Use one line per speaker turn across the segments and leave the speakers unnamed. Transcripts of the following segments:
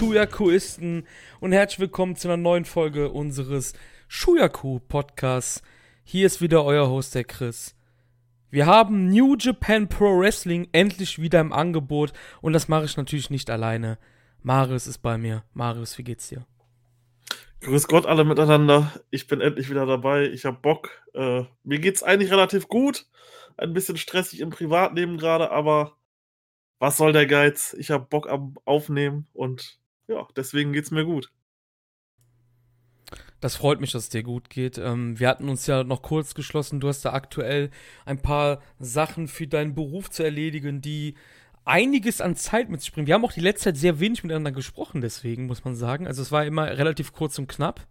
Shuyakuisten und herzlich willkommen zu einer neuen Folge unseres Shuyaku Podcasts. Hier ist wieder euer Host der Chris. Wir haben New Japan Pro Wrestling endlich wieder im Angebot und das mache ich natürlich nicht alleine. Marius ist bei mir. Marius, wie geht's dir?
Grüß Gott alle miteinander. Ich bin endlich wieder dabei. Ich habe Bock. Äh, mir geht's eigentlich relativ gut. Ein bisschen stressig im Privatleben gerade, aber was soll der Geiz? Ich habe Bock am Aufnehmen und ja, deswegen geht's mir gut.
Das freut mich, dass es dir gut geht. Ähm, wir hatten uns ja noch kurz geschlossen. Du hast da aktuell ein paar Sachen für deinen Beruf zu erledigen, die einiges an Zeit mit sich bringen. Wir haben auch die letzte Zeit sehr wenig miteinander gesprochen, deswegen muss man sagen. Also es war immer relativ kurz und knapp.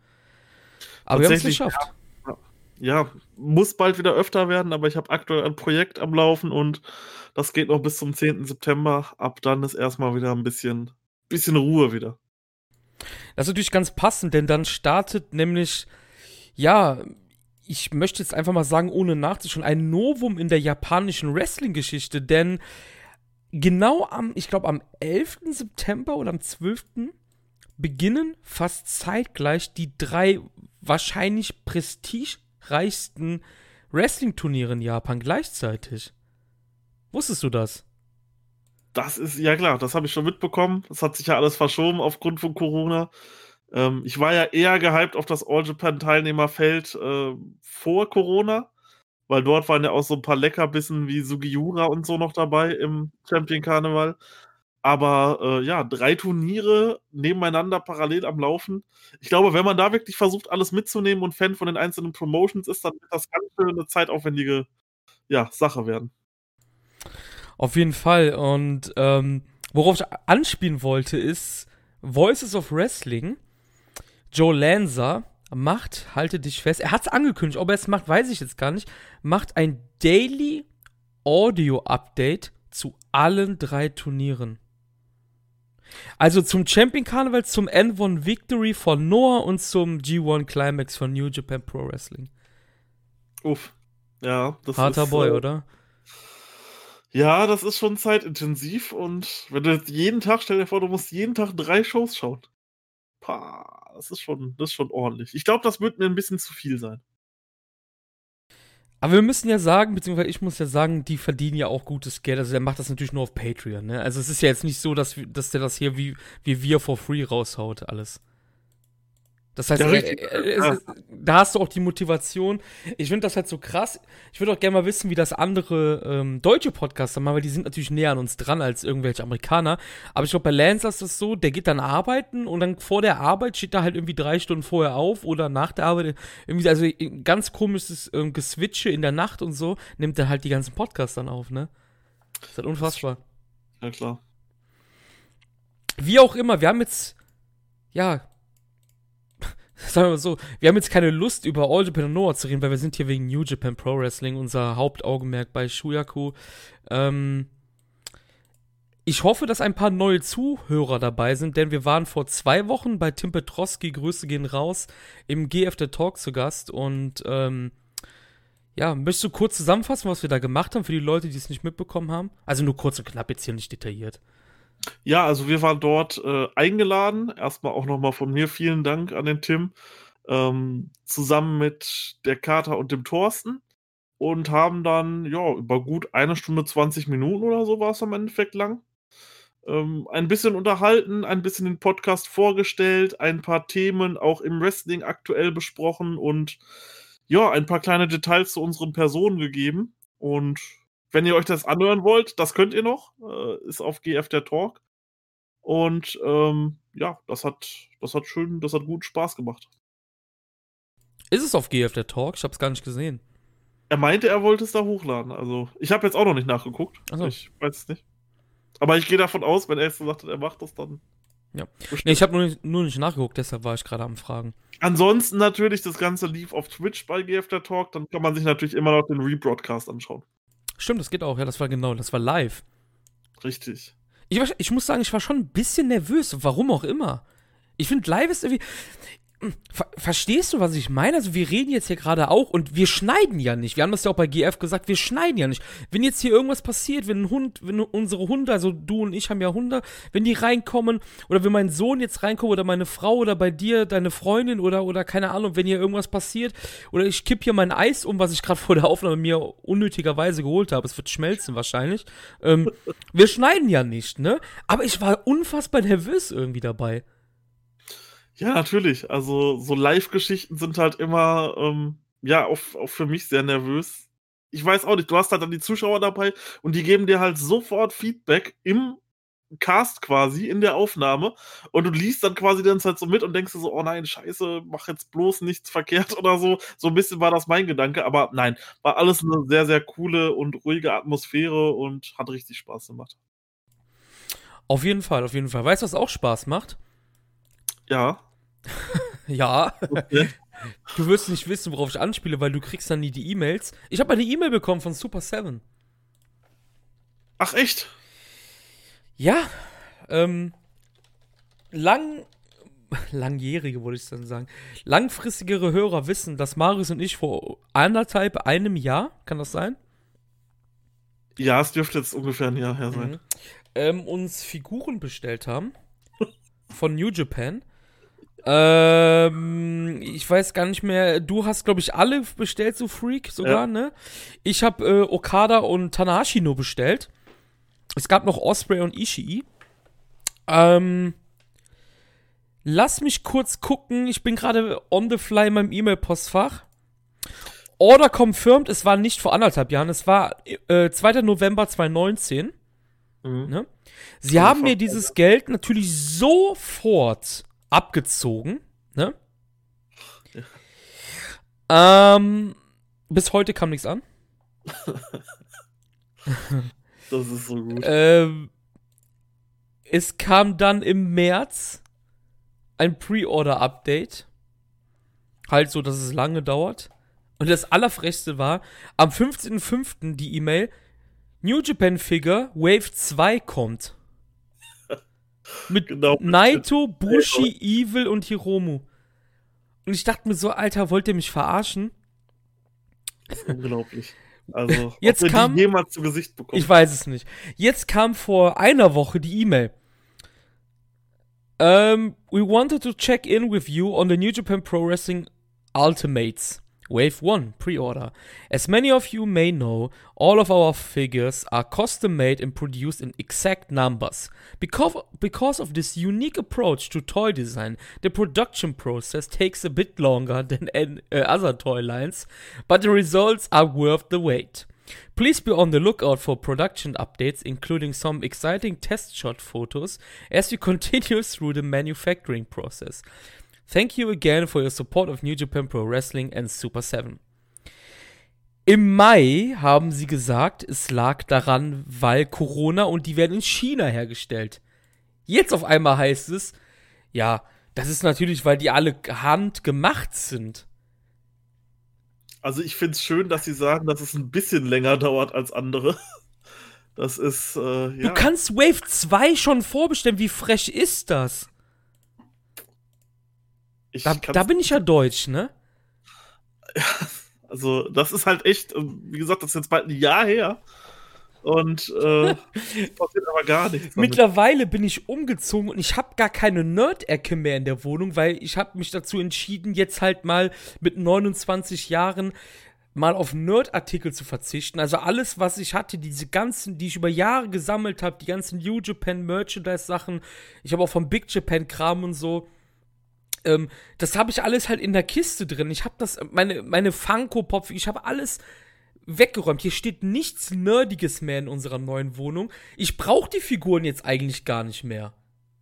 Aber wir haben es geschafft.
Ja, ja, muss bald wieder öfter werden, aber ich habe aktuell ein Projekt am Laufen und das geht noch bis zum 10. September. Ab dann ist erstmal wieder ein bisschen, bisschen Ruhe wieder.
Das ist natürlich ganz passend, denn dann startet nämlich, ja, ich möchte jetzt einfach mal sagen, ohne nachzuschauen, ein Novum in der japanischen Wrestling-Geschichte, denn genau am, ich glaube, am 11. September oder am 12. beginnen fast zeitgleich die drei wahrscheinlich prestigereichsten Wrestling-Turniere in Japan gleichzeitig. Wusstest du das?
Das ist, ja klar, das habe ich schon mitbekommen. Das hat sich ja alles verschoben aufgrund von Corona. Ähm, ich war ja eher gehypt auf das All Japan Teilnehmerfeld äh, vor Corona weil dort waren ja auch so ein paar Leckerbissen wie Sugiura und so noch dabei im Champion Karneval. Aber äh, ja, drei Turniere nebeneinander parallel am Laufen. Ich glaube, wenn man da wirklich versucht, alles mitzunehmen und Fan von den einzelnen Promotions ist, dann wird das ganz schön eine zeitaufwendige ja, Sache werden.
Auf jeden Fall. Und ähm, worauf ich anspielen wollte, ist Voices of Wrestling. Joe Lanza macht, halte dich fest, er hat es angekündigt, ob er es macht, weiß ich jetzt gar nicht, macht ein Daily Audio Update zu allen drei Turnieren. Also zum Champion Carnival, zum N1 Victory von Noah und zum G1 Climax von New Japan Pro Wrestling.
Uff. Ja,
das Harter ist, Boy, äh, oder?
Ja, das ist schon zeitintensiv und wenn du jetzt jeden Tag, stell dir vor, du musst jeden Tag drei Shows schauen. Pah das ist schon, das ist schon ordentlich. Ich glaube, das wird mir ein bisschen zu viel sein.
Aber wir müssen ja sagen, beziehungsweise ich muss ja sagen, die verdienen ja auch gutes Geld. Also der macht das natürlich nur auf Patreon, ne? Also es ist ja jetzt nicht so, dass, dass der das hier wie, wie wir for free raushaut, alles. Das heißt, ja, äh, äh, ja. da hast du auch die Motivation. Ich finde das halt so krass. Ich würde auch gerne mal wissen, wie das andere ähm, deutsche Podcaster machen, weil die sind natürlich näher an uns dran als irgendwelche Amerikaner. Aber ich glaube, bei Lance ist das so, der geht dann arbeiten und dann vor der Arbeit steht er halt irgendwie drei Stunden vorher auf oder nach der Arbeit. Irgendwie, also ganz komisches ähm, Geswitche in der Nacht und so, nimmt er halt die ganzen Podcasts dann auf, ne? Das ist halt unfassbar.
Ja, klar.
Wie auch immer, wir haben jetzt, ja, sagen wir mal so, wir haben jetzt keine Lust über All Japan und Noah zu reden, weil wir sind hier wegen New Japan Pro Wrestling, unser Hauptaugenmerk bei Shuyaku. Ähm, ich hoffe, dass ein paar neue Zuhörer dabei sind, denn wir waren vor zwei Wochen bei Tim Petrowski, Grüße gehen raus, im GF The Talk zu Gast und ähm, ja, möchtest du kurz zusammenfassen, was wir da gemacht haben für die Leute, die es nicht mitbekommen haben? Also nur kurz und knapp, jetzt hier nicht detailliert.
Ja, also wir waren dort äh, eingeladen. Erstmal auch nochmal von mir vielen Dank an den Tim. Ähm, zusammen mit der Kater und dem Thorsten. Und haben dann, ja, über gut eine Stunde 20 Minuten oder so war es am Endeffekt lang. Ähm, ein bisschen unterhalten, ein bisschen den Podcast vorgestellt, ein paar Themen auch im Wrestling aktuell besprochen und ja, ein paar kleine Details zu unseren Personen gegeben. Und wenn ihr euch das anhören wollt, das könnt ihr noch. Äh, ist auf GF der Talk. Und ähm, ja, das hat, das hat schön, das hat gut Spaß gemacht.
Ist es auf GF der Talk? Ich habe es gar nicht gesehen.
Er meinte, er wollte es da hochladen. Also, ich habe jetzt auch noch nicht nachgeguckt. So. Ich weiß es nicht. Aber ich gehe davon aus, wenn er jetzt gesagt hat, er macht das dann.
Ja. Nee, ich habe nur, nur, nicht nachgeguckt, deshalb war ich gerade am Fragen.
Ansonsten natürlich, das Ganze lief auf Twitch bei GF der Talk. Dann kann man sich natürlich immer noch den Rebroadcast anschauen.
Stimmt, das geht auch. Ja, das war genau, das war live.
Richtig.
Ich, war, ich muss sagen, ich war schon ein bisschen nervös, warum auch immer. Ich finde, live ist irgendwie. Ver verstehst du, was ich meine? Also wir reden jetzt hier gerade auch und wir schneiden ja nicht. Wir haben das ja auch bei GF gesagt, wir schneiden ja nicht. Wenn jetzt hier irgendwas passiert, wenn ein Hund, wenn unsere Hunde, also du und ich haben ja Hunde, wenn die reinkommen oder wenn mein Sohn jetzt reinkommt oder meine Frau oder bei dir deine Freundin oder oder keine Ahnung, wenn hier irgendwas passiert oder ich kipp hier mein Eis um, was ich gerade vor der Aufnahme mir unnötigerweise geholt habe, es wird schmelzen wahrscheinlich. Ähm, wir schneiden ja nicht, ne? Aber ich war unfassbar nervös irgendwie dabei.
Ja, natürlich. Also so Live-Geschichten sind halt immer, ähm, ja, auch, auch für mich sehr nervös. Ich weiß auch nicht, du hast halt dann die Zuschauer dabei und die geben dir halt sofort Feedback im Cast quasi, in der Aufnahme und du liest dann quasi ganze Zeit so mit und denkst dir so, oh nein, scheiße, mach jetzt bloß nichts verkehrt oder so. So ein bisschen war das mein Gedanke, aber nein, war alles eine sehr, sehr coole und ruhige Atmosphäre und hat richtig Spaß gemacht.
Auf jeden Fall, auf jeden Fall. Weißt du, was auch Spaß macht?
Ja.
ja. Okay. Du wirst nicht wissen, worauf ich anspiele, weil du kriegst dann nie die E-Mails. Ich habe eine E-Mail bekommen von Super 7.
Ach echt?
Ja. Ähm, lang langjährige, wollte ich dann sagen, langfristigere Hörer wissen, dass Marius und ich vor anderthalb, einem Jahr, kann das sein?
Ja, es dürfte jetzt ungefähr ein Jahr her sein. Mhm.
Ähm, uns Figuren bestellt haben von New Japan. Ähm, ich weiß gar nicht mehr. Du hast, glaube ich, alle bestellt, so Freak sogar, ja. ne? Ich habe äh, Okada und Tanahashi nur bestellt. Es gab noch Osprey und Ishii. Ähm, lass mich kurz gucken. Ich bin gerade on the fly in meinem E-Mail-Postfach. Order confirmed, es war nicht vor anderthalb Jahren, es war äh, 2. November 2019. Mhm. Ne? Sie haben mir dieses Geld natürlich sofort abgezogen. Ne? Ja. Ähm, bis heute kam nichts an.
das ist so gut.
Ähm, es kam dann im März ein Pre-Order-Update. Halt so, dass es lange dauert. Und das Allerfrechste war, am 15.05. die E-Mail, New Japan Figure Wave 2 kommt. Mit genau, Naito, Bushi, Evil und Hiromu. Und ich dachte mir so, Alter, wollt ihr mich verarschen?
Unglaublich. Also,
jetzt ob kam,
die jemals zu Gesicht bekommen.
Ich weiß es nicht. Jetzt kam vor einer Woche die E-Mail. Um, ähm, we wanted to check in with you on the New Japan Pro Wrestling Ultimates. Wave 1 pre-order. As many of you may know, all of our figures are custom made and produced in exact numbers. Because, because of this unique approach to toy design, the production process takes a bit longer than uh, other toy lines, but the results are worth the wait. Please be on the lookout for production updates, including some exciting test shot photos, as we continue through the manufacturing process. Thank you again for your support of New Japan Pro Wrestling and Super 7. Im Mai haben sie gesagt, es lag daran, weil Corona und die werden in China hergestellt. Jetzt auf einmal heißt es, ja, das ist natürlich, weil die alle handgemacht sind.
Also ich finde es schön, dass sie sagen, dass es ein bisschen länger dauert als andere. Das ist, äh, ja.
Du kannst Wave 2 schon vorbestellen. Wie frech ist das? Ich da, da bin ich ja deutsch, ne?
Ja, also, das ist halt echt, ähm, wie gesagt, das ist jetzt bald ein Jahr her. Und äh, passiert aber gar nichts.
Damit. Mittlerweile bin ich umgezogen und ich habe gar keine Nerd-Ecke mehr in der Wohnung, weil ich habe mich dazu entschieden, jetzt halt mal mit 29 Jahren mal auf Nerd-Artikel zu verzichten. Also alles, was ich hatte, diese ganzen, die ich über Jahre gesammelt habe, die ganzen New Japan Merchandise-Sachen, ich habe auch vom Big Japan Kram und so ähm, das habe ich alles halt in der Kiste drin. Ich habe das, meine, meine Funko-Pop, ich habe alles weggeräumt. Hier steht nichts Nerdiges mehr in unserer neuen Wohnung. Ich brauche die Figuren jetzt eigentlich gar nicht mehr.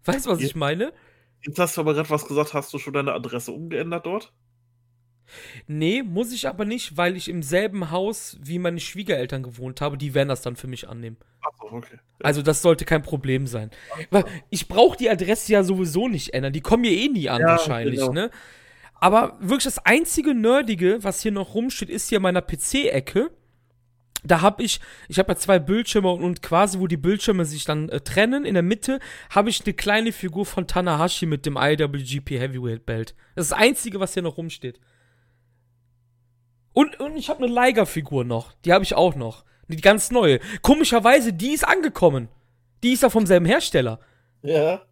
Weißt du, was ich meine?
Jetzt hast du aber gerade was gesagt, hast du schon deine Adresse umgeändert dort?
Nee, muss ich aber nicht, weil ich im selben Haus wie meine Schwiegereltern gewohnt habe. Die werden das dann für mich annehmen. Achso, okay. Ja. Also das sollte kein Problem sein. Weil ich brauche die Adresse ja sowieso nicht ändern. Die kommen mir eh nie an ja, wahrscheinlich, genau. ne? Aber wirklich das einzige Nerdige, was hier noch rumsteht, ist hier meiner PC-Ecke. da habe ich, ich habe ja zwei Bildschirme und quasi, wo die Bildschirme sich dann äh, trennen, in der Mitte habe ich eine kleine Figur von Tanahashi mit dem IWGP Heavyweight Belt. Das ist das Einzige, was hier noch rumsteht. Und, und ich habe eine Liger-Figur noch. Die habe ich auch noch. Die ganz neue. Komischerweise, die ist angekommen. Die ist ja vom selben Hersteller.
Ja.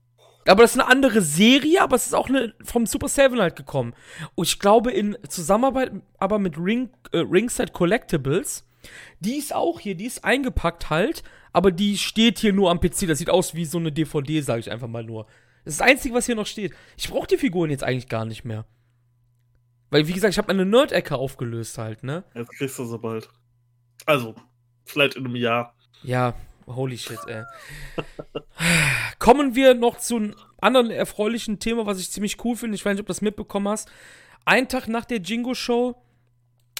Aber das ist eine andere Serie, aber es ist auch eine, vom Super Seven halt gekommen. Und ich glaube, in Zusammenarbeit aber mit Ring, äh, Ringside Collectibles, die ist auch hier, die ist eingepackt halt, aber die steht hier nur am PC. Das sieht aus wie so eine DVD, sage ich einfach mal nur. Das ist das Einzige, was hier noch steht. Ich brauche die Figuren jetzt eigentlich gar nicht mehr. Weil, wie gesagt, ich habe meine Nerd-Ecke aufgelöst halt, ne?
Jetzt kriegst du so bald. Also, vielleicht in einem Jahr.
Ja, holy shit, ey. Kommen wir noch zu einem anderen erfreulichen Thema, was ich ziemlich cool finde. Ich weiß nicht, ob du das mitbekommen hast. Ein Tag nach der Jingo-Show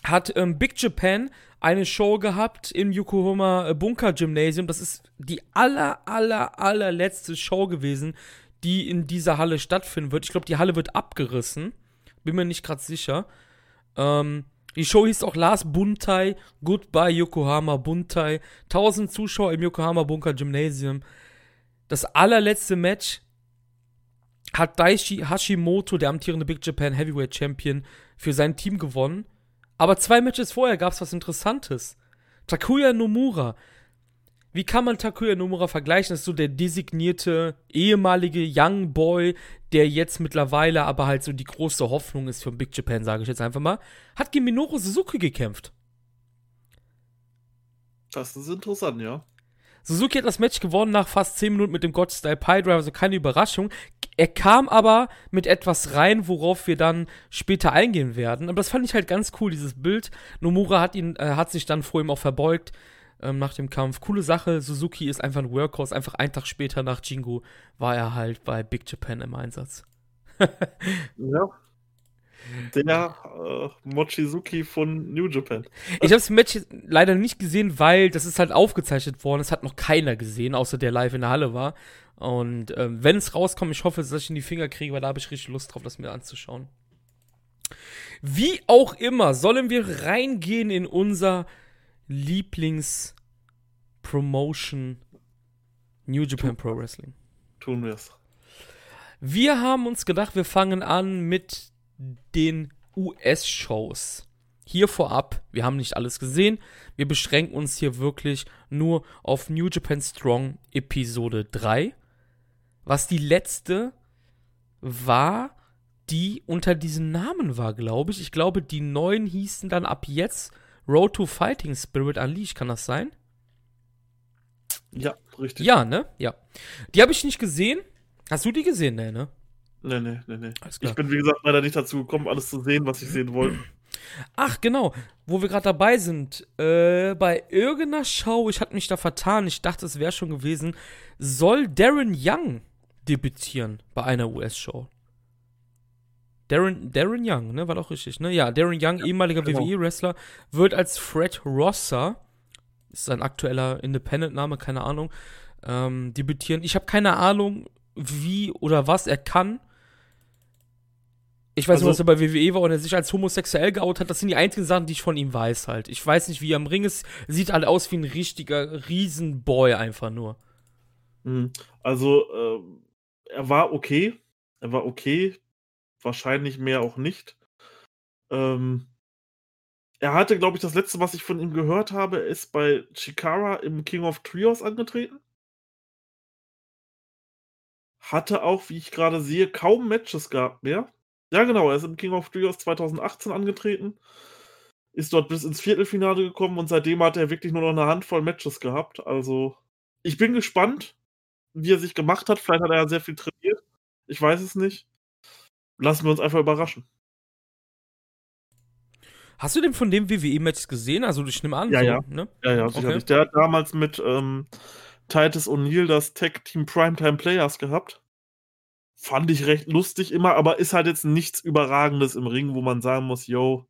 hat ähm, Big Japan eine Show gehabt im Yokohama äh, Bunker Gymnasium. Das ist die aller, aller, allerletzte Show gewesen, die in dieser Halle stattfinden wird. Ich glaube, die Halle wird abgerissen. Bin mir nicht gerade sicher. Ähm, die Show hieß auch Last Buntai, Goodbye Yokohama Buntai. 1000 Zuschauer im Yokohama Bunker Gymnasium. Das allerletzte Match hat Daishi Hashimoto, der amtierende Big Japan Heavyweight Champion, für sein Team gewonnen. Aber zwei Matches vorher gab es was Interessantes. Takuya Nomura. Wie kann man Takuya Nomura vergleichen? Das ist so der designierte ehemalige Young Boy, der jetzt mittlerweile aber halt so die große Hoffnung ist für Big Japan, sage ich jetzt einfach mal. Hat gegen Minoru Suzuki gekämpft.
Das ist interessant, ja.
Suzuki hat das Match gewonnen nach fast 10 Minuten mit dem God Style Pie Driver, also keine Überraschung. Er kam aber mit etwas rein, worauf wir dann später eingehen werden. Aber das fand ich halt ganz cool, dieses Bild. Nomura hat ihn, äh, hat sich dann vor ihm auch verbeugt ähm, nach dem Kampf. Coole Sache. Suzuki ist einfach ein Workhorse. Einfach einen Tag später nach Jingo war er halt bei Big Japan im Einsatz.
ja. Der äh, Mochizuki von New Japan.
Ich habe das Match leider nicht gesehen, weil das ist halt aufgezeichnet worden. Das hat noch keiner gesehen, außer der live in der Halle war. Und ähm, wenn es rauskommt, ich hoffe, dass ich in die Finger kriege, weil da habe ich richtig Lust drauf, das mir anzuschauen. Wie auch immer, sollen wir reingehen in unser Lieblings-Promotion New Japan Pro Wrestling?
Tun wir es.
Wir haben uns gedacht, wir fangen an mit den US-Shows. Hier vorab, wir haben nicht alles gesehen. Wir beschränken uns hier wirklich nur auf New Japan Strong Episode 3. Was die letzte war, die unter diesem Namen war, glaube ich. Ich glaube, die neuen hießen dann ab jetzt Road to Fighting Spirit Unleashed. Kann das sein?
Ja, richtig.
Ja, ne? Ja. Die habe ich nicht gesehen. Hast du die gesehen, ne? ne?
Nee, nee, nee, nee. Ich bin, wie gesagt, leider nicht dazu gekommen, alles zu sehen, was ich sehen wollte.
Ach, genau. Wo wir gerade dabei sind. Äh, bei irgendeiner Show, ich hatte mich da vertan, ich dachte, es wäre schon gewesen, soll Darren Young debütieren bei einer US-Show. Darren, Darren Young, ne? War doch richtig, ne? Ja, Darren Young, ja, ehemaliger genau. WWE-Wrestler, wird als Fred Rosser, ist sein aktueller Independent-Name, keine Ahnung, ähm, debütieren. Ich habe keine Ahnung, wie oder was er kann. Ich weiß also, nur, dass er bei WWE war und er sich als homosexuell geoutet hat. Das sind die einzigen Sachen, die ich von ihm weiß halt. Ich weiß nicht, wie er am Ring ist. Sieht halt aus wie ein richtiger Riesenboy einfach nur.
Mhm. Also, äh, er war okay. Er war okay. Wahrscheinlich mehr auch nicht. Ähm, er hatte, glaube ich, das letzte, was ich von ihm gehört habe, ist bei Chikara im King of Trios angetreten. Hatte auch, wie ich gerade sehe, kaum Matches gehabt mehr. Ja, genau, er ist im King of Trios 2018 angetreten. Ist dort bis ins Viertelfinale gekommen und seitdem hat er wirklich nur noch eine Handvoll Matches gehabt. Also, ich bin gespannt, wie er sich gemacht hat. Vielleicht hat er ja sehr viel trainiert. Ich weiß es nicht. Lassen wir uns einfach überraschen.
Hast du denn von dem WWE-Match gesehen? Also, ich nehme an,
ja,
so,
ja.
Ne?
Ja, ja, sicherlich. Okay. Der hat damals mit ähm, Titus O'Neill das Tag Team Primetime Players gehabt. Fand ich recht lustig immer, aber ist halt jetzt nichts Überragendes im Ring, wo man sagen muss, yo.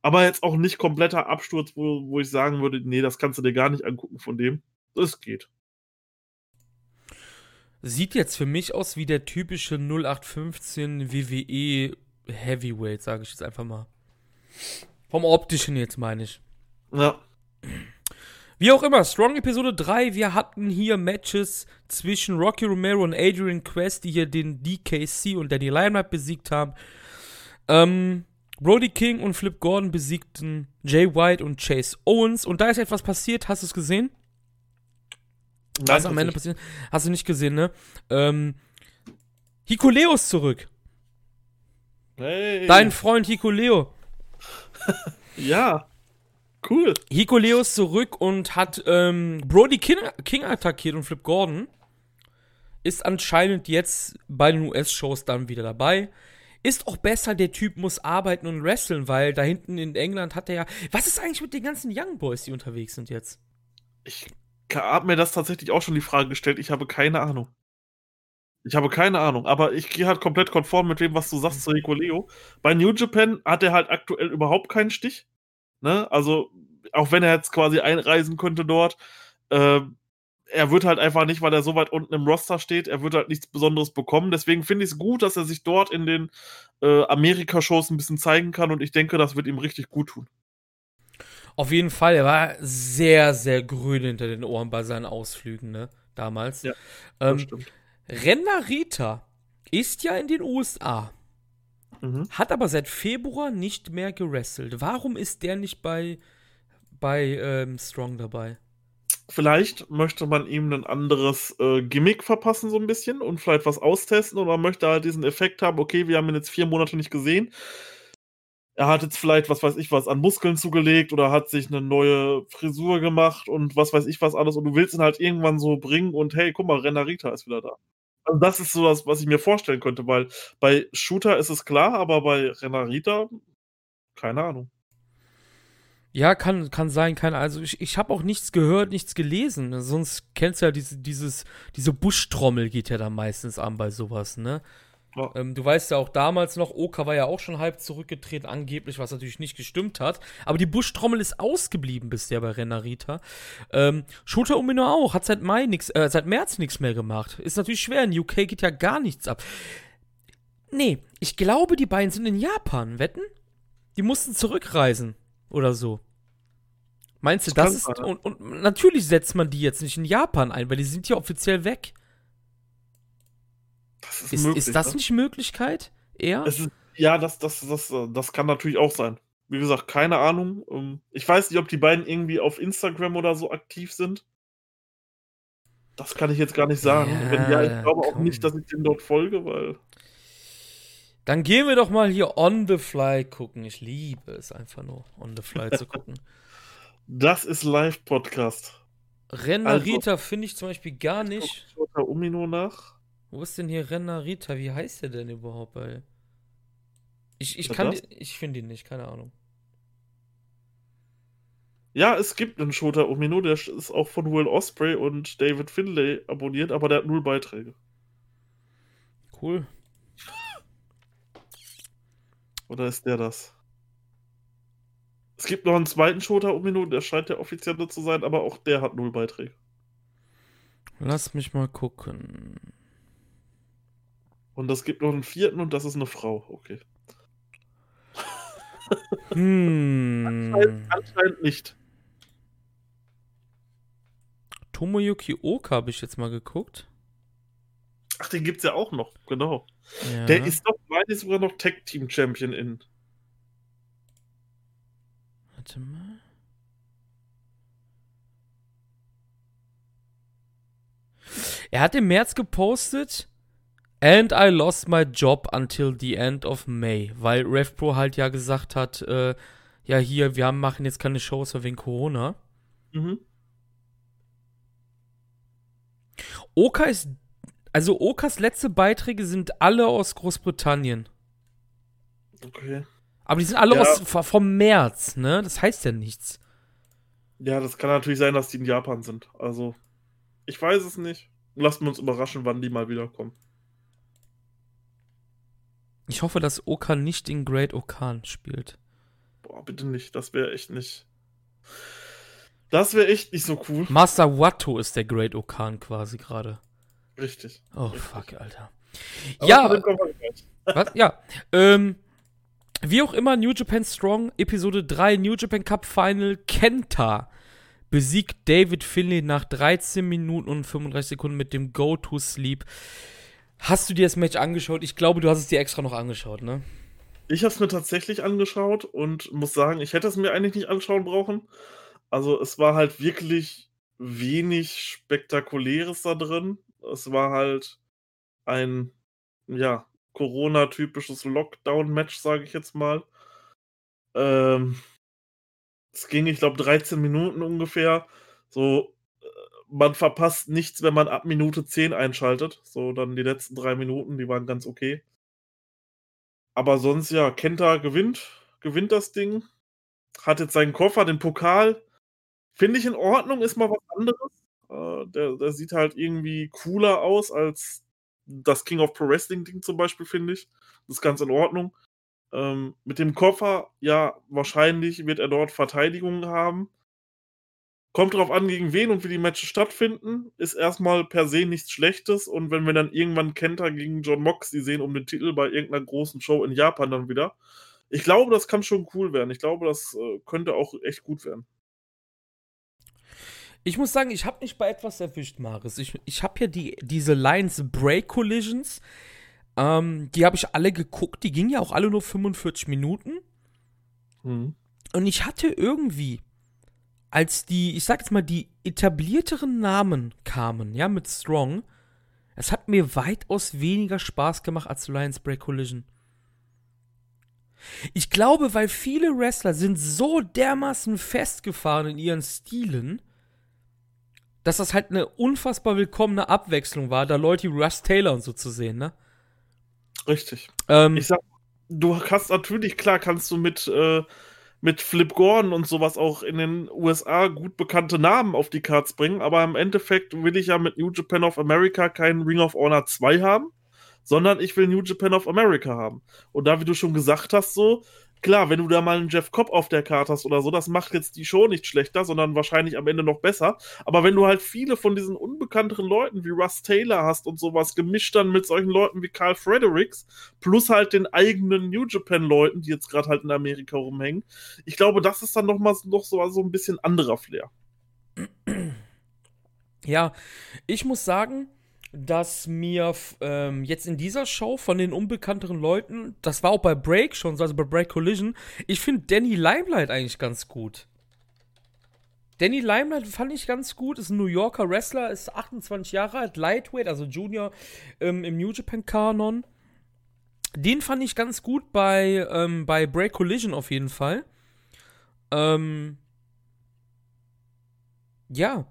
Aber jetzt auch nicht kompletter Absturz, wo, wo ich sagen würde, nee, das kannst du dir gar nicht angucken von dem. Das geht.
Sieht jetzt für mich aus wie der typische 0815 WWE Heavyweight, sage ich jetzt einfach mal. Vom optischen jetzt meine ich.
Ja.
Wie auch immer, Strong Episode 3, wir hatten hier Matches zwischen Rocky Romero und Adrian Quest, die hier den DKC und Danny Limelight besiegt haben. Ähm, Brody King und Flip Gordon besiegten Jay White und Chase Owens. Und da ist etwas passiert, hast du es gesehen? Was am Ende passiert? Hast du nicht gesehen, ne? Ähm, Hikuleo ist zurück.
Hey.
Dein Freund Hikuleo.
Ja. Cool.
Hikuleo ist zurück und hat ähm, Brody King, King attackiert und Flip Gordon. Ist anscheinend jetzt bei den US-Shows dann wieder dabei. Ist auch besser, der Typ muss arbeiten und wresteln, weil da hinten in England hat er ja. Was ist eigentlich mit den ganzen Young Boys, die unterwegs sind jetzt?
Ich habe mir das tatsächlich auch schon die Frage gestellt. Ich habe keine Ahnung. Ich habe keine Ahnung, aber ich gehe halt komplett konform mit dem, was du sagst zu Rico Leo. Bei New Japan hat er halt aktuell überhaupt keinen Stich. Ne? Also, auch wenn er jetzt quasi einreisen könnte dort, äh, er wird halt einfach nicht, weil er so weit unten im Roster steht, er wird halt nichts Besonderes bekommen. Deswegen finde ich es gut, dass er sich dort in den äh, Amerika-Shows ein bisschen zeigen kann und ich denke, das wird ihm richtig gut tun.
Auf jeden Fall, er war sehr, sehr grün hinter den Ohren bei seinen Ausflügen, ne? Damals.
Ja,
ähm,
stimmt.
Renner Rita ist ja in den USA,
Mhm.
hat aber seit Februar nicht mehr gewrestelt. Warum ist der nicht bei, bei ähm, Strong dabei?
Vielleicht möchte man ihm ein anderes äh, Gimmick verpassen, so ein bisschen, und vielleicht was austesten, oder möchte halt diesen Effekt haben, okay, wir haben ihn jetzt vier Monate nicht gesehen. Er hat jetzt vielleicht, was weiß ich was, an Muskeln zugelegt oder hat sich eine neue Frisur gemacht und was weiß ich was alles und du willst ihn halt irgendwann so bringen und hey, guck mal, Renarita ist wieder da. Also das ist so das, was ich mir vorstellen könnte, weil bei Shooter ist es klar, aber bei Renarita, keine Ahnung.
Ja, kann, kann sein, keine Also ich, ich habe auch nichts gehört, nichts gelesen. Sonst kennst du ja diese, dieses, diese Buschtrommel geht ja da meistens an bei sowas, ne?
Ja.
Ähm, du weißt ja auch damals noch, Oka war ja auch schon halb zurückgetreten, angeblich, was natürlich nicht gestimmt hat. Aber die Buschtrommel ist ausgeblieben bisher bei Renarita. Ähm, Shota Umino auch, hat seit Mai nix, äh, seit März nichts mehr gemacht. Ist natürlich schwer, in UK geht ja gar nichts ab. Nee, ich glaube, die beiden sind in Japan, wetten? Die mussten zurückreisen oder so. Meinst du,
Das
das, ist. Und, und natürlich setzt man die jetzt nicht in Japan ein, weil die sind ja offiziell weg.
Das ist,
Ist,
möglich.
ist das
ne?
nicht Möglichkeit? Eher?
Ist, ja, das, das, das, äh, das kann natürlich auch sein. Wie gesagt, keine Ahnung. Ähm, Ich weiß nicht, ob die beiden irgendwie auf Instagram oder so aktiv sind. Das kann ich jetzt gar nicht sagen.
Ja,
Wenn ja, ich glaube auch
komm.
nicht, dass ich denen dort folge, weil.
Dann gehen wir doch mal hier on the fly gucken. Ich liebe es einfach nur, on the fly zu gucken.
Das ist Live-Podcast.
Renarita finde ich zum Beispiel gar nicht.
Guck Shota Umino nach.
Wo ist denn hier Renarita? Wie heißt der denn überhaupt, ey? Ich, ich
Was
kann, die- ich finde ihn nicht, keine Ahnung.
Ja, es gibt einen Shota Umino, der ist auch von Will Osprey und David Finlay abonniert, aber der hat null Beiträge.
Cool.
Oder ist der das? Es gibt noch einen zweiten Shota Umino, der scheint der offizielle zu sein, aber auch der hat null Beiträge.
Lass mich mal gucken.
Und es gibt noch einen vierten und das ist eine Frau. Okay.
Hm.
Anscheinend nicht.
Tomoyuki Oka habe ich jetzt mal geguckt.
Ach, den gibt's ja auch noch, genau.
Ja.
Der ist doch, meine sogar noch Tag Team Champion in.
Warte mal. Er hat im März gepostet, and I lost my job until the end of May, weil RevPro halt ja gesagt hat, äh, ja hier, wir machen jetzt keine Shows wegen Corona.
Mhm.
Oka ist, also Okas letzte Beiträge sind alle aus Großbritannien.
Okay.
Aber die sind alle
Ja.
aus, vom März, ne? Das heißt ja nichts.
Ja, das kann natürlich sein, dass die in Japan sind. Also, ich weiß es nicht. Lassen wir uns überraschen, wann die mal wiederkommen.
Ich hoffe, dass Oka nicht in Great Okan spielt.
Boah, bitte nicht. Das wäre echt nicht. Das wäre echt nicht so cool.
Master Watto ist der Great Okan quasi gerade.
Richtig.
Oh,
Richtig.
fuck, Alter.
Aber
ja, was? Ja, ähm, wie auch immer, New Japan Strong, Episode 3, New Japan Cup Final, Kenta besiegt David Finlay nach 13 Minuten und 35 Sekunden mit dem Go-To-Sleep. Hast du dir das Match angeschaut? Ich glaube, du hast es dir extra noch angeschaut, ne?
Ich habe es mir tatsächlich angeschaut und muss sagen, ich hätte es mir eigentlich nicht anschauen brauchen. Also es war halt wirklich wenig Spektakuläres da drin. Es war halt ein, ja, Corona-typisches Lockdown-Match, sage ich jetzt mal. Ähm, es ging, ich glaube, 13 Minuten ungefähr. So, man verpasst nichts, wenn man ab Minute 10 einschaltet. So, dann die letzten drei Minuten, die waren ganz okay. Aber sonst, ja, Kenta gewinnt, gewinnt das Ding. Hat jetzt seinen Koffer, den Pokal. Finde ich in Ordnung, ist mal was anderes. Äh, der, der sieht halt irgendwie cooler aus als das King of Pro Wrestling Ding zum Beispiel, finde ich. Das ist ganz in Ordnung. Ähm, mit dem Koffer, ja, wahrscheinlich wird er dort Verteidigungen haben. Kommt drauf an, gegen wen und wie die Matches stattfinden. Ist erstmal per se nichts Schlechtes. Und wenn wir dann irgendwann Kenta gegen John Moxley sehen um den Titel bei irgendeiner großen Show in Japan dann wieder. Ich glaube, das kann schon cool werden. Ich glaube, das äh, könnte auch echt gut werden.
Ich muss sagen, ich habe mich bei etwas erwischt, Maris. Ich, ich habe hier die, diese Lions Break Collisions. Ähm, die habe ich alle geguckt. Die gingen ja auch alle nur 45 Minuten. Mhm. Und ich hatte irgendwie, als die, ich sag jetzt mal, die etablierteren Namen kamen, ja, mit Strong, es hat mir weitaus weniger Spaß gemacht als Lions Break Collision. Ich glaube, weil viele Wrestler sind so dermaßen festgefahren in ihren Stilen, dass das halt eine unfassbar willkommene Abwechslung war, da Leute wie Russ Taylor und so zu sehen, ne?
Richtig. Ähm, ich sag, du kannst natürlich, klar, kannst du mit, äh, mit Flip Gordon und sowas auch in den USA gut bekannte Namen auf die Cards bringen, aber im Endeffekt will ich ja mit New Japan of America keinen Ring of Honor 2 haben, sondern ich will New Japan of America haben. Und da, wie du schon gesagt hast, so, klar, wenn du da mal einen Jeff Cobb auf der Karte hast oder so, das macht jetzt die Show nicht schlechter, sondern wahrscheinlich am Ende noch besser. Aber wenn du halt viele von diesen unbekannteren Leuten wie Russ Taylor hast und sowas gemischt dann mit solchen Leuten wie Carl Fredericks, plus halt den eigenen New Japan-Leuten, die jetzt gerade halt in Amerika rumhängen, ich glaube, das ist dann nochmal noch so, so ein bisschen anderer Flair.
Ja, ich muss sagen, dass mir ähm, jetzt in dieser Show von den unbekannteren Leuten, das war auch bei Break schon, also bei Break Collision, ich finde Danny Limelight eigentlich ganz gut. Danny Limelight fand ich ganz gut, ist ein New Yorker Wrestler, ist 28 Jahre alt, Lightweight, also Junior ähm, im New Japan Kanon. Den fand ich ganz gut bei, ähm, bei Break Collision auf jeden Fall. Ähm, ja,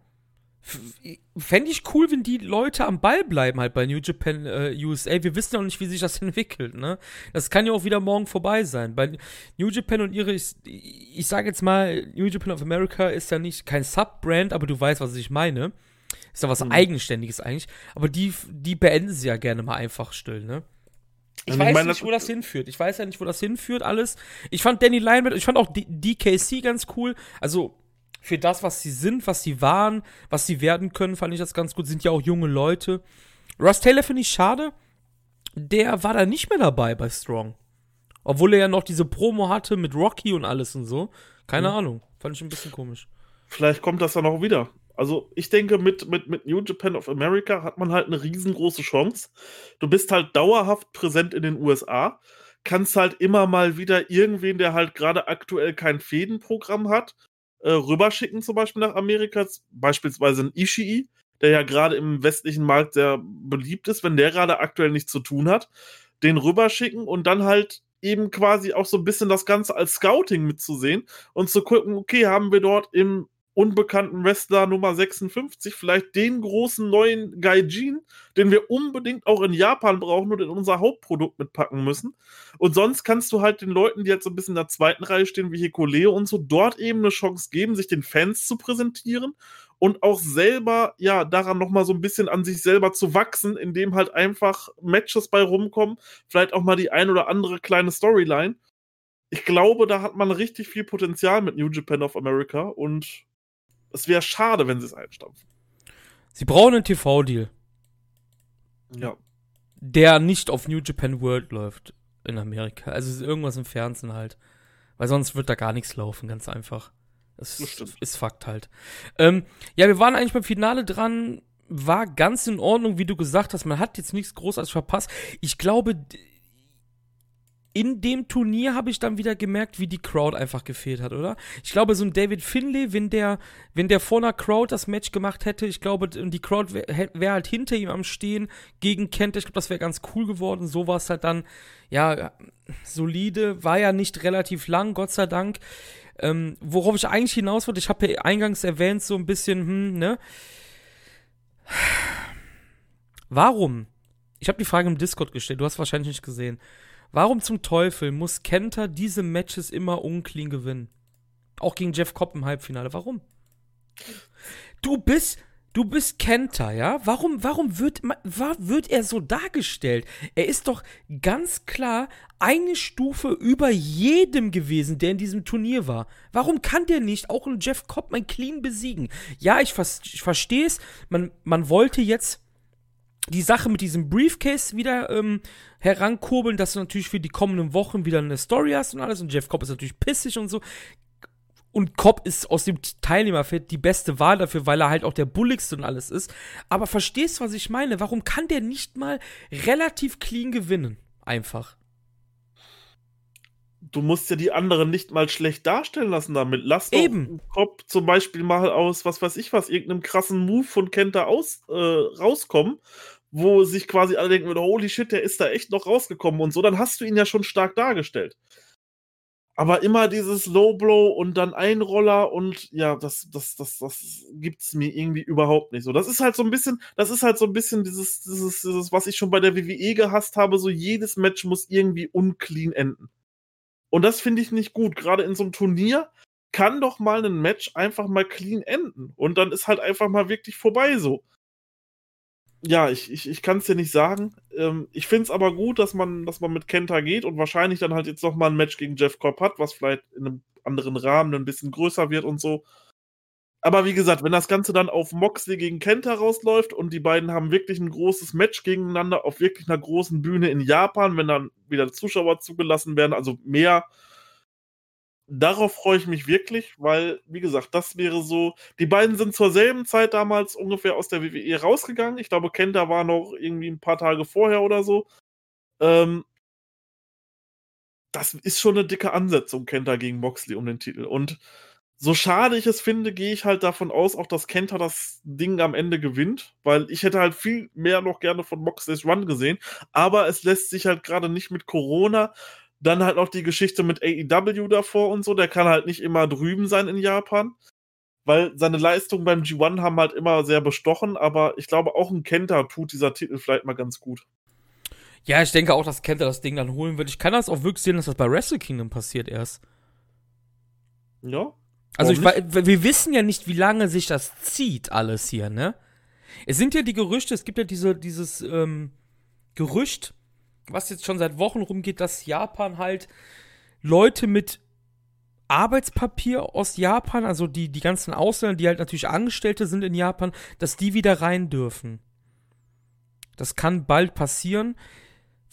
Fände ich cool, wenn die Leute am Ball bleiben, halt bei New Japan äh, USA. Wir wissen ja noch nicht, wie sich das entwickelt, ne? Das kann ja auch wieder morgen vorbei sein. Bei New Japan und ihre, ich, ich sage jetzt mal, New Japan of America ist ja nicht kein Sub-Brand, aber du weißt, was ich meine. Ist ja was mhm. Eigenständiges eigentlich. Aber die, die beenden sie ja gerne mal einfach still, ne? Ich also weiß ich mein, nicht, wo das hinführt. Ich weiß ja nicht, wo das hinführt, alles. Ich fand Danny Lionel, ich fand auch DKC ganz cool. Also, für das, was sie sind, was sie waren, was sie werden können, fand ich das ganz gut. Sind ja auch junge Leute. Russ Taylor finde ich schade. Der war da nicht mehr dabei bei Strong. Obwohl er ja noch diese Promo hatte mit Rocky und alles und so. Keine mhm. Ahnung. Fand ich ein bisschen komisch.
Vielleicht kommt das dann auch wieder. Also ich denke, mit, mit, mit New Japan of America hat man halt eine riesengroße Chance. Du bist halt dauerhaft präsent in den USA, kannst halt immer mal wieder irgendwen, der halt gerade aktuell kein Fädenprogramm hat, äh, rüberschicken, zum Beispiel nach Amerika, beispielsweise ein Ishii, der ja gerade im westlichen Markt sehr beliebt ist, wenn der gerade aktuell nichts zu tun hat, den rüberschicken und dann halt eben quasi auch so ein bisschen das Ganze als Scouting mitzusehen und zu gucken, okay, haben wir dort im unbekannten Wrestler Nummer 56, vielleicht den großen neuen Gaijin, den wir unbedingt auch in Japan brauchen und in unser Hauptprodukt mitpacken müssen. Und sonst kannst du halt den Leuten, die jetzt so ein bisschen in der zweiten Reihe stehen, wie Hikoleo und so, dort eben eine Chance geben, sich den Fans zu präsentieren und auch selber, ja, daran nochmal so ein bisschen an sich selber zu wachsen, indem halt einfach Matches bei rumkommen, vielleicht auch mal die ein oder andere kleine Storyline. Ich glaube, da hat man richtig viel Potenzial mit New Japan of America und es wäre schade, wenn sie es einstampfen.
Sie brauchen einen TV-Deal.
Ja.
Der nicht auf New Japan World läuft in Amerika. Also irgendwas im Fernsehen halt. Weil sonst wird da gar nichts laufen, ganz einfach. Das, das ist Fakt halt. Ähm, ja, wir waren eigentlich beim Finale dran. War ganz in Ordnung, wie du gesagt hast. Man hat jetzt nichts großartig verpasst. Ich glaube, in dem Turnier habe ich dann wieder gemerkt, wie die Crowd einfach gefehlt hat, oder? Ich glaube, so ein David Finlay, wenn der, wenn der vor einer Crowd das Match gemacht hätte, ich glaube, die Crowd wäre wär halt hinter ihm am Stehen gegen Kent. Ich glaube, das wäre ganz cool geworden. So war es halt dann, ja, solide. War ja nicht relativ lang, Gott sei Dank. Ähm, worauf ich eigentlich hinaus wollte, ich habe ja eingangs erwähnt, so ein bisschen, hm, ne? Warum? Ich habe die Frage im Discord gestellt, du hast wahrscheinlich nicht gesehen. Warum zum Teufel muss Kenter diese Matches immer unclean gewinnen? Auch gegen Jeff Cobb im Halbfinale. Warum? Du bist, du bist Kenter, ja? Warum, warum wird, wird er so dargestellt? Er ist doch ganz klar eine Stufe über jedem gewesen, der in diesem Turnier war. Warum kann der nicht auch einen Jeff Cobb mal clean besiegen? Ja, ich, ich verstehe es. Man, man wollte jetzt die Sache mit diesem Briefcase wieder ähm, herankurbeln, dass du natürlich für die kommenden Wochen wieder eine Story hast und alles. Und Jeff Cobb ist natürlich pissig und so. Und Cobb ist aus dem Teilnehmerfeld die beste Wahl dafür, weil er halt auch der bulligste und alles ist. Aber verstehst du, was ich meine? Warum kann der nicht mal relativ clean gewinnen? Einfach.
Du musst ja die anderen nicht mal schlecht darstellen lassen damit. Lass
doch Eben.
Cobb zum Beispiel mal aus, was weiß ich was, irgendeinem krassen Move von Kenta aus, äh, rauskommen wo sich quasi alle denken, holy shit, der ist da echt noch rausgekommen und so, dann hast du ihn ja schon stark dargestellt. Aber immer dieses Low Blow und dann Einroller und ja, das, das, das, das gibt's mir irgendwie überhaupt nicht so. Das ist halt so ein bisschen, das ist halt so ein bisschen dieses, dieses, dieses, was ich schon bei der WWE gehasst habe, so jedes Match muss irgendwie unclean enden. Und das finde ich nicht gut. Gerade in so einem Turnier kann doch mal ein Match einfach mal clean enden. Und dann ist halt einfach mal wirklich vorbei so ja, ich, ich, ich kann es dir nicht sagen. Ähm, ich finde es aber gut, dass man, dass man mit Kenta geht und wahrscheinlich dann halt jetzt nochmal ein Match gegen Jeff Cobb hat, was vielleicht in einem anderen Rahmen ein bisschen größer wird und so. Aber wie gesagt, wenn das Ganze dann auf Moxley gegen Kenta rausläuft und die beiden haben wirklich ein großes Match gegeneinander auf wirklich einer großen Bühne in Japan, wenn dann wieder Zuschauer zugelassen werden, also mehr darauf freue ich mich wirklich, weil, wie gesagt, das wäre so. Die beiden sind zur selben Zeit damals ungefähr aus der WWE rausgegangen. Ich glaube, Kenta war noch irgendwie ein paar Tage vorher oder so. Ähm, das ist schon eine dicke Ansetzung, Kenta gegen Moxley um den Titel. Und so schade ich es finde, gehe ich halt davon aus, auch dass Kenta das Ding am Ende gewinnt, weil ich hätte halt viel mehr noch gerne von Moxley's Run gesehen. Aber es lässt sich halt gerade nicht mit Corona dann halt noch die Geschichte mit AEW davor und so. Der kann halt nicht immer drüben sein in Japan. Weil seine Leistungen beim G1 haben halt immer sehr bestochen, aber ich glaube, auch ein Kenta tut dieser Titel vielleicht mal ganz gut.
Ja, ich denke auch, dass Kenta das Ding dann holen wird. Ich kann das auch wirklich sehen, dass das bei Wrestle Kingdom passiert erst.
Ja.
Also ich, wir wissen ja nicht, wie lange sich das zieht, alles hier, ne? Es sind ja die Gerüchte, es gibt ja diese, dieses ähm, Gerücht, was jetzt schon seit Wochen rumgeht, dass Japan halt Leute mit Arbeitspapier aus Japan, also die, die ganzen Ausländer, die halt natürlich Angestellte sind in Japan, dass die wieder rein dürfen. Das kann bald passieren.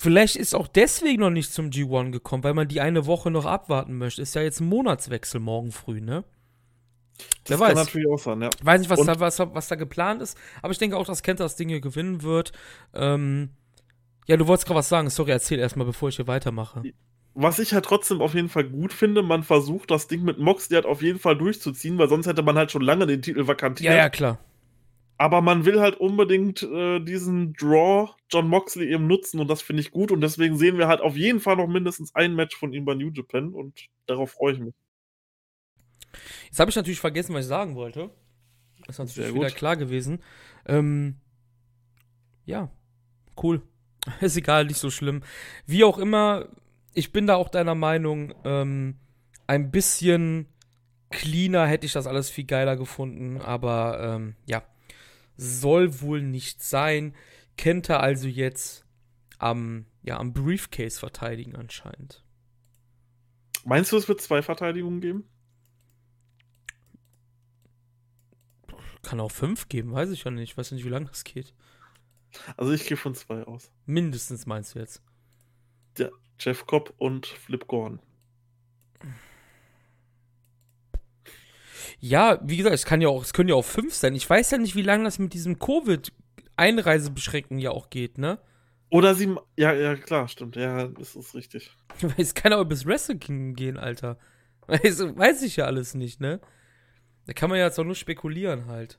Vielleicht ist auch deswegen noch nicht zum G1 gekommen, weil man die eine Woche noch abwarten möchte. Ist ja jetzt ein Monatswechsel morgen früh, ne?
Das Wer kann weiß. natürlich auch sein, ja.
Weiß nicht, was da, was, was da geplant ist, aber ich denke auch, dass Kenta das Ding hier gewinnen wird. Ähm, ja, du wolltest gerade was sagen. Sorry, erzähl erstmal, bevor ich hier weitermache.
Was ich halt trotzdem auf jeden Fall gut finde, man versucht das Ding mit Moxley halt auf jeden Fall durchzuziehen, weil sonst hätte man halt schon lange den Titel vakantiert.
Ja, ja, klar.
Aber man will halt unbedingt äh, diesen Draw John Moxley eben nutzen und das finde ich gut und deswegen sehen wir halt auf jeden Fall noch mindestens ein Match von ihm bei New Japan und darauf freue ich mich.
Jetzt habe ich natürlich vergessen, was ich sagen wollte. Das ist natürlich Sehr wieder gut. klar gewesen. Ähm, ja, cool. Ist egal, nicht so schlimm. Wie auch immer, ich bin da auch deiner Meinung, ähm, ein bisschen cleaner hätte ich das alles viel geiler gefunden, aber ähm, ja, soll wohl nicht sein. Kennt er also jetzt am, ja, am Briefcase verteidigen anscheinend.
Meinst du, es wird zwei Verteidigungen geben?
Kann auch fünf geben, weiß ich ja nicht. Ich weiß nicht, wie lange das geht.
Also ich gehe von zwei aus.
Mindestens meinst du jetzt?
Ja, Jeff Cobb und Flip Gorn.
Ja, wie gesagt, es kann ja auch, es können ja auch fünf sein. Ich weiß ja nicht, wie lange das mit diesem Covid-Einreisebeschränken ja auch geht, ne?
Oder sie, ja, ja, klar, stimmt, ja, das ist richtig.
Es kann auch bis Wrestling gehen, Alter. Weiß, weiß ich ja alles nicht, ne? Da kann man ja jetzt auch nur spekulieren halt.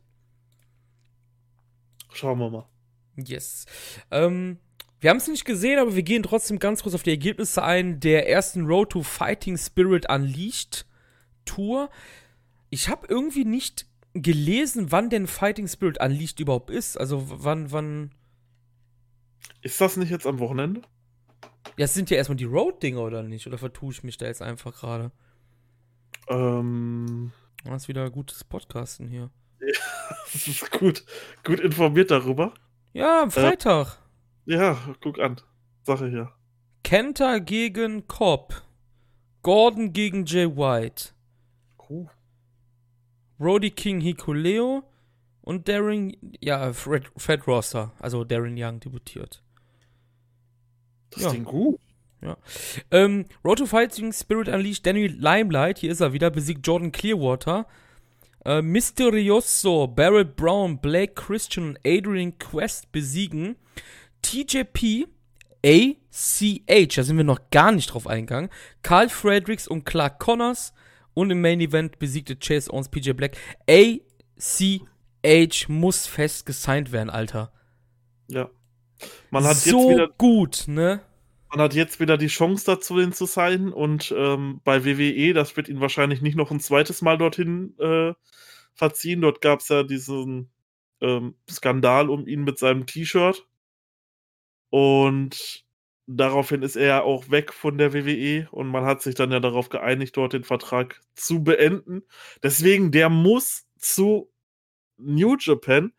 Schauen wir mal.
Yes. Ähm, wir haben es nicht gesehen, aber wir gehen trotzdem ganz kurz auf die Ergebnisse ein der ersten Road to Fighting Spirit Unleashed Tour. Ich habe irgendwie nicht gelesen, wann denn Fighting Spirit Unleashed überhaupt ist. Also wann, wann.
Ist das nicht jetzt am Wochenende?
Ja, es sind ja erstmal die Road-Dinger, oder nicht? Oder vertue ich mich da jetzt einfach gerade?
Ähm.
Das ist wieder gutes Podcasten hier.
Ja, das ist gut. Gut informiert darüber.
Ja, am Freitag.
Äh, ja, guck an. Sache hier.
Kenta gegen Cobb. Gordon gegen Jay White. Brody King Hikuleo und Darren, ja, Fred, Fred Rosser, also Darren Young debütiert.
Das ja. klingt gut.
Ja. Ähm, Road to Fighting Spirit Unleashed, Danny Limelight, hier ist er wieder, besiegt Jordan Clearwater. Äh, Mysterioso, Barrett Brown, Blake Christian und Adrian Quest besiegen. TJP, ACH, da sind wir noch gar nicht drauf eingegangen. Carl Fredericks und Clark Connors. Und im Main Event besiegte Chase Owens PJ Black. ACH muss fest gesigned werden, Alter.
Ja.
Man hat so jetzt wieder, gut, ne?
Man hat jetzt wieder die Chance dazu, ihn zu signen. Und ähm, bei WWE, das wird ihn wahrscheinlich nicht noch ein zweites Mal dorthin äh, verziehen. Dort gab es ja diesen ähm, Skandal um ihn mit seinem T-Shirt. Und daraufhin ist er auch weg von der WWE und man hat sich dann ja darauf geeinigt, dort den Vertrag zu beenden. Deswegen, der muss zu New Japan.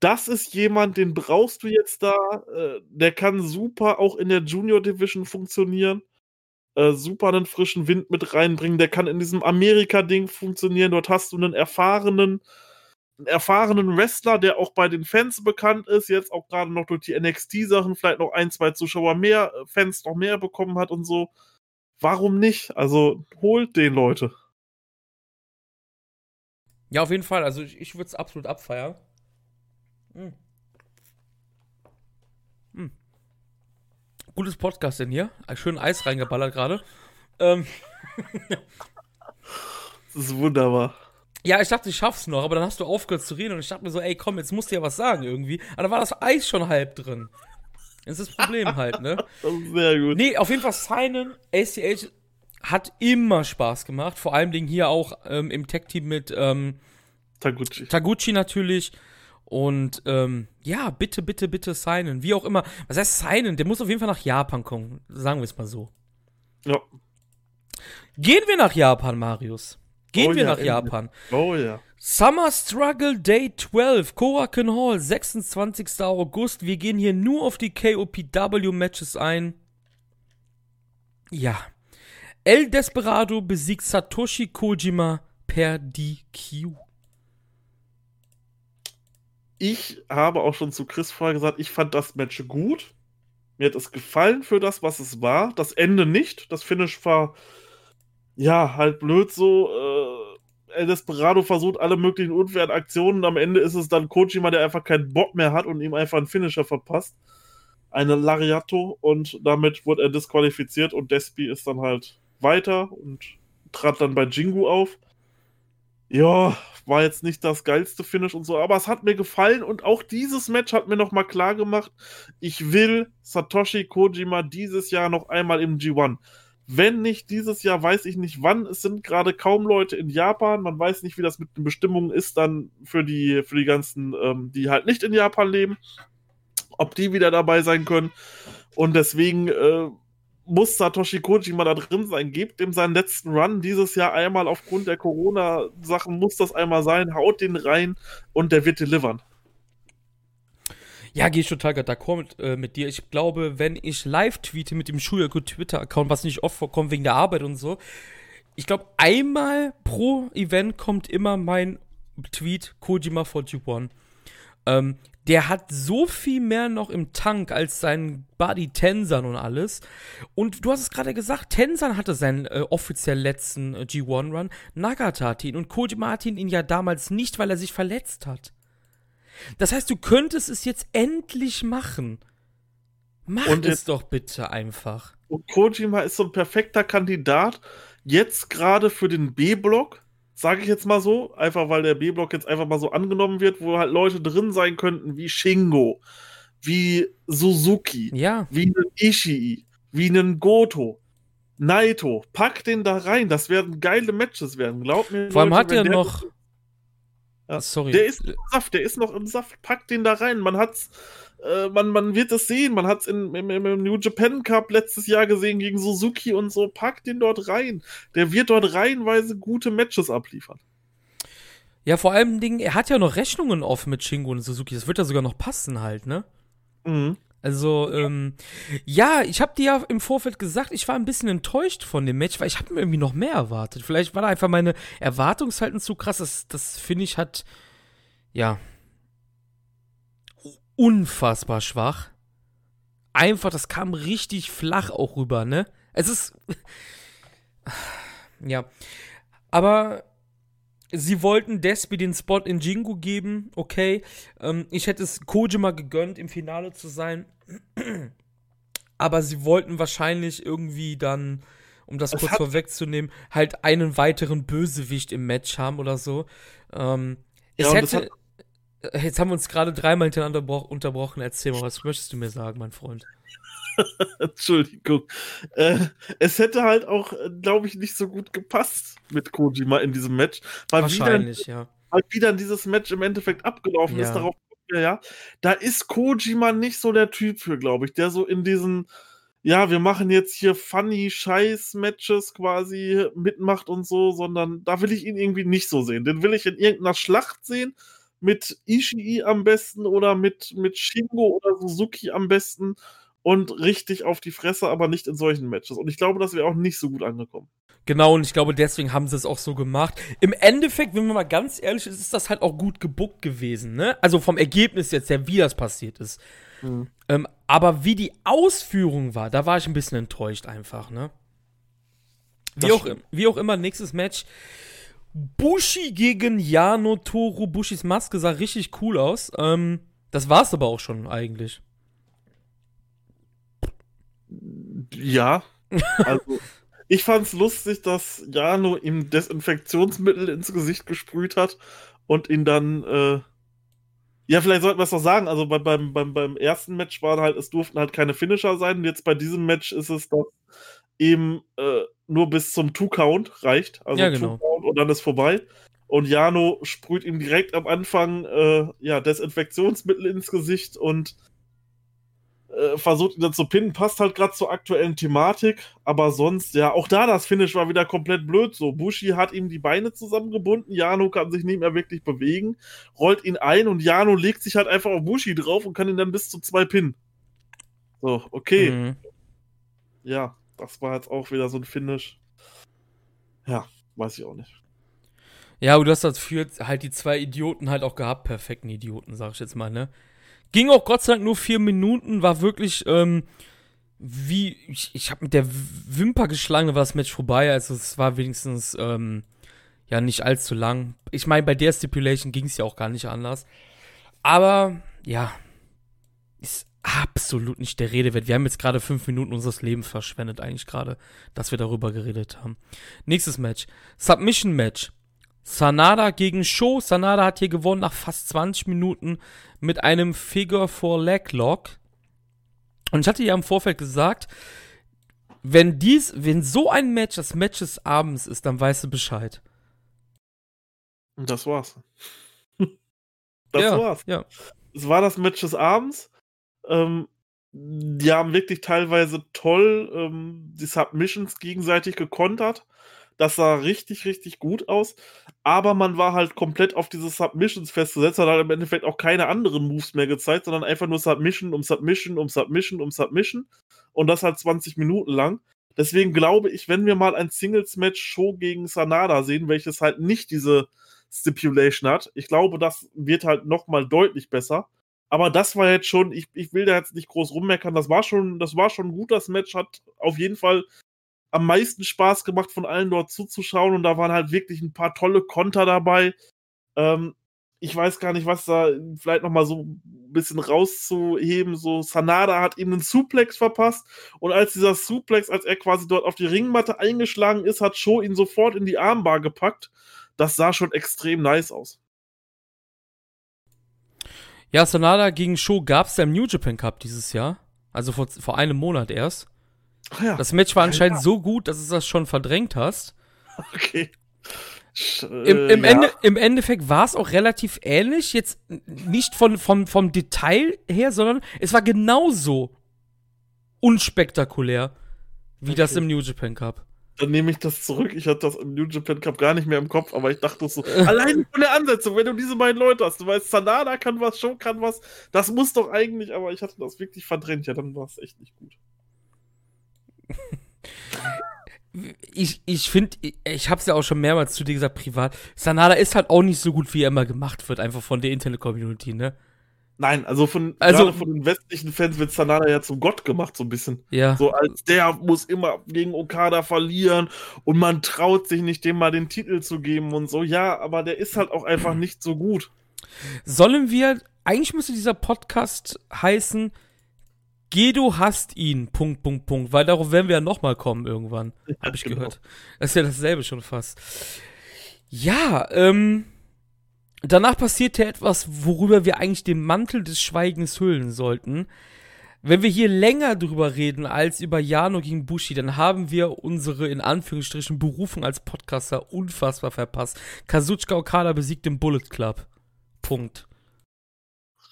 Das ist jemand, den brauchst du jetzt da. Äh, der kann super auch in der Junior Division funktionieren. Äh, super einen frischen Wind mit reinbringen. Der kann in diesem Amerika-Ding funktionieren. Dort hast du einen erfahrenen erfahrenen Wrestler, der auch bei den Fans bekannt ist, jetzt auch gerade noch durch die NXT-Sachen vielleicht noch ein, zwei Zuschauer mehr, äh, Fans noch mehr bekommen hat und so. Warum nicht? Also holt den Leute.
Ja, auf jeden Fall. Also ich, ich würde es absolut abfeiern. Hm. Hm. Gutes Podcast denn hier. Schön Eis reingeballert gerade. Ähm.
das ist wunderbar.
Ja, ich dachte, ich schaff's noch, aber dann hast du aufgehört zu reden und ich dachte mir so, ey, komm, jetzt musst du ja was sagen irgendwie. Aber da war das Eis schon halb drin. Das ist das Problem halt, ne?
Sehr gut.
Nee, auf jeden Fall signen. ACH hat immer Spaß gemacht. Vor allem Dingen hier auch ähm, im Tech-Team mit ähm,
Taguchi.
Taguchi natürlich. Und ähm, ja, bitte, bitte, bitte signen. Wie auch immer. Was heißt signen? Der muss auf jeden Fall nach Japan kommen. Sagen wir es mal so.
Ja.
Gehen wir nach Japan, Marius. Gehen oh wir ja, nach Japan.
Oh ja.
Summer Struggle Day 12, Korakuen Hall, 26. August. Wir gehen hier nur auf die KOPW-Matches ein. Ja. El Desperado besiegt Satoshi Kojima per DQ.
Ich habe auch schon zu Chris vorher gesagt, ich fand das Match gut. Mir hat es gefallen für das, was es war. Das Ende nicht. Das Finish war ja, halt blöd so. Äh, El Desperado versucht alle möglichen unfairen Aktionen. Am Ende ist es dann Kojima, der einfach keinen Bock mehr hat und ihm einfach einen Finisher verpasst. Eine Lariato und damit wurde er disqualifiziert und Despi ist dann halt weiter und trat dann bei Jingu auf. Ja, war jetzt nicht das geilste Finish und so, aber es hat mir gefallen und auch dieses Match hat mir nochmal klar gemacht, ich will Satoshi Kojima dieses Jahr noch einmal im G1. Wenn nicht dieses Jahr, weiß ich nicht wann. Es sind gerade kaum Leute in Japan. Man weiß nicht, wie das mit den Bestimmungen ist dann für die, für die ganzen, ähm, die halt nicht in Japan leben. Ob die wieder dabei sein können. Und deswegen äh, muss Satoshi Kojima da drin sein. Gebt ihm seinen letzten Run dieses Jahr einmal aufgrund der Corona-Sachen, muss das einmal sein. Haut den rein und der wird delivern.
Ja, gehe ich total d'accord mit, äh, mit dir. Ich glaube, wenn ich live tweete mit dem Schuyaku Twitter-Account, was nicht oft vorkommt wegen der Arbeit und so, ich glaube, einmal pro Event kommt immer mein Tweet Kojima 41. Ähm, der hat so viel mehr noch im Tank als sein Buddy Tensan und alles. Und du hast es gerade gesagt, Tensan hatte seinen äh, offiziell letzten äh, G1-Run. Nagata hat ihn und Koji Martin ihn ja damals nicht, weil er sich verletzt hat. Das heißt, du könntest es jetzt endlich machen. Mach und es doch bitte einfach.
Und Kojima ist so ein perfekter Kandidat, jetzt gerade für den B-Block, sage ich jetzt mal so, einfach weil der B-Block jetzt einfach mal so angenommen wird, wo halt Leute drin sein könnten wie Shingo, wie Suzuki,
ja.
wie ein Ishii, wie ein Goto, Naito. Pack den da rein, das werden geile Matches werden, glaub mir.
Vor allem Leute, hat er noch.
Ja, Sorry. Der ist im Saft, der ist noch im Saft. Pack den da rein. Man hat's äh, man, man wird es sehen. Man hat es im, im, im, New Japan Cup letztes Jahr gesehen gegen Suzuki und so. Packt den dort rein. Der wird dort reihenweise gute Matches abliefern.
Ja, vor allem Dingen, er hat ja noch Rechnungen offen mit Shingo und Suzuki. Das wird ja sogar noch passen halt, ne? Mhm. Also, ähm, ja, ich habe dir ja im Vorfeld gesagt, ich war ein bisschen enttäuscht von dem Match, weil ich habe mir irgendwie noch mehr erwartet. Vielleicht war da einfach meine Erwartungshalten zu krass. Das, das finde ich hat, ja, unfassbar schwach. Einfach, das kam richtig flach auch rüber, ne? Es ist. ja. Aber sie wollten Despi den Spot in Jingu geben, okay. Ähm, ich hätte es Kojima gegönnt, im Finale zu sein. Aber sie wollten wahrscheinlich irgendwie dann, um das, das kurz vorwegzunehmen, halt einen weiteren Bösewicht im Match haben oder so. Ähm, ja, es hätte Jetzt haben wir uns gerade dreimal hintereinander unterbrochen. Erzähl mal, was möchtest du mir sagen, mein Freund?
Entschuldigung. Äh, es hätte halt auch, äh, glaube ich, nicht so gut gepasst mit Kojima in diesem Match.
Weil Wahrscheinlich, dann, ja.
Weil wie dann dieses Match im Endeffekt abgelaufen ja. ist, darauf ja, da ist Kojima nicht so der Typ für, glaube ich, der so in diesen, ja, wir machen jetzt hier funny Scheiß-Matches quasi mitmacht und so, sondern da will ich ihn irgendwie nicht so sehen. Den will ich in irgendeiner Schlacht sehen mit Ishii am besten oder mit, mit Shingo oder Suzuki am besten und richtig auf die Fresse, aber nicht in solchen Matches. Und ich glaube, das wäre auch nicht so gut angekommen.
Genau, und ich glaube, deswegen haben sie es auch so gemacht. Im Endeffekt, wenn man mal ganz ehrlich ist, ist das halt auch gut gebuckt gewesen, ne? Also vom Ergebnis jetzt her, wie das passiert ist. Mhm. Ähm, aber wie die Ausführung war, da war ich ein bisschen enttäuscht einfach, ne? Wie auch, wie auch immer, nächstes Match. Bushi gegen Yano Toro. Bushis Maske sah richtig cool aus. Ähm, das war's aber auch schon eigentlich.
Ja. Also, ich fand's lustig, dass Jano ihm Desinfektionsmittel ins Gesicht gesprüht hat und ihn dann, äh, ja, vielleicht sollten wir es noch sagen. Also bei, beim, beim, beim ersten Match waren halt, es durften halt keine Finisher sein. Und jetzt bei diesem Match ist es, dass eben äh, nur bis zum Two-Count reicht. Also
ja, genau.
Two-Count und dann ist vorbei. Und Jano sprüht ihm direkt am Anfang äh, ja, Desinfektionsmittel ins Gesicht und äh, versucht ihn dann zu pinnen. Passt halt gerade zur aktuellen Thematik. Aber sonst, ja, auch da das Finish war wieder komplett blöd. So, Bushi hat ihm die Beine zusammengebunden. Jano kann sich nicht mehr wirklich bewegen. Rollt ihn ein und Jano legt sich halt einfach auf Bushi drauf und kann ihn dann bis zu zwei pinnen. So, okay. Mhm. Ja, das war jetzt auch wieder so ein Finish. Ja, weiß ich auch nicht.
Ja, und du hast dafür halt die zwei Idioten halt auch gehabt, perfekten Idioten, sag ich jetzt mal, ne? Ging auch Gott sei Dank nur vier Minuten, war wirklich, ähm, wie, ich, ich habe mit der Wimper geschlagen, da war das Match vorbei, also es war wenigstens, ähm, ja, nicht allzu lang. Ich meine, bei der Stipulation ging es ja auch gar nicht anders. Aber, ja, ist absolut nicht der Rede wert. Wir haben jetzt gerade fünf Minuten unseres Lebens verschwendet, eigentlich gerade, dass wir darüber geredet haben. Nächstes Match. Submission Match. Sanada gegen Sho. Sanada hat hier gewonnen nach fast 20 Minuten mit einem Figure for Leg Lock. Und ich hatte ja im Vorfeld gesagt, wenn dies, wenn so ein Match das Match des Abends ist, dann weißt du Bescheid.
Und das war's. das
ja,
war's.
Ja.
Es war das Match des Abends. Ähm, die haben wirklich teilweise toll ähm, die Submissions gegenseitig gekontert. Das sah richtig, richtig gut aus. Aber man war halt komplett auf diese Submissions festgesetzt, hat halt im Endeffekt auch keine anderen Moves mehr gezeigt, sondern einfach nur Submission um Submission um Submission um Submission. Und das halt 20 Minuten lang. Deswegen glaube ich, wenn wir mal ein Singles-Match Show gegen Sanada sehen, welches halt nicht diese Stipulation hat. Ich glaube, das wird halt nochmal deutlich besser. Aber das war jetzt schon, ich, ich will da jetzt nicht groß rummeckern, das war schon, das war schon gut, das Match hat auf jeden Fall am meisten Spaß gemacht, von allen dort zuzuschauen und da waren halt wirklich ein paar tolle Konter dabei. Ähm, ich weiß gar nicht, was da vielleicht nochmal so ein bisschen rauszuheben. So, Sanada hat ihm einen Suplex verpasst und als dieser Suplex, als er quasi dort auf die Ringmatte eingeschlagen ist, hat Show ihn sofort in die Armbar gepackt. Das sah schon extrem nice aus.
Ja, Sonada gegen Show gab es ja im New Japan Cup dieses Jahr. Also vor, vor einem Monat erst. Ach ja. Das Match war anscheinend ja. so gut, dass du das schon verdrängt hast. Okay. Im, im, ja. Ende, Im Endeffekt war es auch relativ ähnlich. Jetzt nicht von, vom, vom Detail her, sondern es war genauso unspektakulär wie okay. das im New Japan Cup
dann nehme ich das zurück. Ich hatte das im New Japan Cup gar nicht mehr im Kopf, aber ich dachte so, allein von der Ansetzung, wenn du diese beiden Leute hast, du weißt, Sanada kann was, Show kann was, das muss doch eigentlich, aber ich hatte das wirklich verdrängt, ja, dann war es echt nicht gut.
Ich, ich finde, ich, ich habe es ja auch schon mehrmals zu dir gesagt, privat, Sanada ist halt auch nicht so gut, wie er immer gemacht wird, einfach von der Internet-Community, ne?
Nein, also von, also, von den westlichen Fans wird Sanada ja zum Gott gemacht, so ein bisschen. Ja. So als der muss immer gegen Okada verlieren und man traut sich nicht, dem mal den Titel zu geben und so. Ja, aber der ist halt auch einfach nicht so gut.
Sollen wir, eigentlich müsste dieser Podcast heißen, Gedo hasst ihn, Punkt, Punkt, Punkt, weil darauf werden wir ja nochmal kommen irgendwann. Ja, Hab ich genau. gehört. Das ist ja dasselbe schon fast. Ja, ähm, Danach passierte etwas, worüber wir eigentlich den Mantel des Schweigens hüllen sollten. Wenn wir hier länger drüber reden als über Jano gegen Bushi, dann haben wir unsere in Anführungsstrichen Berufung als Podcaster unfassbar verpasst. Kazuchika Okada besiegt den Bullet Club. Punkt.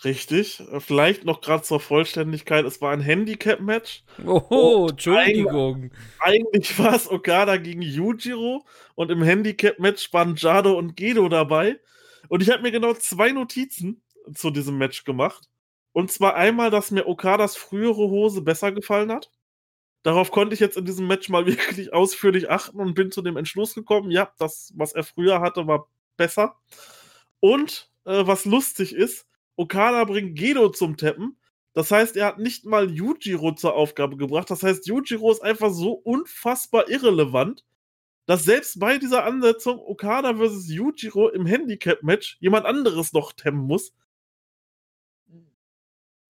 Richtig. Vielleicht noch gerade zur Vollständigkeit, es war ein Handicap-Match.
Oh, Entschuldigung.
Eigentlich, eigentlich war es Okada gegen Yujiro und im Handicap-Match waren Jado und Gedo dabei. Und ich habe mir genau zwei Notizen zu diesem Match gemacht. Und zwar einmal, dass mir Okadas frühere Hose besser gefallen hat. Darauf konnte ich jetzt in diesem Match mal wirklich ausführlich achten und bin zu dem Entschluss gekommen, ja, das, was er früher hatte, war besser. Und äh, was lustig ist, Okada bringt Gedo zum Tappen. Das heißt, er hat nicht mal Yujiro zur Aufgabe gebracht. Das heißt, Yujiro ist einfach so unfassbar irrelevant, dass selbst bei dieser Ansetzung Okada versus Yujiro im Handicap-Match jemand anderes noch temmen muss.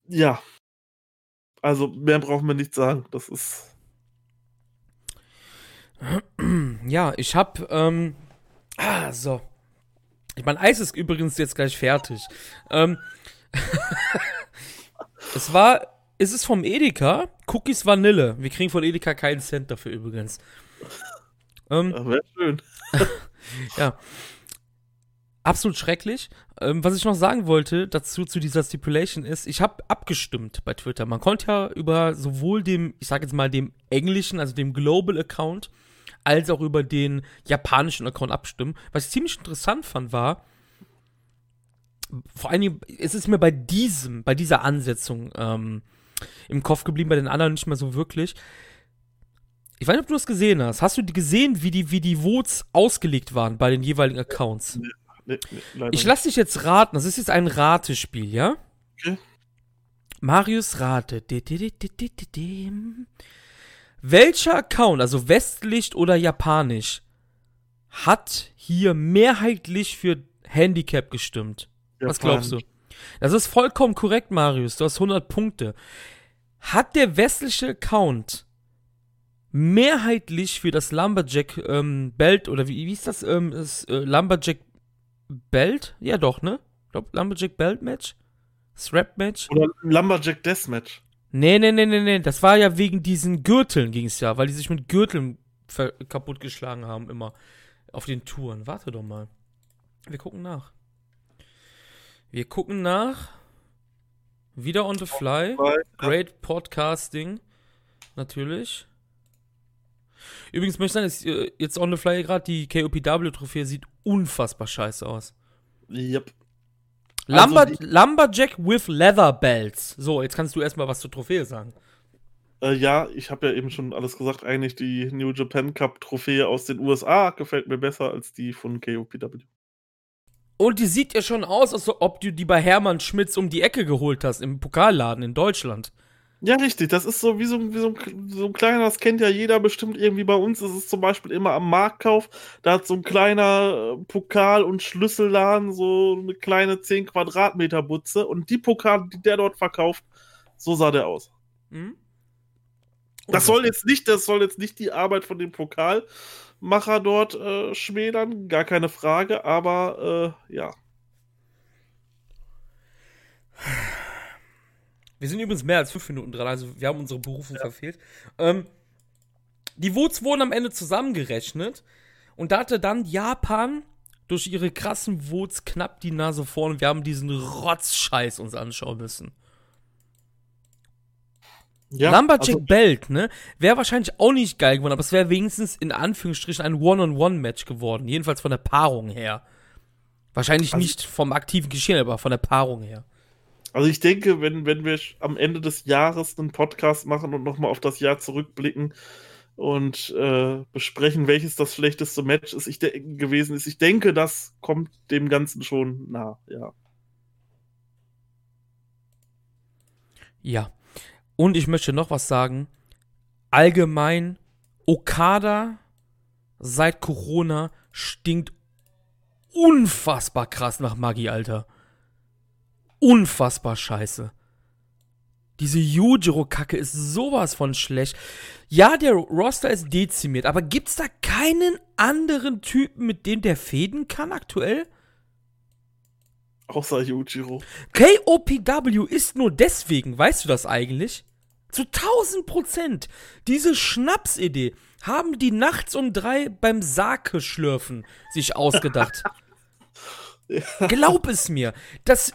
Ja. Also, mehr brauchen wir nicht sagen. Das ist.
Ja, ich hab, ähm. Ah, so. Mein Eis ist übrigens jetzt gleich fertig. Ähm. es war. Es ist vom Edeka Cookies Vanille. Wir kriegen von Edeka keinen Cent dafür übrigens.
Ähm, Wäre schön.
ja. Absolut schrecklich. Ähm, was ich noch sagen wollte dazu zu dieser Stipulation ist, ich habe abgestimmt bei Twitter. Man konnte ja über sowohl dem, ich sage jetzt mal dem englischen, also dem Global Account, als auch über den japanischen Account abstimmen. Was ich ziemlich interessant fand, war, vor allen Dingen, es ist mir bei diesem, bei dieser Ansetzung ähm, im Kopf geblieben, bei den anderen nicht mehr so wirklich. Ich weiß nicht, ob du das gesehen hast. Hast du gesehen, wie die, wie die Votes ausgelegt waren bei den jeweiligen Accounts? Nee, nee, ich lasse dich jetzt raten. Das ist jetzt ein Ratespiel, ja? Okay. Marius Rate. Welcher Account, also westlich oder japanisch, hat hier mehrheitlich für Handicap gestimmt? Japan. Was glaubst du? Das ist vollkommen korrekt, Marius. Du hast 100 Punkte. Hat der westliche Account mehrheitlich für das Lumberjack ähm, Belt oder wie, wie ist das, ähm, das äh, Lumberjack Belt? Ja doch, ne? Ich glaub, Lumberjack Belt Match? Das Rap Match?
Oder Lumberjack Death Match?
Nee, nee, nee, nee, nee. Das war ja wegen diesen Gürteln ging es ja, weil die sich mit Gürteln kaputtgeschlagen haben immer auf den Touren. Warte doch mal. Wir gucken nach. Wir gucken nach. Wieder on the fly. Great Podcasting. Natürlich. Übrigens möchte ich sagen, äh, jetzt on the fly gerade, die KOPW-Trophäe sieht unfassbar scheiße aus.
Yep.
Lumber, also Lumberjack with Leather Belts. So, jetzt kannst du erstmal was zur Trophäe sagen.
Äh, ja, ich habe ja eben schon alles gesagt. Eigentlich die New Japan Cup Trophäe aus den USA gefällt mir besser als die von KOPW.
Und die sieht ja schon aus, als ob du die bei Hermann Schmitz um die Ecke geholt hast, im Pokalladen in Deutschland.
Ja, richtig. Das ist so wie so, wie so, ein, so ein kleiner, das kennt ja jeder bestimmt irgendwie bei uns. ist es zum Beispiel immer am Marktkauf. Da hat so ein kleiner äh, Pokal- und Schlüsselladen so eine kleine 10 Quadratmeter Butze. Und die Pokale, die der dort verkauft, so sah der aus. Mhm. Das soll jetzt nicht, das soll jetzt nicht die Arbeit von dem Pokalmacher dort äh, schmälern, gar keine Frage, aber äh, ja.
Wir sind übrigens mehr als fünf Minuten dran, also wir haben unsere Berufung ja. verfehlt. Ähm, die Votes wurden am Ende zusammengerechnet und da hatte dann Japan durch ihre krassen Votes knapp die Nase vorn. Wir haben diesen Rotzscheiß uns anschauen müssen. Ja, Lumberjack also, Belt, ne? Wäre wahrscheinlich auch nicht geil geworden, aber es wäre wenigstens in Anführungsstrichen ein One-on-One-Match geworden. Jedenfalls von der Paarung her. Wahrscheinlich also, nicht vom aktiven Geschehen, aber von der Paarung her.
Also ich denke, wenn, wenn wir am Ende des Jahres einen Podcast machen und nochmal auf das Jahr zurückblicken und äh, besprechen, welches das schlechteste Match ist ich gewesen ist, ich denke, das kommt dem Ganzen schon nah, ja.
Ja. Und ich möchte noch was sagen. Allgemein, Okada seit Corona stinkt unfassbar krass nach Maggi, Alter unfassbar scheiße. Diese Yujiro-Kacke ist sowas von schlecht. Ja, der Roster ist dezimiert, aber gibt's da keinen anderen Typen, mit dem der fäden kann aktuell?
Außer Yujiro.
KOPW ist nur deswegen, weißt du das eigentlich? Zu 1000 Prozent. Diese Schnapsidee haben die nachts um drei beim Sake schlürfen sich ausgedacht. ja. Glaub es mir. Das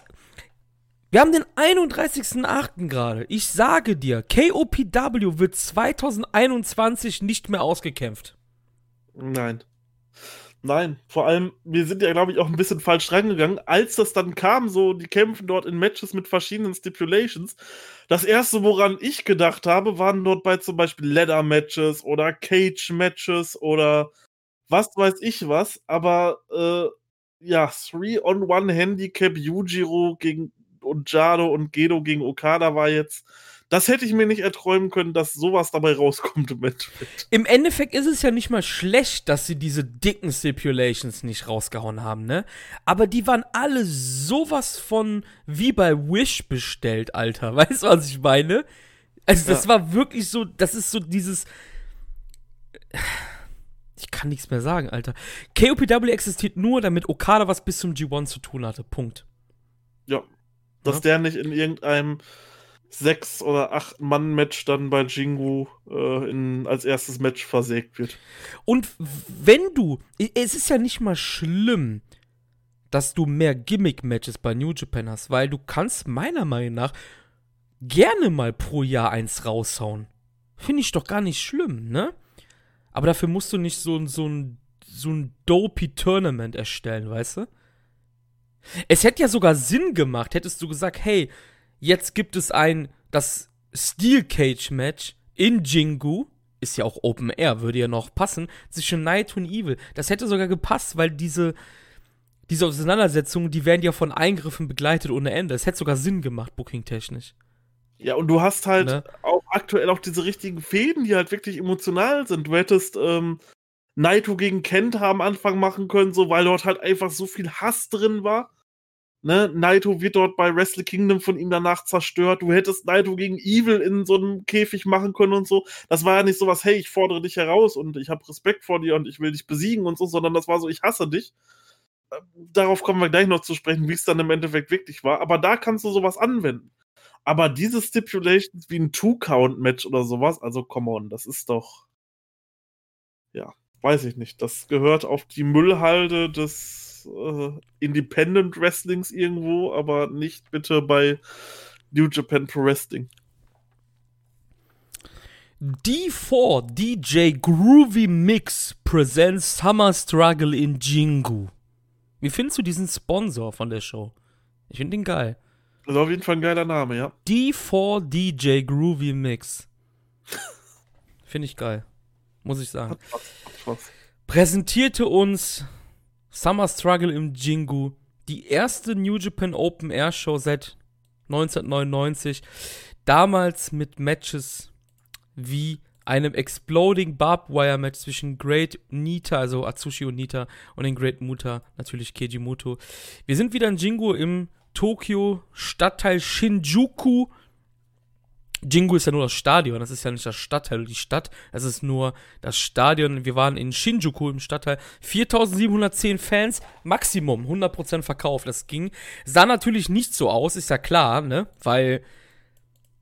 wir haben den 31.08. gerade. Ich sage dir, KOPW wird 2021 nicht mehr ausgekämpft.
Nein. Nein, vor allem, wir sind ja, glaube ich, auch ein bisschen falsch reingegangen. Als das dann kam, so, die kämpfen dort in Matches mit verschiedenen Stipulations. Das erste, woran ich gedacht habe, waren dort bei zum Beispiel Leather-Matches oder Cage-Matches oder was weiß ich was. Aber, äh, ja, 3-on-1 Handicap Yujiro gegen und Jado und Gedo gegen Okada war jetzt. Das hätte ich mir nicht erträumen können, dass sowas dabei rauskommt im
Endeffekt. Im Endeffekt ist es ja nicht mal schlecht, dass sie diese dicken Stipulations nicht rausgehauen haben, ne? Aber die waren alle sowas von wie bei Wish bestellt, Alter. Weißt du, was ich meine? Also, das ja. war wirklich so, das ist so dieses. Ich kann nichts mehr sagen, Alter. KOPW existiert nur, damit Okada was bis zum G1 zu tun hatte. Punkt.
Ja, dass ja. der nicht in irgendeinem sechs oder acht Mann Match dann bei Jingu äh, in, als erstes Match versägt wird.
Und wenn du, es ist ja nicht mal schlimm, dass du mehr Gimmick Matches bei New Japan hast, weil du kannst meiner Meinung nach gerne mal pro Jahr eins raushauen. Finde ich doch gar nicht schlimm, ne? Aber dafür musst du nicht so, so ein so ein dopey Tournament erstellen, weißt du? Es hätte ja sogar Sinn gemacht, hättest du gesagt, hey, jetzt gibt es ein, das Steel Cage Match in Jingu, ist ja auch Open Air, würde ja noch passen, zwischen Night und Evil. Das hätte sogar gepasst, weil diese, diese Auseinandersetzungen, die werden ja von Eingriffen begleitet ohne Ende. Es hätte sogar Sinn gemacht, booking-technisch.
Ja, und du hast halt ne? auch aktuell auch diese richtigen Fäden, die halt wirklich emotional sind. Du hättest ähm, Naito gegen Kenta am Anfang machen können, so weil dort halt einfach so viel Hass drin war. Ne, Naito wird dort bei Wrestle Kingdom von ihm danach zerstört. Du hättest Naito gegen Evil in so einem Käfig machen können und so. Das war ja nicht so was, hey, ich fordere dich heraus und ich habe Respekt vor dir und ich will dich besiegen und so, sondern das war so, ich hasse dich. Darauf kommen wir gleich noch zu sprechen, wie es dann im Endeffekt wirklich war. Aber da kannst du sowas anwenden. Aber diese Stipulations wie ein Two-Count-Match oder sowas, also come on, das ist doch. Ja, weiß ich nicht. Das gehört auf die Müllhalde des äh, Independent Wrestlings irgendwo, aber nicht bitte bei New Japan Pro Wrestling.
D4 DJ Groovy Mix presents Summer Struggle in Jingu. Wie findest du diesen Sponsor von der Show? Ich finde ihn geil.
Das ist auf jeden Fall ein geiler Name, ja.
D4 DJ Groovy Mix. finde ich geil. Muss ich sagen. Präsentierte uns Summer Struggle im Jingu die erste New Japan Open Air Show seit 1999. Damals mit Matches wie einem Exploding Barbed Wire Match zwischen Great Nita, also Atsushi und Nita, und den Great Muta, natürlich Keiji Muto. Wir sind wieder in Jingo im Tokio Stadtteil Shinjuku. Jingu ist ja nur das Stadion, das ist ja nicht das Stadtteil, die Stadt, es ist nur das Stadion. Wir waren in Shinjuku im Stadtteil. 4710 Fans, Maximum, 100% verkauft. Das ging. Sah natürlich nicht so aus, ist ja klar, ne? Weil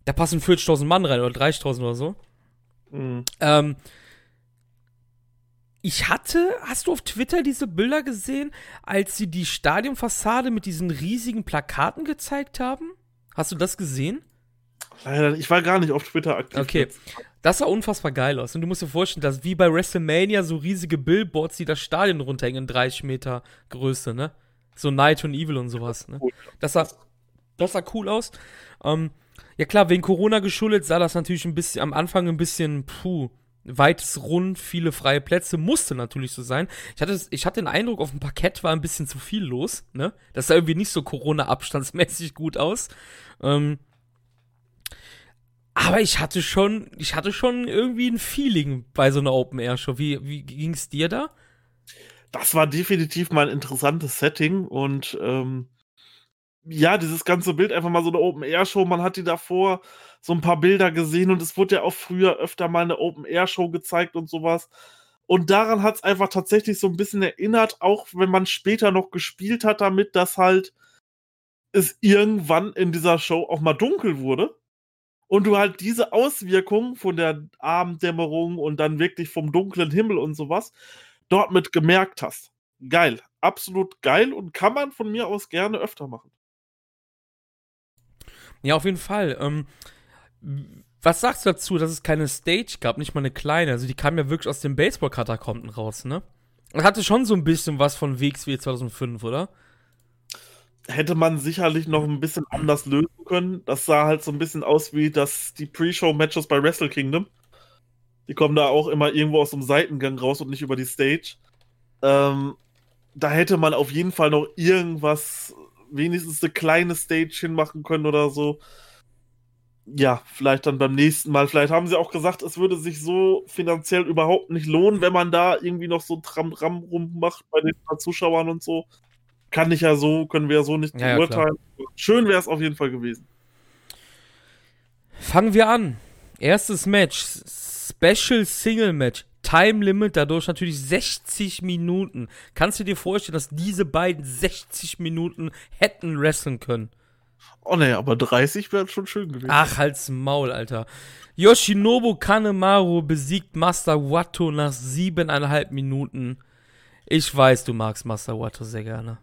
da passen 40.000 Mann rein oder 30.000 oder so. Mhm. Ähm, ich hatte, hast du auf Twitter diese Bilder gesehen, als sie die Stadionfassade mit diesen riesigen Plakaten gezeigt haben? Hast du das gesehen?
Leider, ich war gar nicht auf Twitter
aktiv. Okay. Das sah unfassbar geil aus. Und du musst dir vorstellen, dass wie bei WrestleMania so riesige Billboards, die das Stadion runterhängen, 30 Meter Größe, ne? So Night und Evil und sowas, ne? Das sah, das sah cool aus. Ähm, ja klar, wegen Corona geschuldet sah das natürlich ein bisschen, am Anfang ein bisschen, puh, weites Rund, viele freie Plätze, musste natürlich so sein. Ich hatte, ich hatte den Eindruck, auf dem Parkett war ein bisschen zu viel los, ne? Das sah irgendwie nicht so Corona-abstandsmäßig gut aus. Ähm, aber ich hatte schon, ich hatte schon irgendwie ein Feeling bei so einer Open Air Show. Wie, wie ging es dir da?
Das war definitiv mal ein interessantes Setting und ähm, ja, dieses ganze Bild einfach mal so eine Open Air Show. Man hat die davor so ein paar Bilder gesehen und es wurde ja auch früher öfter mal eine Open Air Show gezeigt und sowas. Und daran hat es einfach tatsächlich so ein bisschen erinnert, auch wenn man später noch gespielt hat damit, dass halt es irgendwann in dieser Show auch mal dunkel wurde und du halt diese Auswirkungen von der Abenddämmerung und dann wirklich vom dunklen Himmel und sowas dort mit gemerkt hast. Geil, absolut geil und kann man von mir aus gerne öfter machen.
Ja, auf jeden Fall. Ähm, was sagst du dazu, dass es keine Stage gab, nicht mal eine kleine? Also die kam ja wirklich aus den Baseball-Katakomben raus, ne? Und hatte schon so ein bisschen was von WXW 2005, oder?
Hätte man sicherlich noch ein bisschen anders lösen können. Das sah halt so ein bisschen aus wie das, die Pre-Show-Matches bei Wrestle Kingdom. Die kommen da auch immer irgendwo aus dem Seitengang raus und nicht über die Stage. Ähm, da hätte man auf jeden Fall noch irgendwas, wenigstens eine kleine Stage hinmachen können oder so. Ja, vielleicht dann beim nächsten Mal. Vielleicht haben sie auch gesagt, es würde sich so finanziell überhaupt nicht lohnen, wenn man da irgendwie noch so Tram-Ram rummacht bei den Zuschauern und so kann ich ja so, können wir ja so nicht ja, beurteilen. Ja, Schön wäre es auf jeden Fall gewesen.
Fangen wir an. Erstes Match. Special Single Match. Time Limit, dadurch natürlich 60 Minuten. Kannst du dir vorstellen, dass diese beiden 60 Minuten hätten wresteln können?
Oh ne, aber 30 wäre schon schön gewesen.
Ach, halt's Maul, Alter. Yoshinobu Kanemaru besiegt Master Watto nach siebeneinhalb Minuten. Ich weiß, du magst Master Watto sehr gerne.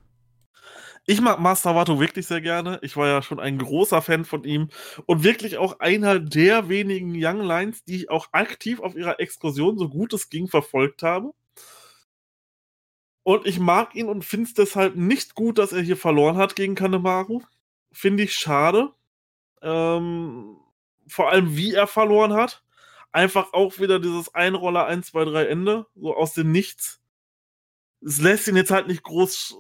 Ich mag Master Wato wirklich sehr gerne. Ich war ja schon ein großer Fan von ihm und wirklich auch einer der wenigen Young Lines, die ich auch aktiv auf ihrer Exkursion, so gut es ging, verfolgt habe. Und ich mag ihn und finde es deshalb nicht gut, dass er hier verloren hat gegen Kanemaru. Finde ich schade. Ähm, vor allem, wie er verloren hat. Einfach auch wieder dieses Einroller 1, 2, 3 Ende, so aus dem Nichts. Es lässt ihn jetzt halt nicht groß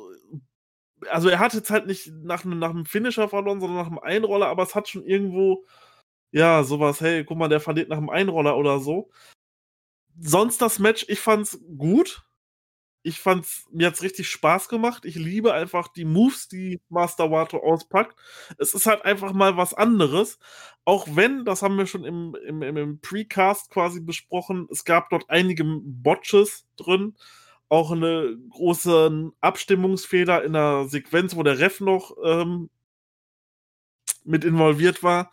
also er hat jetzt halt nicht nach nach einem Finisher verloren, sondern nach einem Einroller, aber es hat schon irgendwo, ja, sowas, hey, guck mal, der verliert nach einem Einroller oder so. Sonst das Match, ich fand's gut. Ich fand's, mir hat's richtig Spaß gemacht. Ich liebe einfach die Moves, die Master Wato auspackt. Es ist halt einfach mal was anderes. Auch wenn, das haben wir schon im, im, im Precast quasi besprochen, es gab dort einige Botches drin auch eine große Abstimmungsfehler in der Sequenz, wo der Ref noch ähm, mit involviert war.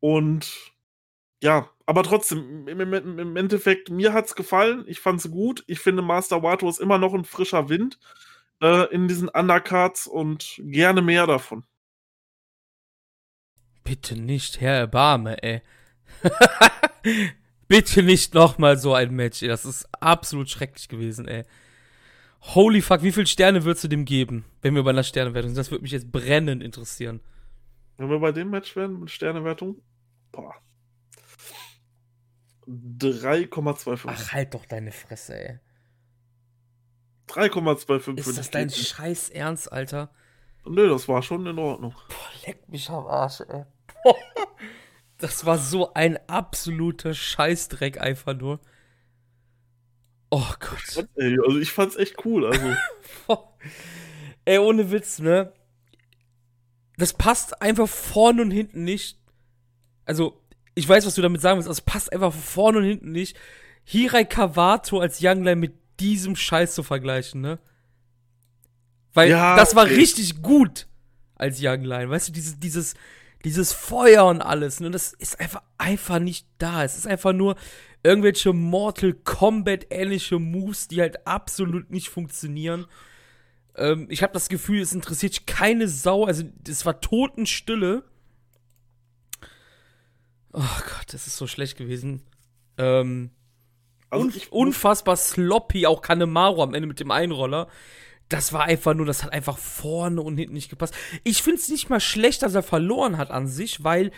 Und ja, aber trotzdem, im, im, Endeffekt, mir hat es gefallen. Ich fand es gut. Ich finde, Master Wato ist immer noch ein frischer Wind äh, in diesen Undercards und gerne mehr davon.
Bitte nicht, Herr Erbarme, ey. Bitte nicht nochmal so ein Match. Das ist absolut schrecklich gewesen, ey. Holy fuck, wie viele Sterne würdest du dem geben, wenn wir bei einer Sternewertung sind? Das würde mich jetzt brennend interessieren.
Wenn wir bei dem Match wären mit Sternewertung, boah. 3,25.
Ach, halt doch deine Fresse, ey.
3,25.
Ist das dein Scheiß Ernst, Alter?
Nö, das war schon in Ordnung.
Boah, leck mich am Arsch, ey. Das war so ein absoluter Scheißdreck einfach nur. Oh Gott.
Also ich fand's echt cool, also.
ey, ohne Witz, ne? Das passt einfach vorne und hinten nicht. Also, ich weiß, was du damit sagen willst, aber es passt einfach vorne und hinten nicht. Hirai Kawato als Youngline mit diesem Scheiß zu vergleichen, ne? Weil ja, das war okay. richtig gut als Youngline. Weißt du, dieses, dieses, dieses Feuer und alles, ne? Das ist einfach, einfach nicht da. Es ist einfach nur irgendwelche Mortal Kombat-ähnliche Moves, die halt absolut nicht funktionieren. Ähm, ich habe das Gefühl, es interessiert keine Sau. Also, es war Totenstille. Oh Gott, das ist so schlecht gewesen. Ähm, also un unfassbar sloppy, auch Kanemaru am Ende mit dem Einroller das war einfach nur, das hat einfach vorne und hinten nicht gepasst. Ich finde es nicht mal schlecht, dass er verloren hat an sich, weil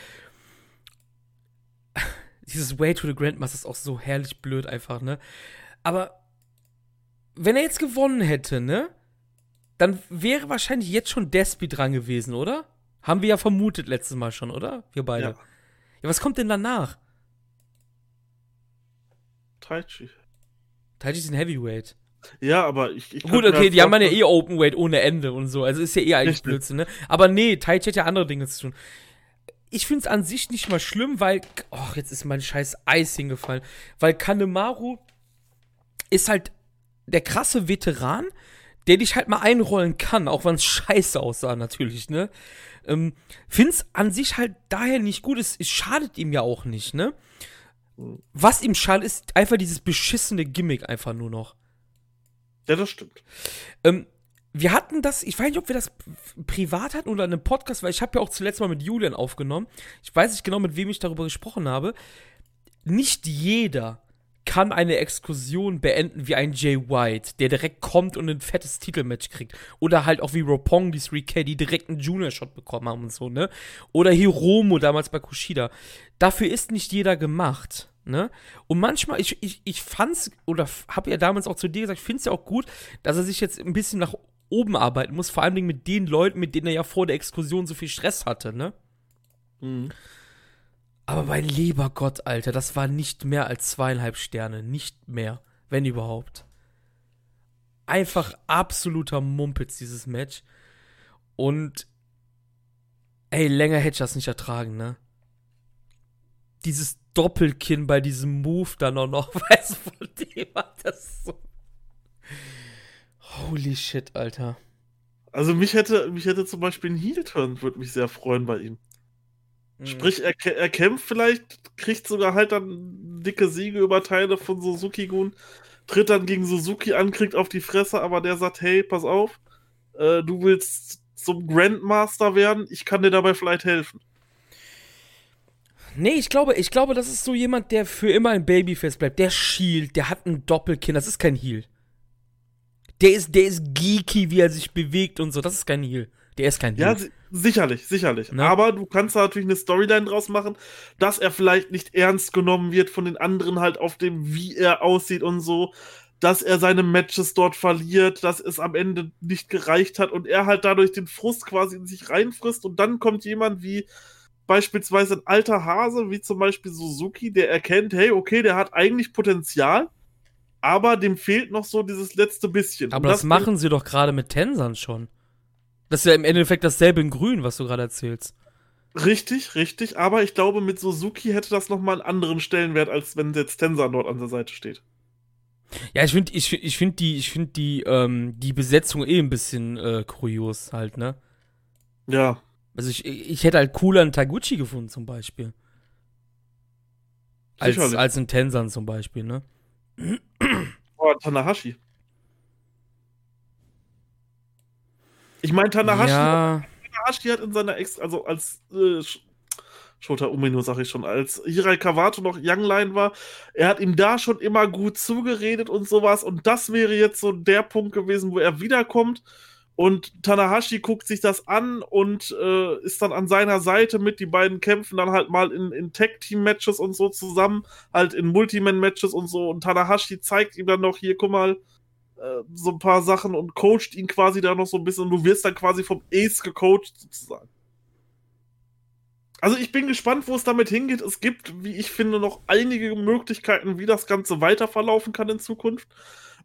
dieses Way to the Grandmaster ist auch so herrlich blöd einfach, ne? Aber wenn er jetzt gewonnen hätte, ne? Dann wäre wahrscheinlich jetzt schon Despi dran gewesen, oder? Haben wir ja vermutet letztes Mal schon, oder? Wir beide. Ja, ja was kommt denn danach?
Taichi.
Taichi ist ein Heavyweight.
Ja, aber ich. ich
Gut, okay, die haben ja eh Open Weight ohne Ende und so. Also ist ja eh eigentlich Richtig. Blödsinn, ne? Aber nee, Tai Chi hat ja andere Dinge zu tun. Ich finde es an sich nicht mal schlimm, weil. Oh, jetzt ist mein scheiß Eis hingefallen. Weil Kanemaru ist halt der krasse Veteran, der dich halt mal einrollen kann, auch wenn es scheiße aussah, natürlich, ne? Ähm, find's an sich halt daher nicht gut. Es, es schadet ihm ja auch nicht, ne? Hm. Was ihm schadet, ist einfach dieses beschissene Gimmick einfach nur noch.
Ja, das stimmt.
Ähm, wir hatten das, ich weiß nicht, ob wir das privat hatten oder in einem Podcast, weil ich habe ja auch zuletzt mal mit Julian aufgenommen. Ich weiß nicht genau, mit wem ich darüber gesprochen habe. Nicht jeder kann eine Exkursion beenden wie ein Jay White, der direkt kommt und ein fettes Titelmatch kriegt. Oder halt auch wie Ropong, die 3K, die direkt einen Junior-Shot bekommen haben und so, ne? Oder Hiromo damals bei Kushida. Dafür ist nicht jeder gemacht. Ne? Und manchmal, ich, ich, ich fand's, oder habe ja damals auch zu dir gesagt, ich finde es ja auch gut, dass er sich jetzt ein bisschen nach oben arbeiten muss, vor allem mit den Leuten, mit denen er ja vor der Exkursion so viel Stress hatte, ne? Mhm. Aber mein lieber Gott, Alter, das war nicht mehr als zweieinhalb Sterne. Nicht mehr, wenn überhaupt. Einfach absoluter Mumpitz, dieses Match. Und ey, länger hätte ich das nicht ertragen, ne? Dieses Doppelkinn bei diesem Move dann auch noch, weißt du, von dem hat das so. Holy shit, Alter.
Also mich hätte, mich hätte zum Beispiel ein Heel-Turn, würde mich sehr freuen bei ihm. Mhm. Sprich, er, er kämpft vielleicht, kriegt sogar halt dann dicke Siege über Teile von Suzuki-Gun, tritt dann gegen Suzuki an, kriegt auf die Fresse, aber der sagt, hey, pass auf, äh, du willst zum Grandmaster werden, ich kann dir dabei vielleicht helfen.
Nee, ich glaube, ich glaube, das ist so jemand, der für immer ein Babyface bleibt. Der Shield, der hat ein Doppelkinn, das ist kein Heal. Der ist, der ist geeky, wie er sich bewegt und so, das ist kein Heal. Der ist kein
Heal. Ja, sicherlich, sicherlich. Ne? Aber du kannst da natürlich eine Storyline draus machen, dass er vielleicht nicht ernst genommen wird von den anderen halt auf dem, wie er aussieht und so dass er seine Matches dort verliert, dass es am Ende nicht gereicht hat und er halt dadurch den Frust quasi in sich reinfrisst und dann kommt jemand wie beispielsweise ein alter Hase, wie zum Beispiel Suzuki, der erkennt, hey, okay, der hat eigentlich Potenzial, aber dem fehlt noch so dieses letzte bisschen.
Aber das, das, machen sie doch gerade mit Tensern schon. Das ist ja im Endeffekt dasselbe in Grün, was du gerade erzählst.
Richtig, richtig, aber ich glaube, mit Suzuki hätte das nochmal einen anderen Stellenwert, als wenn jetzt Tensan dort an der Seite steht.
Ja, ich finde ich, ich find die, ich find die, ähm, die Besetzung eh ein bisschen äh, kurios halt, ne?
Ja.
Also ich, ich hätte halt cooler einen Taguchi gefunden zum Beispiel. Als, als einen Tensan zum Beispiel, ne?
Oh, Tanahashi. Ich meine, Tanahashi, ja. Tanahashi hat in seiner Ex, also als äh, Shota Umino, sag ich schon, als Hirai Kawato noch Youngline war, er hat ihm da schon immer gut zugeredet und sowas. Und das wäre jetzt so der Punkt gewesen, wo er wiederkommt und Tanahashi guckt sich das an und äh, ist dann an seiner Seite mit. Die beiden kämpfen dann halt mal in, in Tag-Team-Matches und so zusammen, halt in Multiman-Matches und so. Und Tanahashi zeigt ihm dann noch hier, guck mal, äh, so ein paar Sachen und coacht ihn quasi da noch so ein bisschen und du wirst dann quasi vom Ace gecoacht sozusagen. Also ich bin gespannt, wo es damit hingeht. Es gibt, wie ich finde, noch einige Möglichkeiten, wie das Ganze weiter verlaufen kann in Zukunft.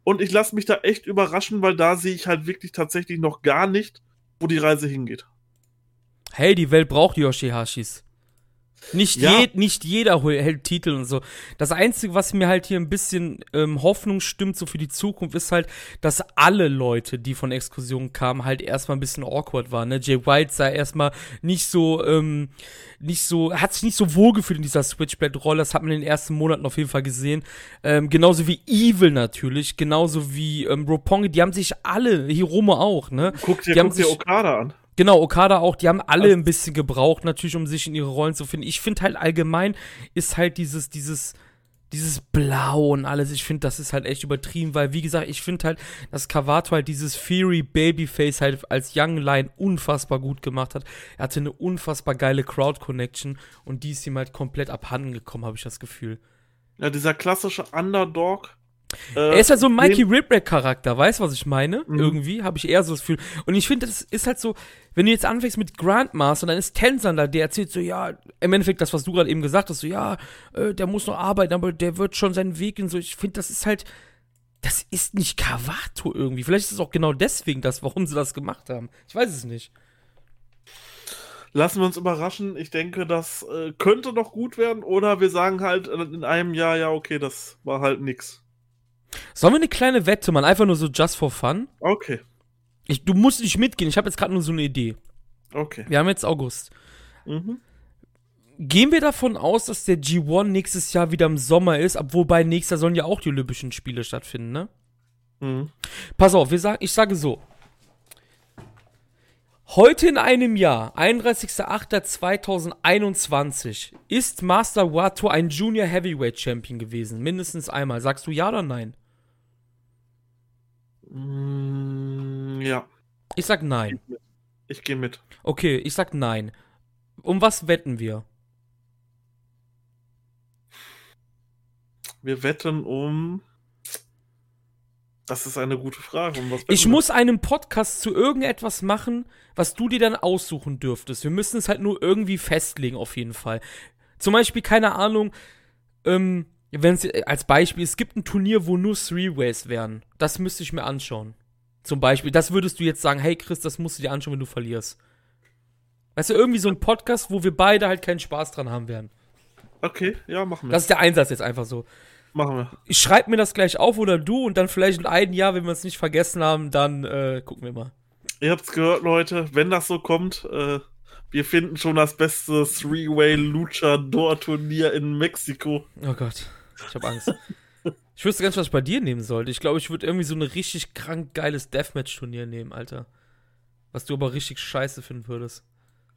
Und ich lasse mich da echt überraschen, weil da sehe ich halt wirklich tatsächlich noch gar nicht, wo die Reise hingeht.
Hey, die Welt braucht Yoshihashis. Nicht, ja. je, nicht jeder hält Titel und so. Das Einzige, was mir halt hier ein bisschen ähm, Hoffnung stimmt, so für die Zukunft, ist halt, dass alle Leute, die von Exkursionen kamen, halt erstmal ein bisschen awkward waren. Ne? Jay White sah erstmal nicht so, ähm, nicht so, hat sich nicht so wohlgefühlt in dieser Switchblade-Rolle. Das hat man in den ersten Monaten auf jeden Fall gesehen. Ähm, genauso wie Evil natürlich, genauso wie ähm, Roppongi, die haben sich alle, Hiromo auch, ne?
Guck dir,
die
guck dir Okada an.
Genau, Okada auch, die haben alle also, ein bisschen gebraucht, natürlich, um sich in ihre Rollen zu finden. Ich finde halt allgemein ist halt dieses, dieses, dieses Blau und alles, ich finde, das ist halt echt übertrieben, weil, wie gesagt, ich finde halt, dass Cavato halt dieses Fury Babyface halt als Young Lion unfassbar gut gemacht hat. Er hatte eine unfassbar geile Crowd Connection und die ist ihm halt komplett abhanden gekommen, habe ich das Gefühl.
Ja, dieser klassische Underdog,
er ist halt so ein Mikey Ripwreck-Charakter, weißt du, was ich meine? Mhm. Irgendwie habe ich eher so das Gefühl. Und ich finde, das ist halt so, wenn du jetzt anfängst mit Grandmaster, dann ist Tenzan da, der erzählt so, ja, im Endeffekt das, was du gerade eben gesagt hast, so, ja, äh, der muss noch arbeiten, aber der wird schon seinen Weg in so. Ich finde, das ist halt, das ist nicht Kawato irgendwie. Vielleicht ist es auch genau deswegen das, warum sie das gemacht haben. Ich weiß es nicht.
Lassen wir uns überraschen. Ich denke, das äh, könnte noch gut werden. Oder wir sagen halt in einem Jahr, ja, okay, das war halt nix.
Sollen wir eine kleine Wette machen? Einfach nur so just for fun?
Okay.
Ich, du musst nicht mitgehen. Ich habe jetzt gerade nur so eine Idee.
Okay.
Wir haben jetzt August. Mhm. Gehen wir davon aus, dass der G1 nächstes Jahr wieder im Sommer ist, wobei nächstes Jahr sollen ja auch die Olympischen Spiele stattfinden, ne? Mhm. Pass auf, wir sagen, ich sage so. Heute in einem Jahr, 31.08.2021, ist Master Wato ein Junior Heavyweight Champion gewesen. Mindestens einmal. Sagst du ja oder nein?
Mm, ja.
Ich sag nein.
Ich gehe mit.
Okay, ich sag nein. Um was wetten wir?
Wir wetten um das ist eine gute Frage. Um
ich muss einen Podcast zu irgendetwas machen, was du dir dann aussuchen dürftest. Wir müssen es halt nur irgendwie festlegen, auf jeden Fall. Zum Beispiel, keine Ahnung, ähm, wenn es als Beispiel, es gibt ein Turnier, wo nur Three-Ways wären. Das müsste ich mir anschauen. Zum Beispiel, das würdest du jetzt sagen, hey Chris, das musst du dir anschauen, wenn du verlierst. Weißt du, irgendwie so ein Podcast, wo wir beide halt keinen Spaß dran haben werden.
Okay, ja, machen wir.
Das ist der Einsatz jetzt einfach so.
Machen wir.
Ich schreib mir das gleich auf oder du und dann vielleicht in einem Jahr, wenn wir es nicht vergessen haben, dann äh, gucken wir mal.
Ihr habt's gehört, Leute. Wenn das so kommt, äh, wir finden schon das beste Three-Way Luchador-Turnier in Mexiko.
Oh Gott, ich hab Angst. ich wüsste ganz, was ich bei dir nehmen sollte. Ich glaube, ich würde irgendwie so ein richtig krank geiles Deathmatch-Turnier nehmen, Alter. Was du aber richtig scheiße finden würdest.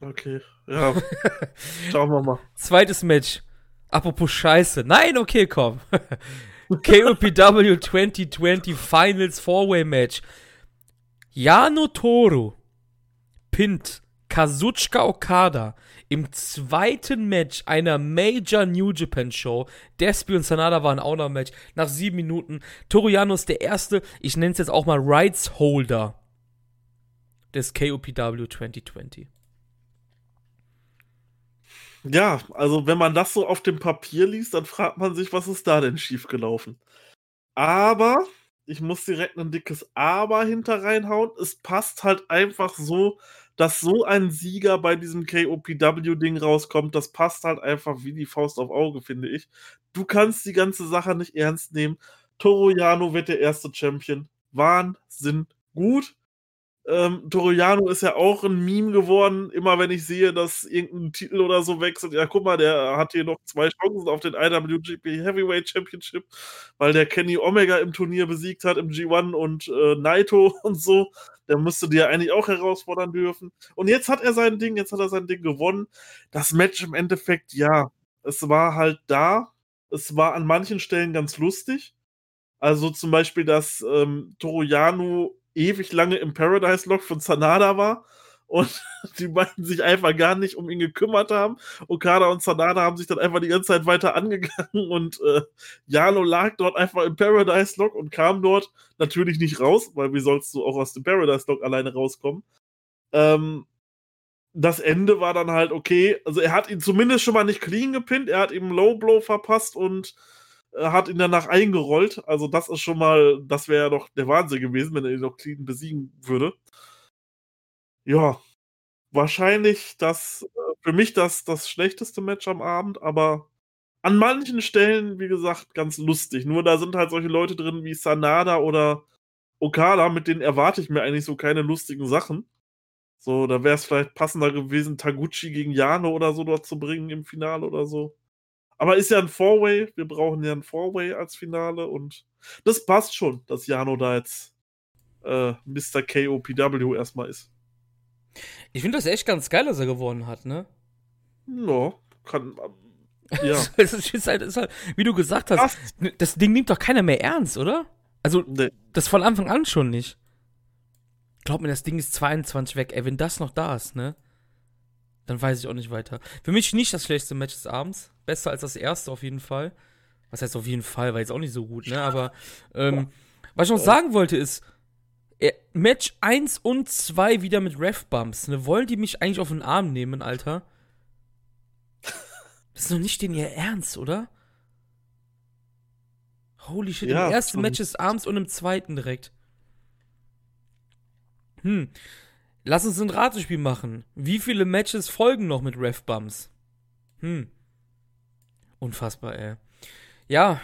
Okay, ja. Schauen wir mal.
Zweites Match. Apropos Scheiße. Nein, okay, komm. KOPW 2020 Finals Four-Way Match. Yano Toro pinnt Kazuchika Okada im zweiten Match einer Major New Japan Show. Despi und Sanada waren auch noch im Match. Nach sieben Minuten. Toriano ist der erste, ich nenne es jetzt auch mal Rights Holder des KOPW 2020.
Ja, also wenn man das so auf dem Papier liest, dann fragt man sich, was ist da denn schiefgelaufen? Aber, ich muss direkt ein dickes Aber hinter reinhauen. Es passt halt einfach so, dass so ein Sieger bei diesem KOPW-Ding rauskommt. Das passt halt einfach wie die Faust auf Auge, finde ich. Du kannst die ganze Sache nicht ernst nehmen. Toro Yano wird der erste Champion. Wahnsinn gut. Ähm, Toriano ist ja auch ein Meme geworden, immer wenn ich sehe, dass irgendein Titel oder so wechselt. Ja, guck mal, der hat hier noch zwei Chancen auf den IWGP Heavyweight Championship, weil der Kenny Omega im Turnier besiegt hat, im G1 und äh, Naito und so. Der müsste dir eigentlich auch herausfordern dürfen. Und jetzt hat er sein Ding, jetzt hat er sein Ding gewonnen. Das Match im Endeffekt, ja, es war halt da. Es war an manchen Stellen ganz lustig. Also zum Beispiel, dass ähm, Toroyano ewig lange im Paradise Lock von Sanada war und die beiden sich einfach gar nicht um ihn gekümmert haben. Okada und Sanada haben sich dann einfach die ganze Zeit weiter angegangen und äh, Jano lag dort einfach im Paradise Lock und kam dort natürlich nicht raus, weil wie sollst du auch aus dem Paradise Lock alleine rauskommen? Ähm, das Ende war dann halt okay. Also er hat ihn zumindest schon mal nicht clean gepinnt, er hat ihm Low Blow verpasst und hat ihn danach eingerollt. Also das ist schon mal, das wäre ja doch der Wahnsinn gewesen, wenn er ihn noch clean besiegen würde ja, wahrscheinlich das, äh, für mich das, das schlechteste Match am Abend, aber an manchen Stellen, wie gesagt, ganz lustig. Nur da sind halt solche Leute drin wie Sanada oder Okada, mit denen erwarte ich mir eigentlich so keine lustigen Sachen. So, da wäre es vielleicht passender gewesen, Taguchi gegen Jano oder so dort zu bringen im Finale oder so. Aber ist ja ein Four-Way, wir brauchen ja ein Four-Way als Finale und das passt schon, dass Jano da jetzt äh, Mr. KOPW erstmal ist.
Ich finde das echt ganz geil, dass er gewonnen hat, ne?
Ja, kann. Ja.
das ist halt, ist halt, wie du gesagt hast, Ach. das Ding nimmt doch keiner mehr ernst, oder? Also, nee. das von Anfang an schon nicht. Glaub mir, das Ding ist 22 weg. Ey, wenn das noch da ist, ne? Dann weiß ich auch nicht weiter. Für mich nicht das schlechteste Match des Abends. Besser als das erste auf jeden Fall. Was heißt auf jeden Fall, war jetzt auch nicht so gut, ne? Aber, ähm, was ich noch sagen wollte ist, Match 1 und 2 wieder mit Ref-Bumps. Ne? Wollen die mich eigentlich auf den Arm nehmen, Alter? Das ist doch nicht den ihr Ernst, oder? Holy shit, ja, im ersten Match des Abends und im zweiten direkt. Hm. Lass uns ein Ratespiel machen. Wie viele Matches folgen noch mit Ref-Bumps? Hm. Unfassbar, ey. Ja,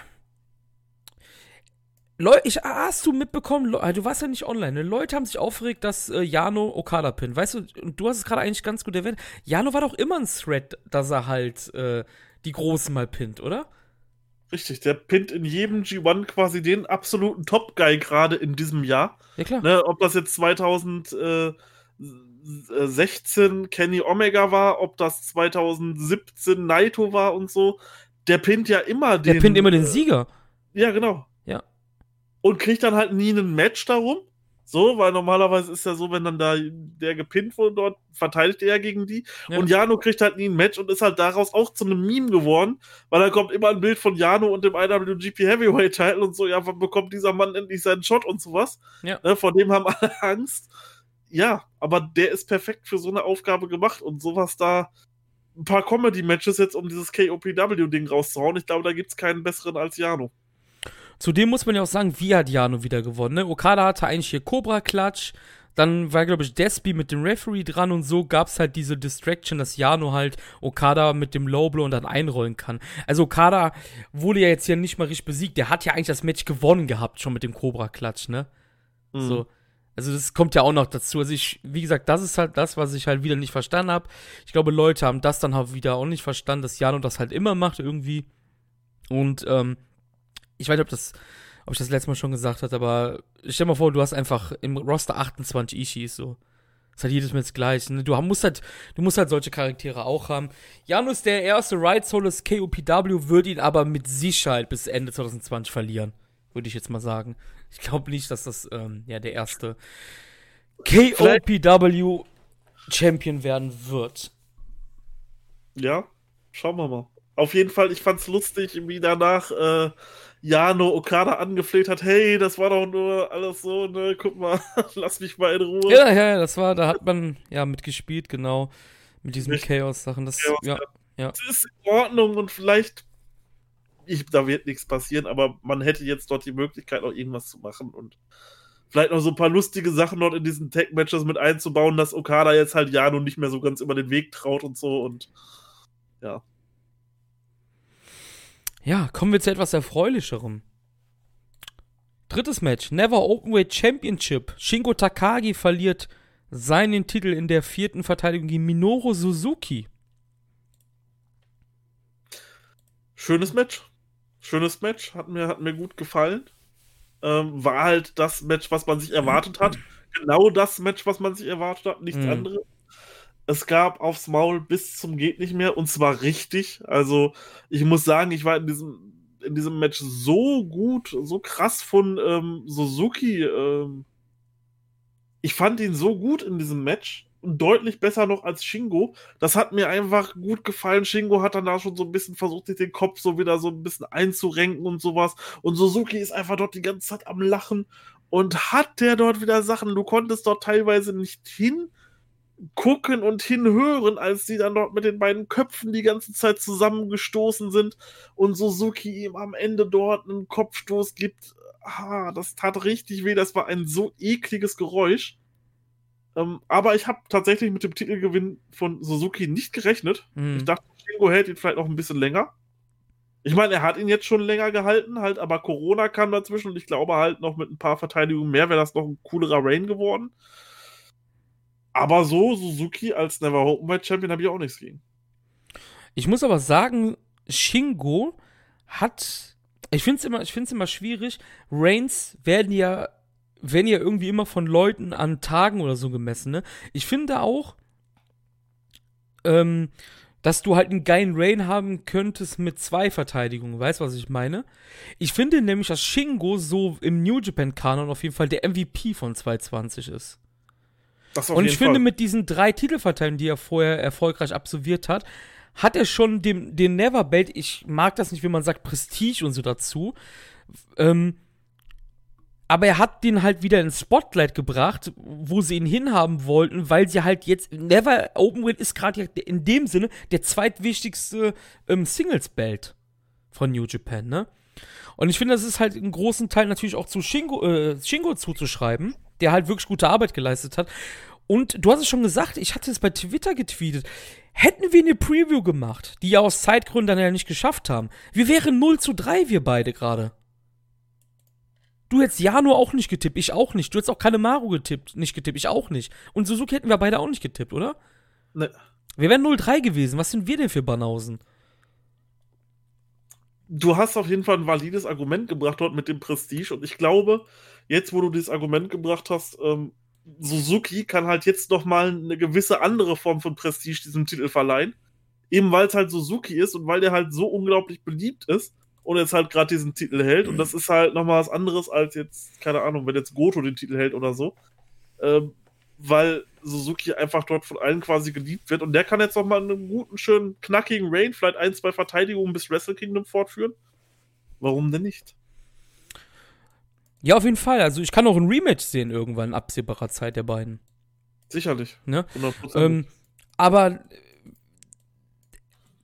Leute, ich, hast du mitbekommen, ah, du warst ja nicht online, ne? Leute haben sich aufgeregt, dass äh, Jano Okada pinnt. Weißt du, und du hast es gerade eigentlich ganz gut erwähnt. Jano war doch immer ein Thread, dass er halt äh, die Großen mal pinnt, oder?
Richtig, der pinnt in jedem G1 quasi den absoluten Top-Guy gerade in diesem Jahr. Ja, klar. Ne, ob das jetzt 2016 Kenny Omega war, ob das 2017 Naito war und so. Der pinnt ja immer
den. Der pinnt immer den äh, Sieger.
Ja, genau und kriegt dann halt nie ein Match darum. So, weil normalerweise ist ja so, wenn dann da der gepinnt wurde, dort verteidigt er gegen die. Ja. Und Jano kriegt halt nie ein Match und ist halt daraus auch zu einem Meme geworden, weil da kommt immer ein Bild von Jano und dem IWGP Heavyweight Title und so, ja, wann bekommt dieser Mann endlich seinen Shot und sowas? Ja. Ne, vor dem haben alle Angst. Ja, aber der ist perfekt für so eine Aufgabe gemacht und sowas da, ein paar Comedy-Matches jetzt, um dieses KOPW-Ding rauszuhauen. Ich glaube, da gibt es keinen besseren als Jano.
Zudem muss man ja auch sagen, wie hat Jano wieder gewonnen. Ne? Okada hatte eigentlich hier Cobra-Klatsch. Dann war, glaube ich, Despi mit dem Referee dran und so gab es halt diese Distraction, dass Jano halt Okada mit dem Lowblow und dann einrollen kann. Also Okada wurde ja jetzt hier nicht mal richtig besiegt. Der hat ja eigentlich das Match gewonnen gehabt, schon mit dem Cobra-Klatsch, ne? Mhm. So. Also das kommt ja auch noch dazu. Also ich, wie gesagt, das ist halt das, was ich halt wieder nicht verstanden habe. Ich glaube, Leute haben das dann halt wieder auch nicht verstanden, dass Jano das halt immer macht irgendwie. Und ähm, ich weiß nicht, ob das, ob ich das letzte Mal schon gesagt habe, aber stell mal vor, du hast einfach im Roster 28 Ishis so. Ist halt jedes Mal das gleiche. Ne? Du musst halt, du musst halt solche Charaktere auch haben. Janus, der erste Right Soul des KOPW, wird ihn aber mit Sicherheit bis Ende 2020 verlieren. Würde ich jetzt mal sagen. Ich glaube nicht, dass das ähm, ja der erste KOPW Champion werden wird.
Ja, schauen wir mal. Auf jeden Fall, ich fand's lustig, wie danach äh, Jano Okada angefleht hat, hey, das war doch nur alles so, ne, guck mal, lass mich mal in Ruhe.
Ja, ja, das war, da hat man ja mitgespielt, genau, mit diesen Chaos-Sachen. Das, Chaos, ja, ja.
das ist in Ordnung und vielleicht, ich, da wird nichts passieren, aber man hätte jetzt dort die Möglichkeit, noch irgendwas zu machen und vielleicht noch so ein paar lustige Sachen dort in diesen Tag-Matches mit einzubauen, dass Okada jetzt halt Jano nicht mehr so ganz über den Weg traut und so und ja.
Ja, kommen wir zu etwas Erfreulicherem. Drittes Match, Never Openweight Championship. Shingo Takagi verliert seinen Titel in der vierten Verteidigung gegen Minoru Suzuki.
Schönes Match. Schönes Match. Hat mir, hat mir gut gefallen. Ähm, war halt das Match, was man sich erwartet hat. Genau das Match, was man sich erwartet hat, nichts mhm. anderes es gab aufs Maul bis zum geht nicht mehr und zwar richtig. Also ich muss sagen, ich war in diesem in diesem Match so gut, so krass von ähm, Suzuki. Ähm, ich fand ihn so gut in diesem Match, deutlich besser noch als Shingo. Das hat mir einfach gut gefallen. Shingo hat dann da schon so ein bisschen versucht, sich den Kopf so wieder so ein bisschen einzurenken und sowas. Und Suzuki ist einfach dort die ganze Zeit am Lachen und hat der dort wieder Sachen. Du konntest dort teilweise nicht hingucken und hinhören, als die dann dort mit den beiden Köpfen die ganze Zeit zusammengestoßen sind und Suzuki ihm am Ende dort einen Kopfstoß gibt. Ah, das tat richtig weh. Das war ein so ekliges Geräusch. Ähm, aber ich habe tatsächlich mit dem Titelgewinn von Suzuki nicht gerechnet. Mhm. Ich dachte, Shingo hält ihn vielleicht noch ein bisschen länger. Ich meine, er hat ihn jetzt schon länger gehalten, halt, aber Corona kam dazwischen und ich glaube halt noch mit ein paar Verteidigungen mehr wäre das noch ein coolerer Reign geworden. Aber so, Suzuki als Never Openweight Champion habe ich auch nichts gegen.
Ich muss aber sagen, Shingo hat. Ich finde es immer, immer schwierig. Reigns werden ja werden ja irgendwie immer von Leuten an Tagen oder so gemessen, ne? Ich finde auch, ähm, dass du halt einen geilen Rain haben könntest mit zwei Verteidigungen. Weißt du, was ich meine? Ich finde nämlich, dass Shingo so im New Japan Kanon auf jeden Fall der MVP von 220 ist. Und ich Fall. finde, mit diesen drei Titelverteidigungen, die er vorher erfolgreich absolviert hat, hat er schon dem, den Never Belt, ich mag das nicht, wie man sagt, Prestige und so dazu, ähm, aber er hat den halt wieder ins Spotlight gebracht, wo sie ihn hinhaben wollten, weil sie halt jetzt Never Open Win ist gerade in dem Sinne der zweitwichtigste ähm, Singles Belt von New Japan, ne? Und ich finde, das ist halt in großen Teil natürlich auch zu Shingo, äh, Shingo zuzuschreiben, der halt wirklich gute Arbeit geleistet hat. Und du hast es schon gesagt, ich hatte es bei Twitter getweetet. Hätten wir eine Preview gemacht, die ja aus Zeitgründen dann ja nicht geschafft haben, wir wären 0 zu 3, wir beide gerade. Du hättest Jano auch nicht getippt, ich auch nicht. Du hättest auch Kanemaru getippt, nicht getippt, ich auch nicht. Und Suzuki hätten wir beide auch nicht getippt, oder? Ne. Wir wären 0-3 gewesen. Was sind wir denn für Banausen?
Du hast auf jeden Fall ein valides Argument gebracht dort mit dem Prestige. Und ich glaube, jetzt, wo du dieses Argument gebracht hast, ähm, Suzuki kann halt jetzt noch mal eine gewisse andere Form von Prestige diesem Titel verleihen. Eben weil es halt Suzuki ist und weil der halt so unglaublich beliebt ist und jetzt halt gerade diesen Titel hält. Und das ist halt nochmal was anderes als jetzt, keine Ahnung, wenn jetzt Goto den Titel hält oder so. Ähm, weil Suzuki einfach dort von allen quasi geliebt wird. Und der kann jetzt nochmal einen guten, schönen, knackigen Rain, vielleicht ein, zwei Verteidigungen bis Wrestle Kingdom fortführen. Warum denn nicht?
Ja, auf jeden Fall. Also ich kann auch ein Rematch sehen irgendwann in absehbarer Zeit der beiden.
Sicherlich.
Ne? Ähm, aber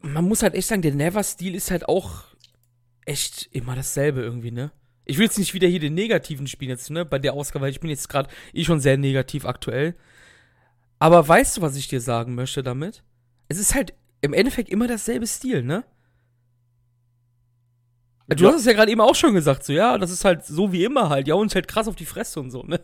man muss halt echt sagen, der Never-Stil ist halt auch echt immer dasselbe irgendwie, ne? Ich will jetzt nicht wieder hier den negativen spielen jetzt, ne, bei der Ausgabe, weil ich bin jetzt gerade eh schon sehr negativ aktuell. Aber weißt du, was ich dir sagen möchte damit? Es ist halt im Endeffekt immer dasselbe Stil, ne? Du ja. hast es ja gerade eben auch schon gesagt, so, ja, das ist halt so wie immer halt, ja, und halt krass auf die Fresse und so, ne?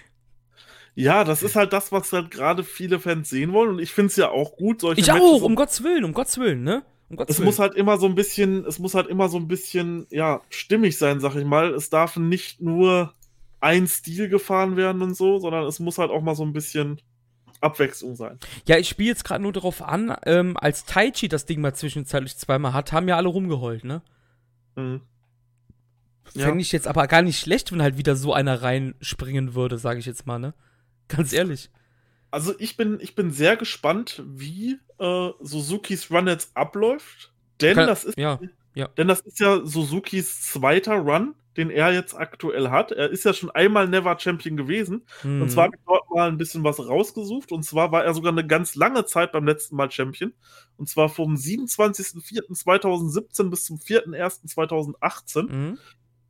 ja, das ist halt das, was halt gerade viele Fans sehen wollen und ich finde es ja auch gut,
solche Ich Matches auch, um Gottes Willen, um Gottes Willen, ne?
Um es muss halt immer so ein bisschen, es muss halt immer so ein bisschen, ja, stimmig sein, sag ich mal. Es darf nicht nur ein Stil gefahren werden und so, sondern es muss halt auch mal so ein bisschen Abwechslung sein.
Ja, ich spiele jetzt gerade nur darauf an, ähm, als Taichi das Ding mal zwischenzeitlich zweimal hat, haben ja alle rumgeheult, ne? Mhm. Ja. Fände ich jetzt aber gar nicht schlecht, wenn halt wieder so einer reinspringen würde, sage ich jetzt mal, ne? Ganz ehrlich.
Also ich bin, ich bin sehr gespannt, wie äh, Suzukis Run jetzt abläuft. Denn Kann, das ist
ja, ja.
denn das ist ja Suzukis zweiter Run, den er jetzt aktuell hat. Er ist ja schon einmal Never Champion gewesen. Mhm. Und zwar habe ich dort mal ein bisschen was rausgesucht. Und zwar war er sogar eine ganz lange Zeit beim letzten Mal Champion. Und zwar vom 27.04.2017 bis zum 4.01.2018. Mhm.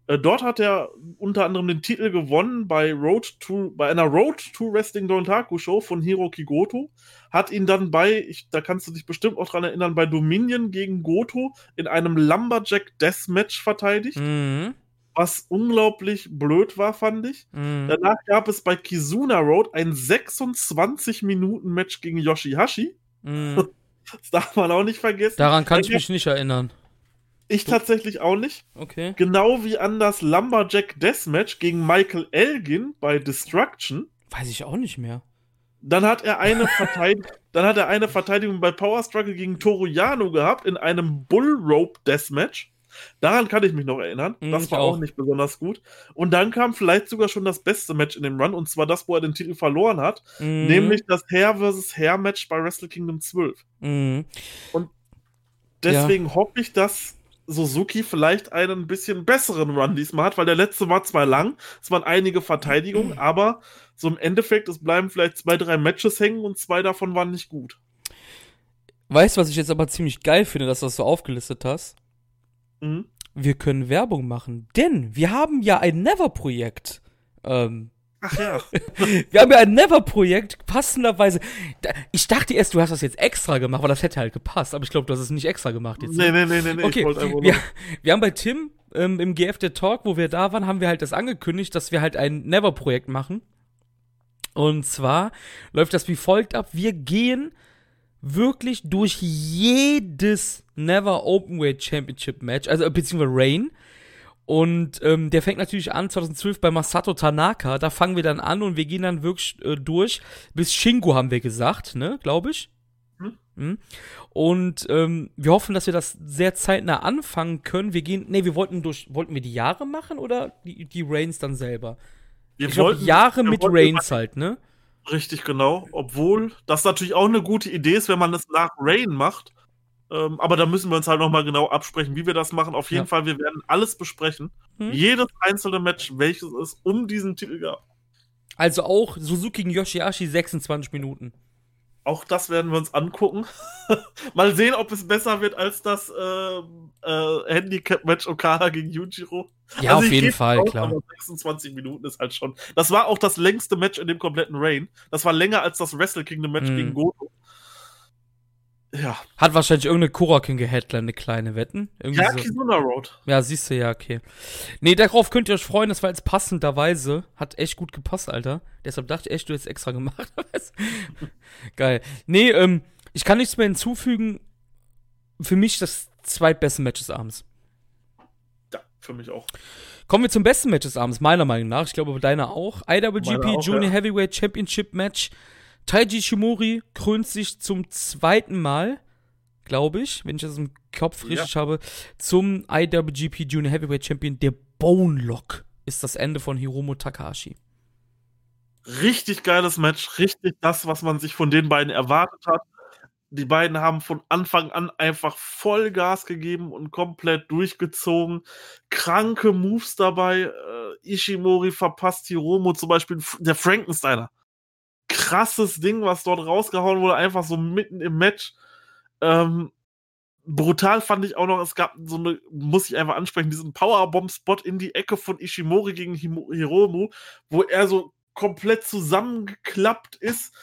Äh, dort hat er unter anderem den Titel gewonnen bei Road to, bei einer Road to Wrestling Dontaku Show von Hiroki Goto. Hat ihn dann bei, ich, da kannst du dich bestimmt auch dran erinnern, bei Dominion gegen Goto in einem Lumberjack Deathmatch verteidigt. Mhm. Was unglaublich blöd war, fand ich. Mhm. Danach gab es bei Kizuna Road ein 26-Minuten-Match gegen Yoshihashi. Mhm. Das darf man auch nicht vergessen.
Daran kann ich mich nicht erinnern.
Ich tatsächlich auch nicht.
Okay.
Genau wie an das Lumberjack Deathmatch gegen Michael Elgin bei Destruction.
Weiß ich auch nicht mehr.
Dann hat er eine Verteidigung, dann hat er eine Verteidigung bei Power Struggle gegen Toru Yano gehabt in einem Bull Rope Deathmatch. Daran kann ich mich noch erinnern.
Mhm,
das war auch
auch.
nicht besonders gut. Und dann kam vielleicht sogar schon das beste Match in dem Run, und zwar das, wo er den Titel verloren hat,
Mhm.
nämlich das Hair vs. Hair Match bei Wrestle Kingdom 12.
Mhm.
Deswegen hoffe ich, dass Suzuki vielleicht einen bisschen besseren Run diesmal hat, weil der letzte war zwar lang, es waren einige Verteidigungen, aber so im Endeffekt, es bleiben vielleicht zwei, drei Matches hängen und zwei davon waren nicht gut.
Weißt du, was ich jetzt aber ziemlich geil finde, dass du das so aufgelistet hast?
Mhm.
Wir können Werbung machen, denn wir haben ja ein Never-Projekt. Ähm,
Ach ja.
wir haben ja ein Never-Projekt, passenderweise. Ich dachte erst, du hast das jetzt extra gemacht, weil das hätte halt gepasst, aber ich glaube, du hast es nicht extra gemacht jetzt.
nee, nee, nee, nee, nee.
Okay, wir, wir haben bei Tim ähm, im GF der Talk, wo wir da waren, haben wir halt das angekündigt, dass wir halt ein Never-Projekt machen. Und zwar läuft das wie folgt ab. Wir gehen wirklich durch jedes Never Openweight Championship Match, also beziehungsweise Reign. Und ähm, der fängt natürlich an 2012 bei Masato Tanaka. Da fangen wir dann an und wir gehen dann wirklich äh, durch. Bis Shingo haben wir gesagt, ne, glaube ich.
Hm.
Mhm. Und ähm, wir hoffen, dass wir das sehr zeitnah anfangen können. Wir gehen, nee, wir wollten durch, wollten wir die Jahre machen oder die, die Reigns dann selber?
Wir
Ich glaube, Jahre mit Reigns halt, ne?
Richtig, genau. Obwohl das natürlich auch eine gute Idee ist, wenn man es nach Rain macht. Ähm, aber da müssen wir uns halt nochmal genau absprechen, wie wir das machen. Auf jeden
Ja.
Fall, wir werden alles besprechen.
Hm.
Jedes einzelne Match, welches es um diesen Titel gab.
Also auch Suzuki gegen Yoshihashi 26 Minuten.
Auch das werden wir uns angucken. Mal sehen, ob es besser wird als das ähm, äh, Handicap-Match Okada gegen Yujiro.
Ja,
Also
auf jeden Fall,
raus,
klar.
Aber 26 Minuten ist halt schon. Das war auch das längste Match in dem kompletten Reign. Das war länger als das Wrestle Kingdom Match
Mhm.
gegen Goto. Ja,
Hat wahrscheinlich irgendeine Korakin geheadline, eine kleine Wetten. Irgendwie
ja
so.
Kizuna Road.
Ja, siehst du, ja, okay. Nee, darauf könnt ihr euch freuen, das war jetzt passenderweise. Hat echt gut gepasst, Alter. Deshalb dachte ich echt, du hättest extra gemacht. Geil. Nee, ähm, ich kann nichts mehr hinzufügen. Für mich das zweitbeste Match des Abends.
Ja, für mich auch.
Kommen wir zum besten Match des Abends, meiner Meinung nach. Ich glaube, deiner auch. IWGP
auch,
Junior
ja.
Heavyweight Championship Match. Taiji Shimori krönt sich zum zweiten Mal, glaube ich, wenn ich das im Kopf
Ja.
richtig habe, zum IWGP Junior Heavyweight Champion. Der Bone Lock ist das Ende von Hiromu Takahashi.
Richtig geiles Match. Richtig das, was man sich von den beiden erwartet hat. Die beiden haben von Anfang an einfach Vollgas gegeben und komplett durchgezogen. Kranke Moves dabei. Äh, Ishimori verpasst Hiromo zum Beispiel der Frankensteiner. Krasses Ding, was dort rausgehauen wurde, einfach so mitten im Match. Ähm, brutal fand ich auch noch, es gab so eine, muss ich einfach ansprechen, diesen Powerbomb-Spot in die Ecke von Ishimori gegen Hiromu, wo er so komplett zusammengeklappt ist.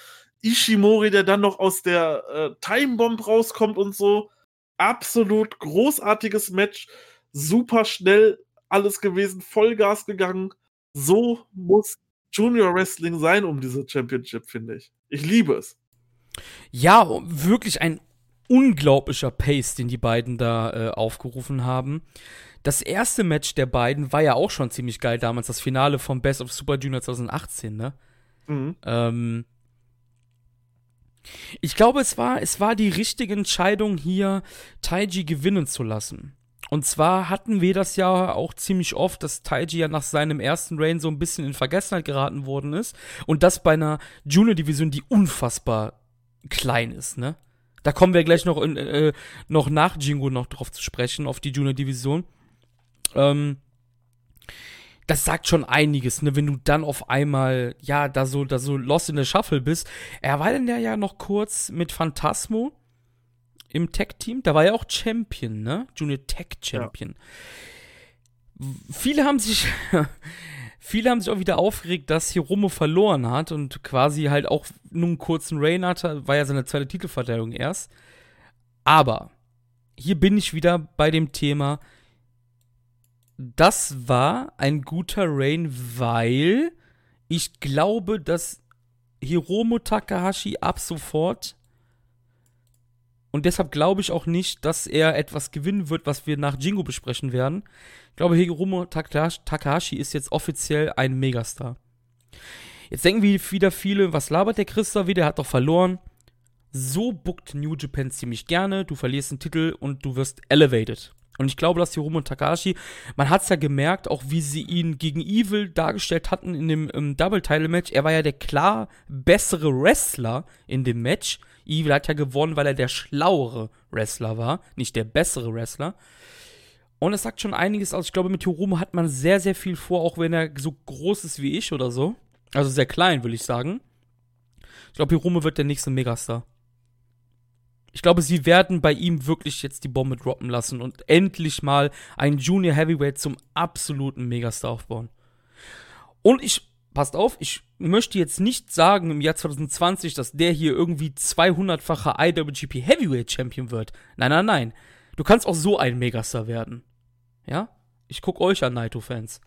Ishimori, der dann noch aus der äh, Timebomb rauskommt und so. Absolut großartiges Match. Super schnell alles gewesen, Vollgas gegangen. So muss Junior Wrestling sein um diese Championship, finde ich. Ich liebe es.
Ja, wirklich ein unglaublicher Pace, den die beiden da äh, aufgerufen haben. Das erste Match der beiden war ja auch schon ziemlich geil damals, das Finale vom Best of Super Junior 2018, ne?
Mhm.
Ähm, ich glaube, es war, es war die richtige Entscheidung, hier Taiji gewinnen zu lassen. Und zwar hatten wir das ja auch ziemlich oft, dass Taiji ja nach seinem ersten Reign so ein bisschen in Vergessenheit geraten worden ist. Und das bei einer Junior-Division, die unfassbar klein ist, ne? Da kommen wir gleich noch, in, äh, noch nach Jingo noch drauf zu sprechen, auf die Junior-Division. Ähm, das sagt schon einiges, ne, wenn du dann auf einmal, ja, da so, da so lost in der Shuffle bist. Er war dann ja, ja noch kurz mit Phantasmo im Tech-Team. Da war er auch Champion, ne? Junior Tech Champion. W- Viele haben sich, viele haben sich auch wieder aufgeregt, dass Hiromo verloren hat und quasi halt auch nur einen kurzen Reign hatte. War ja seine zweite Titelverteidigung erst. Aber hier bin ich wieder bei dem Thema, das war ein guter Reign, weil ich glaube, dass Hiromu Takahashi ab sofort und deshalb glaube ich auch nicht, dass er etwas gewinnen wird, was wir nach Jingo besprechen werden. Ich glaube, Hiromu Takahashi Takahashi ist jetzt offiziell ein Megastar. Jetzt denken wieder viele, was labert der Chris da wieder? Er hat doch verloren. So bookt New Japan ziemlich gerne. Du verlierst einen Titel und du wirst elevated. Und ich glaube, dass Hiromu Takashi, man hat es ja gemerkt, auch wie sie ihn gegen Evil dargestellt hatten in dem ähm, Double-Title-Match. Er war ja der klar bessere Wrestler in dem Match. Evil hat ja gewonnen, weil er der schlauere Wrestler war, nicht der bessere Wrestler. Und es sagt schon einiges aus. Ich glaube, mit Hiromu hat man sehr, sehr viel vor, auch wenn er so groß ist wie ich oder so. Also sehr klein, will ich sagen. Ich glaube, Hiromu wird der nächste Megastar. Ich glaube, sie werden bei ihm wirklich jetzt die Bombe droppen lassen und endlich mal einen Junior Heavyweight zum absoluten Megastar aufbauen. Und ich, passt auf, ich möchte jetzt nicht sagen im Jahr 2020, dass der hier irgendwie 200-facher IWGP Heavyweight Champion wird. Nein, nein, nein. Du kannst auch so ein Megastar werden. Ja? Ich guck euch an, Naito-Fans.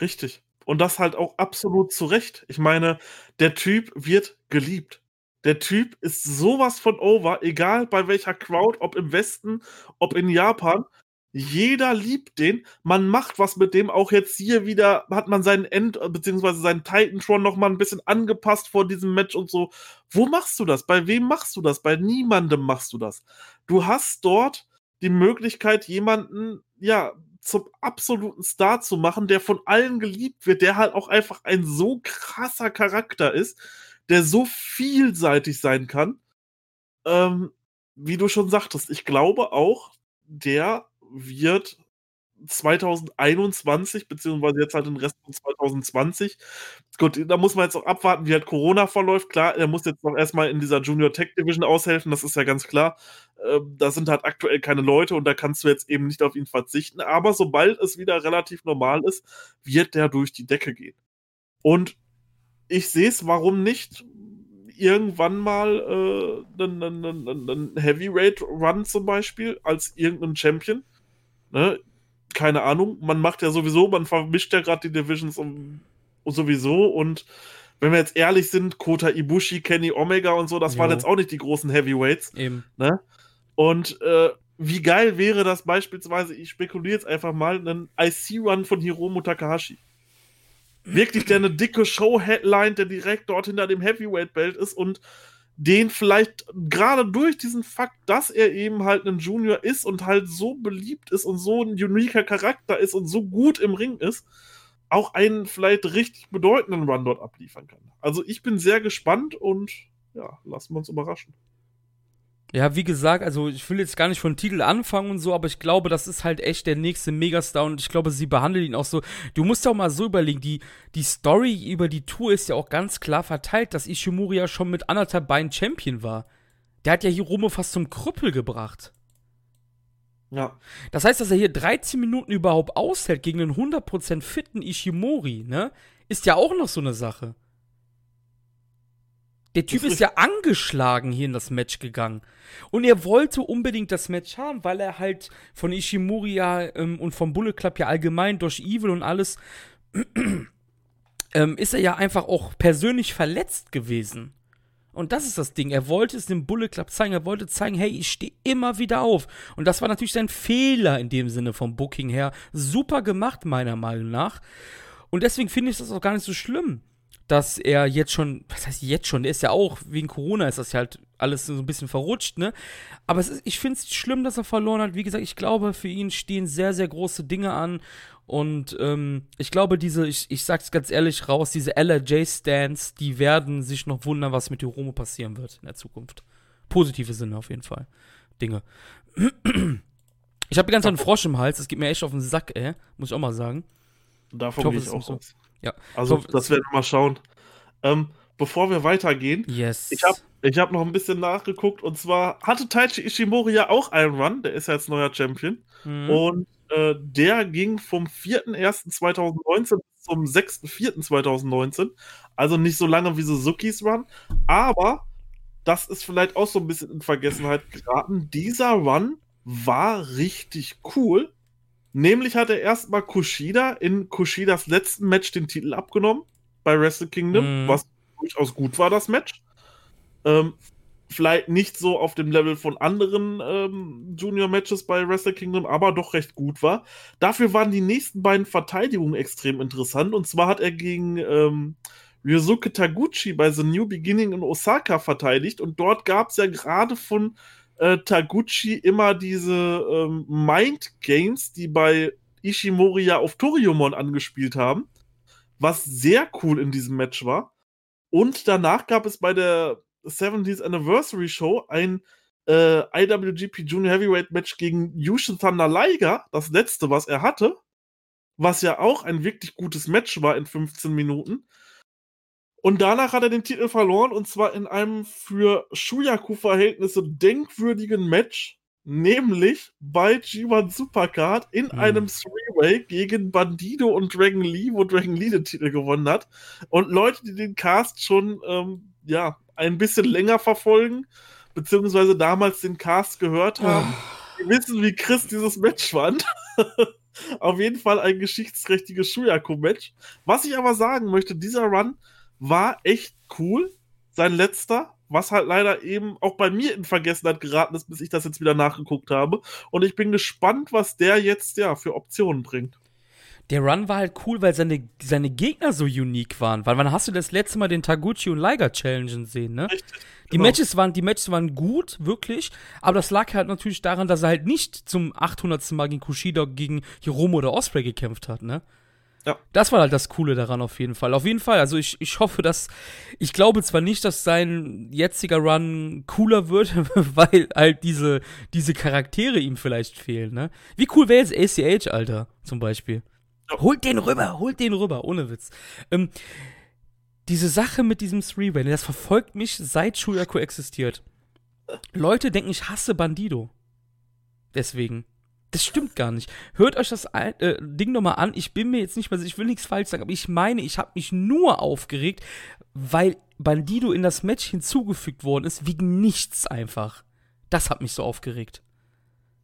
Richtig. Und das halt auch absolut zu Recht. Ich meine, der Typ wird geliebt. Der Typ ist sowas von over, egal bei welcher Crowd, ob im Westen, ob in Japan. Jeder liebt den. Man macht was mit dem. Auch jetzt hier wieder hat man seinen End- bzw. seinen Titantron noch mal ein bisschen angepasst vor diesem Match und so. Wo machst du das? Bei wem machst du das? Bei niemandem machst du das. Du hast dort die Möglichkeit, jemanden, ja, zum absoluten Star zu machen, der von allen geliebt wird, der halt auch einfach ein so krasser Charakter ist der so vielseitig sein kann. Ähm, wie du schon sagtest, ich glaube auch, der wird 2021, beziehungsweise jetzt halt den Rest von 2020. Gut, da muss man jetzt auch abwarten, wie halt Corona verläuft. Klar, er muss jetzt noch erstmal in dieser Junior Tech Division aushelfen, das ist ja ganz klar. Ähm, da sind halt aktuell keine Leute und da kannst du jetzt eben nicht auf ihn verzichten. Aber sobald es wieder relativ normal ist, wird der durch die Decke gehen. Und ich sehe es, warum nicht irgendwann mal äh, einen, einen, einen Heavyweight Run zum Beispiel als irgendein Champion. Ne? Keine Ahnung, man macht ja sowieso, man vermischt ja gerade die Divisions um, um sowieso und wenn wir jetzt ehrlich sind, Kota Ibushi, Kenny Omega und so, das jo. waren jetzt auch nicht die großen Heavyweights.
Eben.
Ne? Und äh, wie geil wäre das beispielsweise, ich spekuliere jetzt einfach mal, einen IC-Run von Hiromu Takahashi wirklich der eine dicke Show-Headline, der direkt dort hinter dem Heavyweight-Belt ist und den vielleicht gerade durch diesen Fakt, dass er eben halt ein Junior ist und halt so beliebt ist und so ein uniker Charakter ist und so gut im Ring ist, auch einen vielleicht richtig bedeutenden Run dort abliefern kann. Also ich bin sehr gespannt und ja, lassen wir uns überraschen.
Ja, wie gesagt, also ich will jetzt gar nicht von Titel anfangen und so, aber ich glaube, das ist halt echt der nächste Megastar und ich glaube, sie behandeln ihn auch so. Du musst ja auch mal so überlegen, die, die Story über die Tour ist ja auch ganz klar verteilt, dass Ishimori ja schon mit anderthalb Beinen Champion war. Der hat ja Hiromo fast zum Krüppel gebracht.
Ja.
Das heißt, dass er hier 13 Minuten überhaupt aushält gegen einen 100% fitten Ishimori, ne? Ist ja auch noch so eine Sache. Der Typ ist, ist ja angeschlagen hier in das Match gegangen. Und er wollte unbedingt das Match haben, weil er halt von Ishimori ja ähm, und vom Bullet Club ja allgemein durch Evil und alles ähm, ist er ja einfach auch persönlich verletzt gewesen. Und das ist das Ding. Er wollte es dem Bullet Club zeigen. Er wollte zeigen, hey, ich stehe immer wieder auf. Und das war natürlich sein Fehler in dem Sinne vom Booking her. Super gemacht, meiner Meinung nach. Und deswegen finde ich das auch gar nicht so schlimm dass er jetzt schon, was heißt jetzt schon, der ist ja auch, wegen Corona ist das ja halt alles so ein bisschen verrutscht, ne? Aber ist, ich finde es schlimm, dass er verloren hat. Wie gesagt, ich glaube, für ihn stehen sehr, sehr große Dinge an. Und ähm, ich glaube, diese, ich, ich sag's ganz ehrlich raus, diese LRJ-Stands, die werden sich noch wundern, was mit Hiromo passieren wird in der Zukunft. Positive Sinne auf jeden Fall. Dinge. Ich habe die ganze Zeit einen Frosch im Hals, das geht mir echt auf den Sack, ey. Muss ich auch mal sagen.
Davon gehe ich auch so.
Ja.
Also, so, das werden wir mal schauen. Ähm, bevor wir weitergehen,
yes.
ich habe ich hab noch ein bisschen nachgeguckt und zwar hatte Taichi Ishimori ja auch einen Run, der ist ja jetzt neuer Champion. Mhm. Und äh, der ging vom 4.1.2019 bis zum 6.4.2019. Also nicht so lange wie Suzukis Run, aber das ist vielleicht auch so ein bisschen in Vergessenheit geraten. Dieser Run war richtig cool Nämlich hat er erstmal Kushida in Kushidas letzten Match den Titel abgenommen bei Wrestle Kingdom, mhm. was durchaus gut war, das Match. Ähm, vielleicht nicht so auf dem Level von anderen ähm, Junior-Matches bei Wrestle Kingdom, aber doch recht gut war. Dafür waren die nächsten beiden Verteidigungen extrem interessant. Und zwar hat er gegen ähm, Ryosuke Taguchi bei The New Beginning in Osaka verteidigt. Und dort gab es ja gerade von äh, Taguchi immer diese ähm, Mind Games, die bei Ishimori ja auf Toriumon angespielt haben, was sehr cool in diesem Match war. Und danach gab es bei der 70th Anniversary Show ein äh, IWGP Junior Heavyweight Match gegen Yushin Thunder Liger, das letzte, was er hatte, was ja auch ein wirklich gutes Match war in 15 Minuten. Und danach hat er den Titel verloren und zwar in einem für Shuyaku-Verhältnisse denkwürdigen Match, nämlich bei G1 Supercard in mhm. einem Three-Way gegen Bandido und Dragon Lee, wo Dragon Lee den Titel gewonnen hat. Und Leute, die den Cast schon ähm, ja, ein bisschen länger verfolgen, beziehungsweise damals den Cast gehört haben, oh. die wissen, wie Chris dieses Match fand. Auf jeden Fall ein geschichtsträchtiges Shuyaku-Match. Was ich aber sagen möchte, dieser Run war echt cool. Sein letzter, was halt leider eben auch bei mir in Vergessenheit geraten ist, bis ich das jetzt wieder nachgeguckt habe. Und ich bin gespannt, was der jetzt ja für Optionen bringt.
Der Run war halt cool, weil seine, seine Gegner so unique waren. Weil wann hast du das letzte Mal den Taguchi und Liger challengen sehen, ne? Richtig. Die genau. Matches waren, die Matches waren gut, wirklich, aber das lag halt natürlich daran, dass er halt nicht zum 800. Mal gegen Kushida, gegen Hiromo oder Osprey gekämpft hat, ne? Ja. Das war halt das Coole daran auf jeden Fall. Auf jeden Fall. Also ich, ich hoffe, dass. Ich glaube zwar nicht, dass sein jetziger Run cooler wird, weil halt diese, diese Charaktere ihm vielleicht fehlen, ne? Wie cool wäre jetzt ACH, Alter, zum Beispiel? Holt den rüber, holt den rüber, ohne Witz. Ähm, diese Sache mit diesem Three-Way, das verfolgt mich seit Shuyaku existiert. Leute denken, ich hasse Bandido. Deswegen. Das stimmt gar nicht. Hört euch das äh, Ding nochmal an. Ich bin mir jetzt nicht mehr, ich will nichts falsch sagen, aber ich meine, ich habe mich nur aufgeregt, weil Bandido in das Match hinzugefügt worden ist, wegen nichts einfach. Das hat mich so aufgeregt.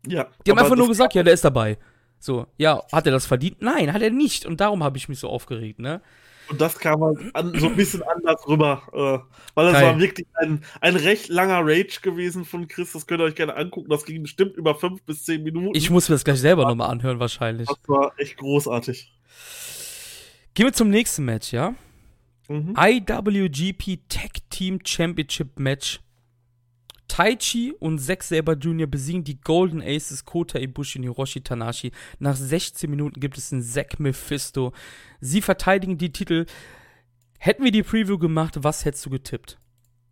Ja. Die haben einfach nur gesagt, ja, der ist dabei. So, ja, hat er das verdient? Nein, hat er nicht. Und darum habe ich mich so aufgeregt, ne?
Und das kam halt an, so ein bisschen anders rüber. Äh, weil das Geil. war wirklich ein, ein recht langer Rage gewesen von Chris. Das könnt ihr euch gerne angucken. Das ging bestimmt über fünf bis zehn Minuten.
Ich muss mir das gleich selber nochmal anhören, wahrscheinlich.
Das war echt großartig.
Gehen wir zum nächsten Match, ja? Mhm. IWGP Tag Team Championship Match. Taichi und Zack Saber Jr. besiegen die Golden Aces Kota Ibushi und Hiroshi Tanashi. Nach 16 Minuten gibt es einen Zack Mephisto. Sie verteidigen die Titel. Hätten wir die Preview gemacht, was hättest du getippt?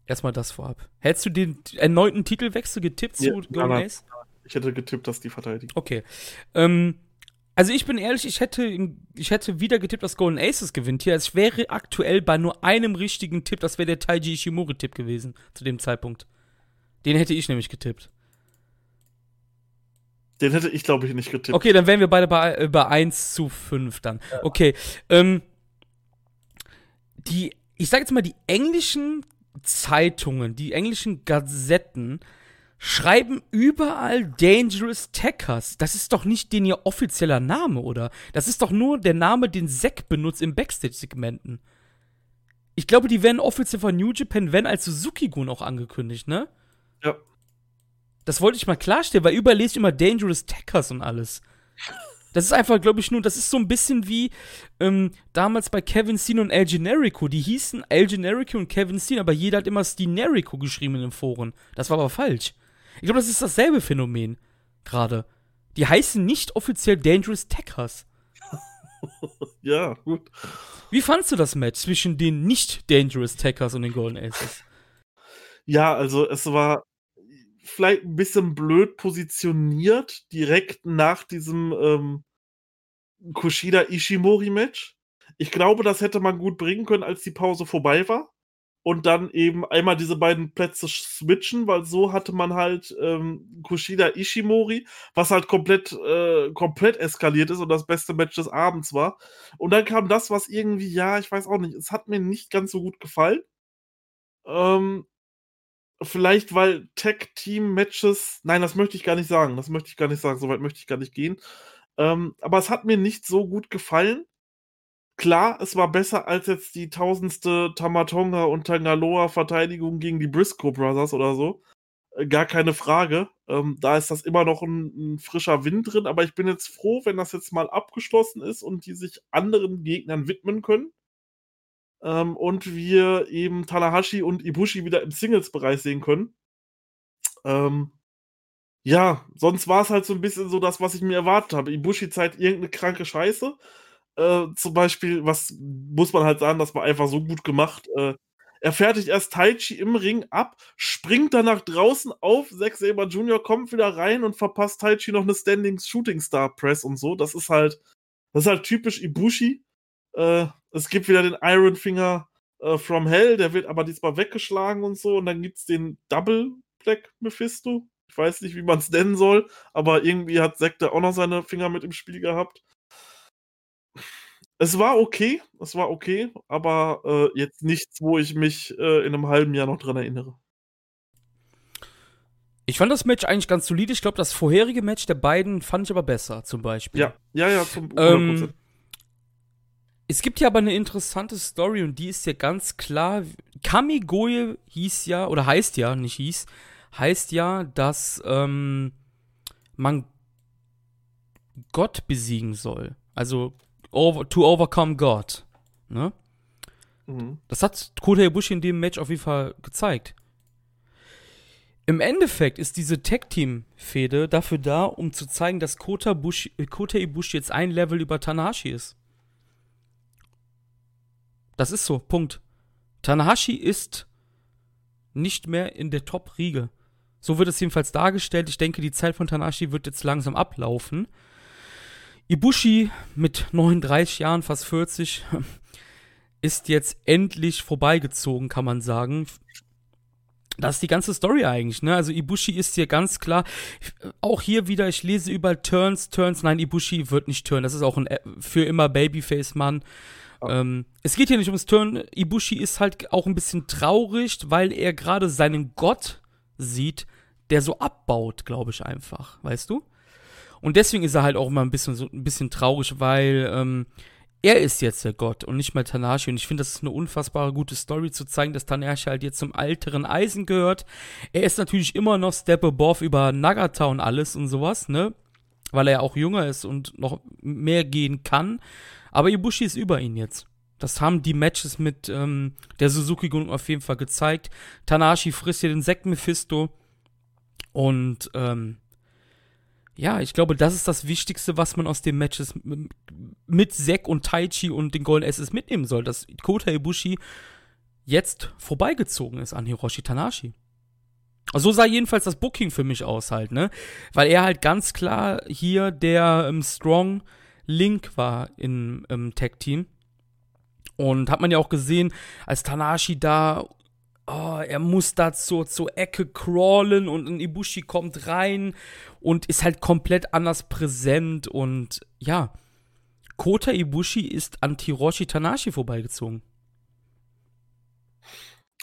Erstmal das vorab. Hättest du den erneuten Titelwechsel getippt ja, zu Golden Ace?
Ich hätte getippt, dass die verteidigen.
Okay. Ähm, also ich bin ehrlich, ich hätte, ich hätte wieder getippt, dass Golden Aces gewinnt hier. Also ich wäre aktuell bei nur einem richtigen Tipp, das wäre der Taiji Ishimori-Tipp gewesen zu dem Zeitpunkt. Den hätte ich nämlich getippt.
Den hätte ich, glaube ich, nicht getippt.
Okay, dann wären wir beide bei, äh, bei 1 zu 5 dann. Ja. Okay. Ähm, die, ich sage jetzt mal, die englischen Zeitungen, die englischen Gazetten schreiben überall Dangerous Tackers. Das ist doch nicht den ihr offizieller Name, oder? Das ist doch nur der Name, den Zack benutzt im Backstage-Segmenten. Ich glaube, die werden offiziell von New Japan, wenn als Suzuki-Gun auch angekündigt, ne? Ja. Das wollte ich mal klarstellen, weil überall lese ich immer Dangerous Tackers und alles. Das ist einfach, glaube ich, nur, das ist so ein bisschen wie ähm, damals bei Kevin Steen und El Generico. Die hießen El Generico und Kevin Steen, aber jeder hat immer Steenerico geschrieben in den Foren. Das war aber falsch. Ich glaube, das ist dasselbe Phänomen gerade. Die heißen nicht offiziell Dangerous Tackers.
ja, gut.
Wie fandst du das Match zwischen den nicht Dangerous Tackers und den Golden Aces?
Ja, also es war vielleicht ein bisschen blöd positioniert, direkt nach diesem ähm, Kushida-Ishimori-Match. Ich glaube, das hätte man gut bringen können, als die Pause vorbei war. Und dann eben einmal diese beiden Plätze switchen, weil so hatte man halt ähm, Kushida Ishimori, was halt komplett, äh, komplett eskaliert ist und das beste Match des Abends war. Und dann kam das, was irgendwie, ja, ich weiß auch nicht, es hat mir nicht ganz so gut gefallen. Ähm, Vielleicht, weil Tag-Team-Matches. Nein, das möchte ich gar nicht sagen. Das möchte ich gar nicht sagen. Soweit möchte ich gar nicht gehen. Ähm, aber es hat mir nicht so gut gefallen. Klar, es war besser als jetzt die tausendste Tamatonga und Tangaloa-Verteidigung gegen die Briscoe Brothers oder so. Äh, gar keine Frage. Ähm, da ist das immer noch ein, ein, frischer Wind drin. Aber ich bin jetzt froh, wenn das jetzt mal abgeschlossen ist und die sich anderen Gegnern widmen können ähm, und wir eben Tanahashi und Ibushi wieder im Singles-Bereich sehen können. Ähm, Ja, sonst war es halt so ein bisschen so das, was ich mir erwartet habe. Ibushi zeigt irgendeine kranke Scheiße. Äh, zum Beispiel, was muss man halt sagen, das war einfach so gut gemacht. Äh, er fertigt erst Taichi im Ring ab, springt dann nach draußen auf, Zack Saber Jr. kommt wieder rein und verpasst Taichi noch eine Standing Shooting Star Press und so. Das ist halt, das ist halt typisch Ibushi. Äh, es gibt wieder den Iron Finger äh, from Hell, der wird aber diesmal weggeschlagen und so. Und dann gibt es den Double Black Mephisto. Ich weiß nicht, wie man es nennen soll, aber irgendwie hat Zack da auch noch seine Finger mit im Spiel gehabt. Es war okay, es war okay, aber äh, jetzt nichts, wo ich mich äh, in einem halben Jahr noch dran erinnere.
Ich fand das Match eigentlich ganz solide. Ich glaube, das vorherige Match der beiden fand ich aber besser, zum Beispiel.
Ja, ja, ja, zum 100%.
Ähm, es gibt ja aber eine interessante Story und die ist ja ganz klar. Kamigoye hieß ja, oder heißt ja, nicht hieß, heißt ja, dass ähm, man Gott besiegen soll. Also over, to overcome God. Ne? Mhm. Das hat Kota Ibushi in dem Match auf jeden Fall gezeigt. Im Endeffekt ist diese Tag-Team-Fehde dafür da, um zu zeigen, dass Kota, Bushi, Kota Ibushi jetzt ein Level über Tanahashi ist. Das ist so, Punkt. Tanahashi ist nicht mehr in der Top-Riege. So wird es jedenfalls dargestellt. Ich denke, die Zeit von Tanahashi wird jetzt langsam ablaufen. Ibushi mit 39 Jahren, fast 40, ist jetzt endlich vorbeigezogen, kann man sagen. Das ist die ganze Story eigentlich, ne? Also Ibushi ist hier ganz klar, auch hier wieder, ich lese überall Turns, Turns, nein, Ibushi wird nicht turn. Das ist auch ein äh, für immer Babyface-Mann. Ähm, es geht hier nicht ums Turn. Ibushi ist halt auch ein bisschen traurig, weil er gerade seinen Gott sieht, der so abbaut, glaube ich einfach, weißt du? Und deswegen ist er halt auch immer ein bisschen so ein bisschen traurig, weil ähm, er ist jetzt der Gott und nicht mal Tanashi. Und ich finde, das ist eine unfassbare gute Story zu zeigen, dass Tanashi halt jetzt zum alteren Eisen gehört. Er ist natürlich immer noch Step above über Nagata und alles und sowas, ne? Weil er ja auch jünger ist und noch mehr gehen kann. Aber Ibushi ist über ihn jetzt. Das haben die Matches mit ähm, der Suzuki-Gun auf jeden Fall gezeigt. Tanashi frisst hier den Sekt Mephisto. Und ähm, ja, ich glaube, das ist das Wichtigste, was man aus den Matches mit Zack und Taichi und den Golden Asses mitnehmen soll, dass Kota Ibushi jetzt vorbeigezogen ist an Hiroshi Tanashi. So sah jedenfalls das Booking für mich aus halt, ne? Weil er halt ganz klar hier der ähm, Strong Link war im, im Tag-Team. Und hat man ja auch gesehen, als Tanashi da, oh, er muss da zur, zur Ecke crawlen und ein Ibushi kommt rein und ist halt komplett anders präsent. Und ja, Kota Ibushi ist an Hiroshi Tanashi vorbeigezogen.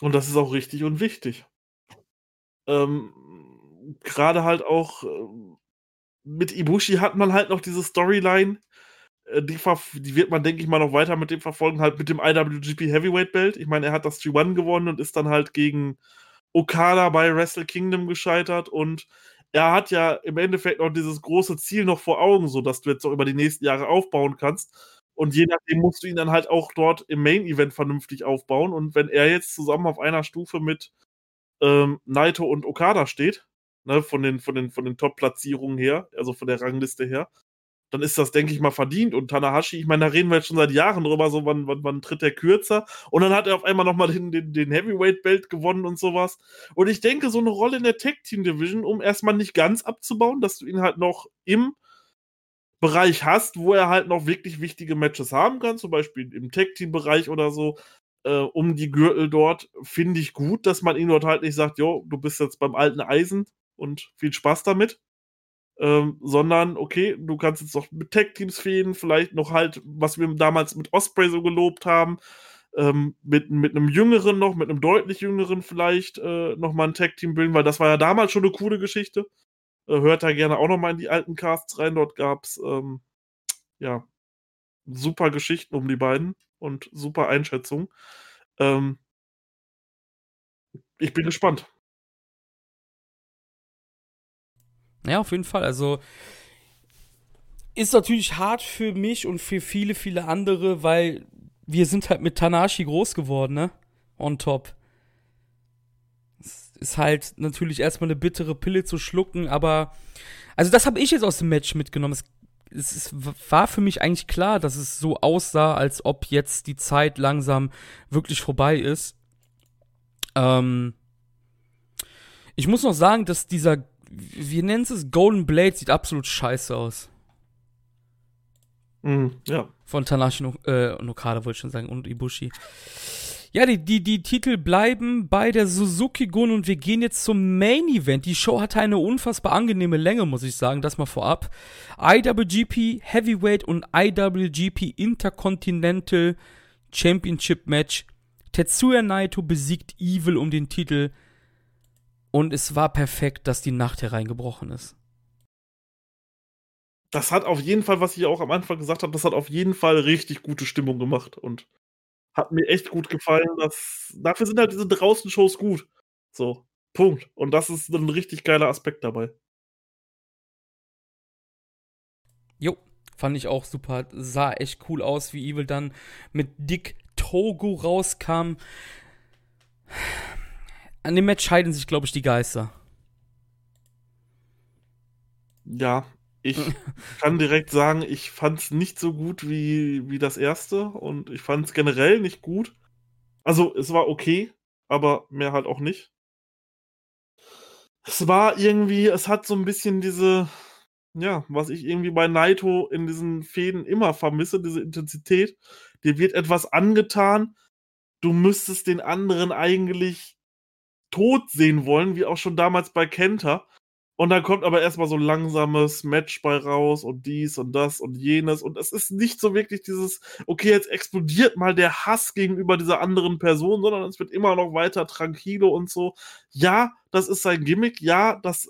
Und das ist auch richtig und wichtig. Ähm, Gerade halt auch äh, mit Ibushi hat man halt noch diese Storyline, die, die, wird man, denke ich mal, noch weiter mit dem verfolgen, halt mit dem IWGP Heavyweight Belt. Ich meine, er hat das G1 gewonnen und ist dann halt gegen Okada bei Wrestle Kingdom gescheitert und er hat ja im Endeffekt noch dieses große Ziel noch vor Augen, so dass du jetzt auch über die nächsten Jahre aufbauen kannst. Und je nachdem musst du ihn dann halt auch dort im Main Event vernünftig aufbauen. Und wenn er jetzt zusammen auf einer Stufe mit ähm, Naito und Okada steht, ne, von den, von den, von den Top-Platzierungen her, also von der Rangliste her, dann ist das, denke ich mal, verdient. Und Tanahashi, ich meine, da reden wir jetzt schon seit Jahren drüber, so wann, wann, wann tritt der kürzer. Und dann hat er auf einmal nochmal den, den, den Heavyweight-Belt gewonnen und sowas. Und ich denke, so eine Rolle in der Tag-Team-Division, um erstmal nicht ganz abzubauen, dass du ihn halt noch im Bereich hast, wo er halt noch wirklich wichtige Matches haben kann, zum Beispiel im Tag-Team-Bereich oder so, äh, um die Gürtel dort, finde ich gut, dass man ihn dort halt nicht sagt, jo, du bist jetzt beim alten Eisen und viel Spaß damit ähm, sondern okay, du kannst jetzt noch mit Tech-Teams fehlen, vielleicht noch halt, was wir damals mit Osprey so gelobt haben, ähm, mit, mit einem Jüngeren noch, mit einem deutlich Jüngeren vielleicht äh, nochmal ein Tag-Team bilden, weil das war ja damals schon eine coole Geschichte. Äh, hört da gerne auch nochmal in die alten Casts rein, dort gab es ähm, ja super Geschichten um die beiden und super Einschätzung. Ähm, ich bin gespannt.
Ja, auf jeden Fall. Also ist natürlich hart für mich und für viele, viele andere, weil wir sind halt mit Tanashi groß geworden, ne? On top. ist halt natürlich erstmal eine bittere Pille zu schlucken, aber also das habe ich jetzt aus dem Match mitgenommen. Es, es, es, war für mich eigentlich klar, dass es so aussah, als ob jetzt die Zeit langsam wirklich vorbei ist. Ähm, ich muss noch sagen, dass dieser, wie nennt es, Golden Blade sieht absolut scheiße aus.
Mm, ja.
Von Tanashi no, äh, Nokada wollte ich schon sagen und Ibushi. Ja, die, die, die Titel bleiben bei der Suzuki-Gun und wir gehen jetzt zum Main Event. Die Show hatte eine unfassbar angenehme Länge, muss ich sagen, das mal vorab. IWGP Heavyweight und IWGP Intercontinental Championship Match. Tetsuya Naito besiegt Evil um den Titel. Und es war perfekt, dass die Nacht hereingebrochen ist.
Das hat auf jeden Fall, was ich auch am Anfang gesagt habe, das hat auf jeden Fall richtig gute Stimmung gemacht. Und hat mir echt gut gefallen. Dass, dafür sind halt diese Draußen-Shows gut. So, Punkt. Und das ist ein richtig geiler Aspekt dabei.
Jo, fand ich auch super. Sah echt cool aus, wie Evil dann mit Dick Togo rauskam. An dem Match scheiden sich, glaube ich, die Geister.
Ja, ich kann direkt sagen, ich fand es nicht so gut wie, wie das erste und ich fand es generell nicht gut. Also, es war okay, aber mehr halt auch nicht. Es war irgendwie, es hat so ein bisschen diese, ja, was ich irgendwie bei Naito in diesen Fäden immer vermisse, diese Intensität. Dir wird etwas angetan, du müsstest den anderen eigentlich tot sehen wollen, wie auch schon damals bei Kenta. Und dann kommt aber erstmal so langsames Match bei raus und dies und das und jenes. Und es ist nicht so wirklich dieses, okay, jetzt explodiert mal der Hass gegenüber dieser anderen Person, sondern es wird immer noch weiter tranquilo und so. Ja, das ist sein Gimmick. Ja, das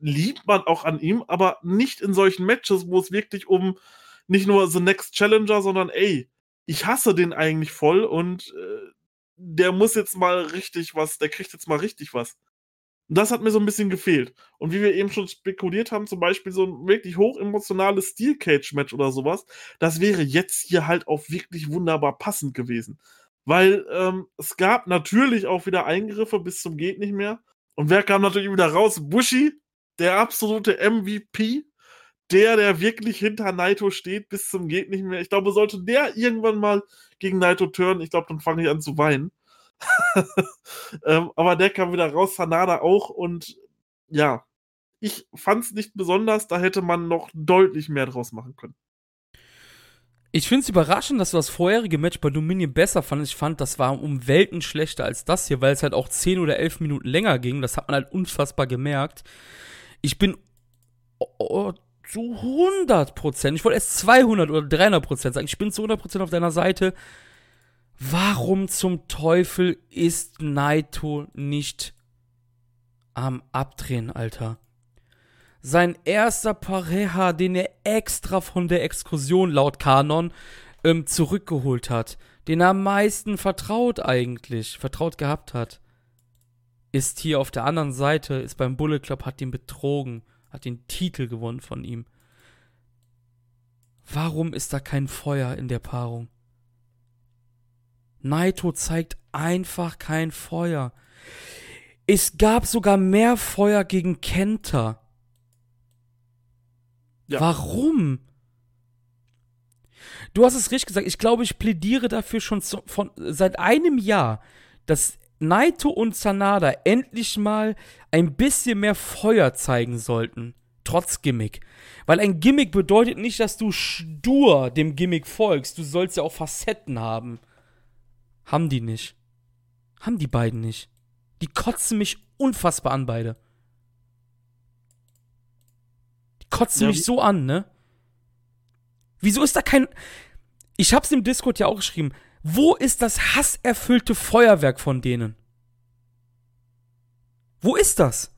liebt man auch an ihm, aber nicht in solchen Matches, wo es wirklich um nicht nur The Next Challenger, sondern ey, ich hasse den eigentlich voll und äh, der muss jetzt mal richtig was, der kriegt jetzt mal richtig was. Das hat mir so ein bisschen gefehlt. Und wie wir eben schon spekuliert haben, zum Beispiel so ein wirklich hochemotionales Steel Cage Match oder sowas, das wäre jetzt hier halt auch wirklich wunderbar passend gewesen. Weil ähm, es gab natürlich auch wieder Eingriffe bis zum geht nicht mehr. Und wer kam natürlich wieder raus? Bushi, der absolute MVP, der, der wirklich hinter Naito steht bis zum geht nicht mehr. Ich glaube, sollte der irgendwann mal gegen Naito turnen, ich glaube, dann fange ich an zu weinen. ähm, aber der kam wieder raus, Sanada auch und ja, ich fand es nicht besonders, da hätte man noch deutlich mehr draus machen können.
Ich finde es überraschend, dass du das vorherige Match bei Dominion besser fandest. Ich fand, das war um Welten schlechter als das hier, weil es halt auch 10 oder 11 Minuten länger ging. Das hat man halt unfassbar gemerkt. Ich bin zu 100 Prozent, ich wollte erst 200 oder 300 Prozent sagen, ich bin zu 100 Prozent auf deiner Seite. Warum zum Teufel ist Naito nicht am Abdrehen, Alter? Sein erster Pareja, den er extra von der Exkursion laut Kanon ähm, zurückgeholt hat, den er am meisten vertraut eigentlich, vertraut gehabt hat, ist hier auf der anderen Seite, ist beim Bullet Club, hat ihn betrogen, hat den Titel gewonnen von ihm. Warum ist da kein Feuer in der Paarung? Naito zeigt einfach kein Feuer. Es gab sogar mehr Feuer gegen Kenta. Ja. Warum? Du hast es richtig gesagt. Ich glaube, ich plädiere dafür schon zu, von, seit einem Jahr, dass Naito und Sanada endlich mal ein bisschen mehr Feuer zeigen sollten. Trotz Gimmick. Weil ein Gimmick bedeutet nicht, dass du stur dem Gimmick folgst. Du sollst ja auch Facetten haben. Haben die nicht. Haben die beiden nicht. Die kotzen mich unfassbar an, beide. Die kotzen ja, mich so an, ne? Wieso ist da kein. Ich hab's im Discord ja auch geschrieben. Wo ist das hasserfüllte Feuerwerk von denen? Wo ist das?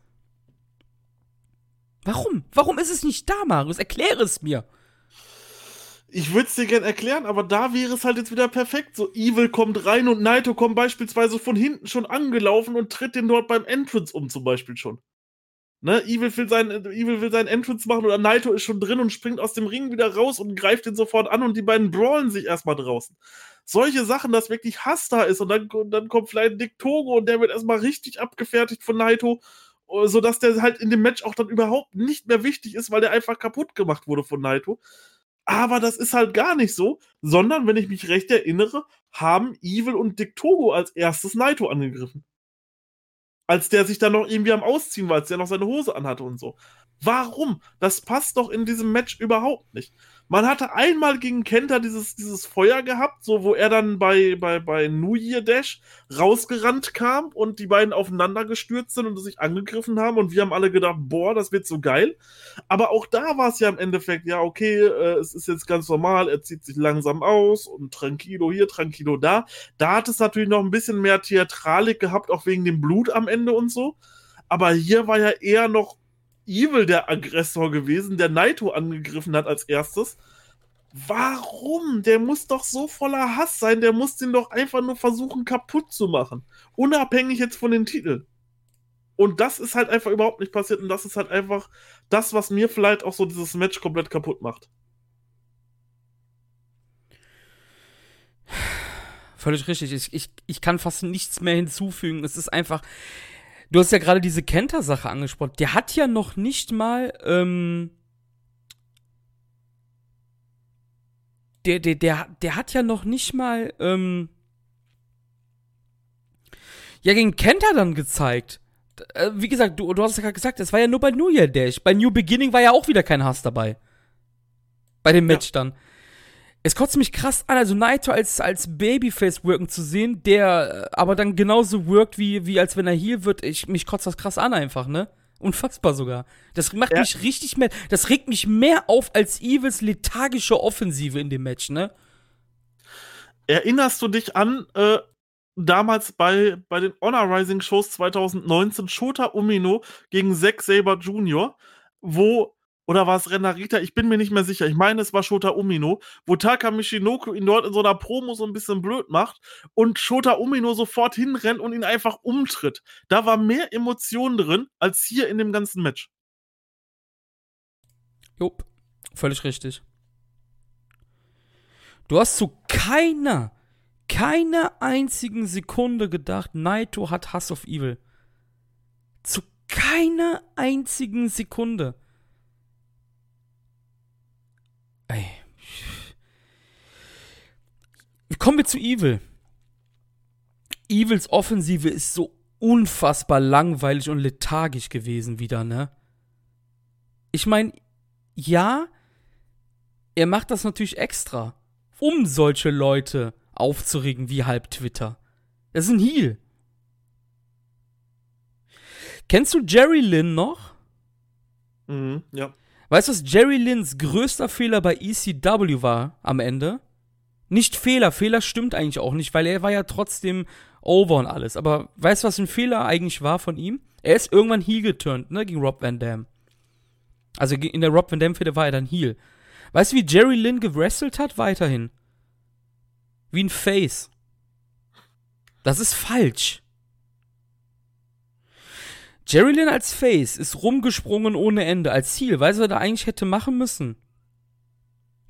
Warum? Warum ist es nicht da, Marius? Erkläre es mir
ich würde es dir gerne erklären, aber da wäre es halt jetzt wieder perfekt. So, Evil kommt rein und Naito kommt beispielsweise von hinten schon angelaufen und tritt den dort beim Entrance um, zum Beispiel schon. Ne, Evil will sein, Evil will seinen Entrance machen oder Naito ist schon drin und springt aus dem Ring wieder raus und greift ihn sofort an und die beiden brawlen sich erstmal draußen. Solche Sachen, dass wirklich Hass da ist und dann, und dann kommt vielleicht Dick Togo und der wird erstmal richtig abgefertigt von Naito, äh, sodass der halt in dem Match auch dann überhaupt nicht mehr wichtig ist, weil der einfach kaputt gemacht wurde von Naito. Aber das ist halt gar nicht so, sondern, wenn ich mich recht erinnere, haben Evil und Dick Togo als erstes Naito angegriffen als der sich dann noch irgendwie am Ausziehen war, als der noch seine Hose anhatte und so. Warum? Das passt doch in diesem Match überhaupt nicht. Man hatte einmal gegen Kenta dieses, dieses Feuer gehabt, so wo er dann bei, bei, bei New Year Dash rausgerannt kam und die beiden aufeinander gestürzt sind und sich angegriffen haben und wir haben alle gedacht, boah, das wird so geil. Aber auch da war es ja im Endeffekt, ja, okay, äh, es ist jetzt ganz normal, er zieht sich langsam aus und tranquilo hier, tranquilo da. Da hat es natürlich noch ein bisschen mehr Theatralik gehabt, auch wegen dem Blut am Ende und so. Aber hier war ja eher noch Evil der Aggressor gewesen, der Naito angegriffen hat als erstes. Warum? Der muss doch so voller Hass sein, der muss den doch einfach nur versuchen kaputt zu machen. Unabhängig jetzt von den Titeln. Und das ist halt einfach überhaupt nicht passiert und das ist halt einfach das, was mir vielleicht auch so dieses Match komplett kaputt macht.
Völlig richtig. Ich, ich, ich kann fast nichts mehr hinzufügen. Es ist einfach, Du hast ja gerade diese Kenter-Sache angesprochen. Der hat ja noch nicht mal, ähm, der, der, der, der hat ja noch nicht mal, ähm, ja, gegen Kenter dann gezeigt. Äh, wie gesagt, du, du hast ja gerade gesagt, es war ja nur bei New Year Dash. Bei New Beginning war ja auch wieder kein Hass dabei. Bei dem Match ja. dann es kotzt mich krass an, also Naito als, als Babyface wirken zu sehen, der äh, aber dann genauso wirkt, wie, wie als wenn er hier wird. Ich, mich kotzt das krass an einfach, ne? Unfassbar sogar. Das macht ja. mich richtig mehr, das regt mich mehr auf als Evils lethargische Offensive in dem Match, ne?
Erinnerst du dich an, äh, damals bei, bei den Honor Rising Shows 2019 Shota Umino gegen Zack Saber Jr., wo oder war es Renarita? Ich bin mir nicht mehr sicher. Ich meine, es war Shota Umino, wo Taka Michinoku ihn dort in so einer Promo so ein bisschen blöd macht und Shota Umino sofort hinrennt und ihn einfach umtritt. Da war mehr Emotion drin als hier in dem ganzen Match.
Jupp, völlig richtig. Du hast zu keiner, keiner einzigen Sekunde gedacht, Naito hat Hass of Evil. Zu keiner einzigen Sekunde. Ey. Kommen wir zu Evil. Evils Offensive ist so unfassbar langweilig und lethargisch gewesen wieder, ne? Ich meine, ja, er macht das natürlich extra, um solche Leute aufzuregen wie halb Twitter. Das ist ein Heal. Kennst du Jerry Lynn noch?
Mhm, ja.
Weißt du, was Jerry Lynns größter Fehler bei ECW war am Ende? Nicht Fehler, Fehler stimmt eigentlich auch nicht, weil er war ja trotzdem over und alles. Aber weißt du, was ein Fehler eigentlich war von ihm? Er ist irgendwann heel geturnt, ne, gegen Rob Van Dam. Also in der Rob Van Dam-Fehde war er dann heel. Weißt du, wie Jerry Lynn gewrestelt hat? Weiterhin. Wie ein Face. Das ist falsch. Jerry Lynn als Face ist rumgesprungen ohne Ende. Als Ziel, weißt du, was er eigentlich hätte machen müssen?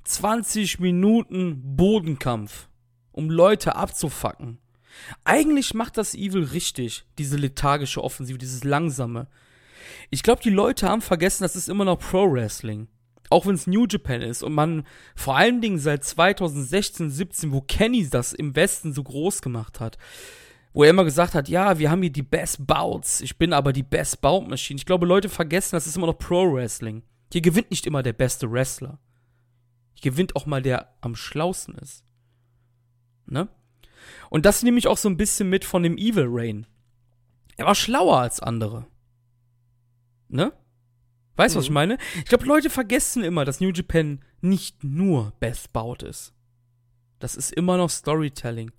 20 Minuten Bodenkampf, um Leute abzufacken. Eigentlich macht das Evil richtig, diese lethargische Offensive, dieses langsame. Ich glaube, die Leute haben vergessen, das ist immer noch Pro Wrestling. Auch wenn es New Japan ist und man vor allen Dingen seit 2016, 17, wo Kenny das im Westen so groß gemacht hat, wo er immer gesagt hat, ja, wir haben hier die Best Bouts, ich bin aber die Best Bout Machine. Ich glaube, Leute vergessen, das ist immer noch Pro Wrestling. Hier gewinnt nicht immer der beste Wrestler. Hier gewinnt auch mal der am schlausten ist. Ne? Und das nehme ich auch so ein bisschen mit von dem Evil Rain. Er war schlauer als andere. Ne? Weißt du, mhm. was ich mhm. meine? Ich glaube, Leute vergessen immer, dass New Japan nicht nur Best Bout ist. Das ist immer noch Storytelling.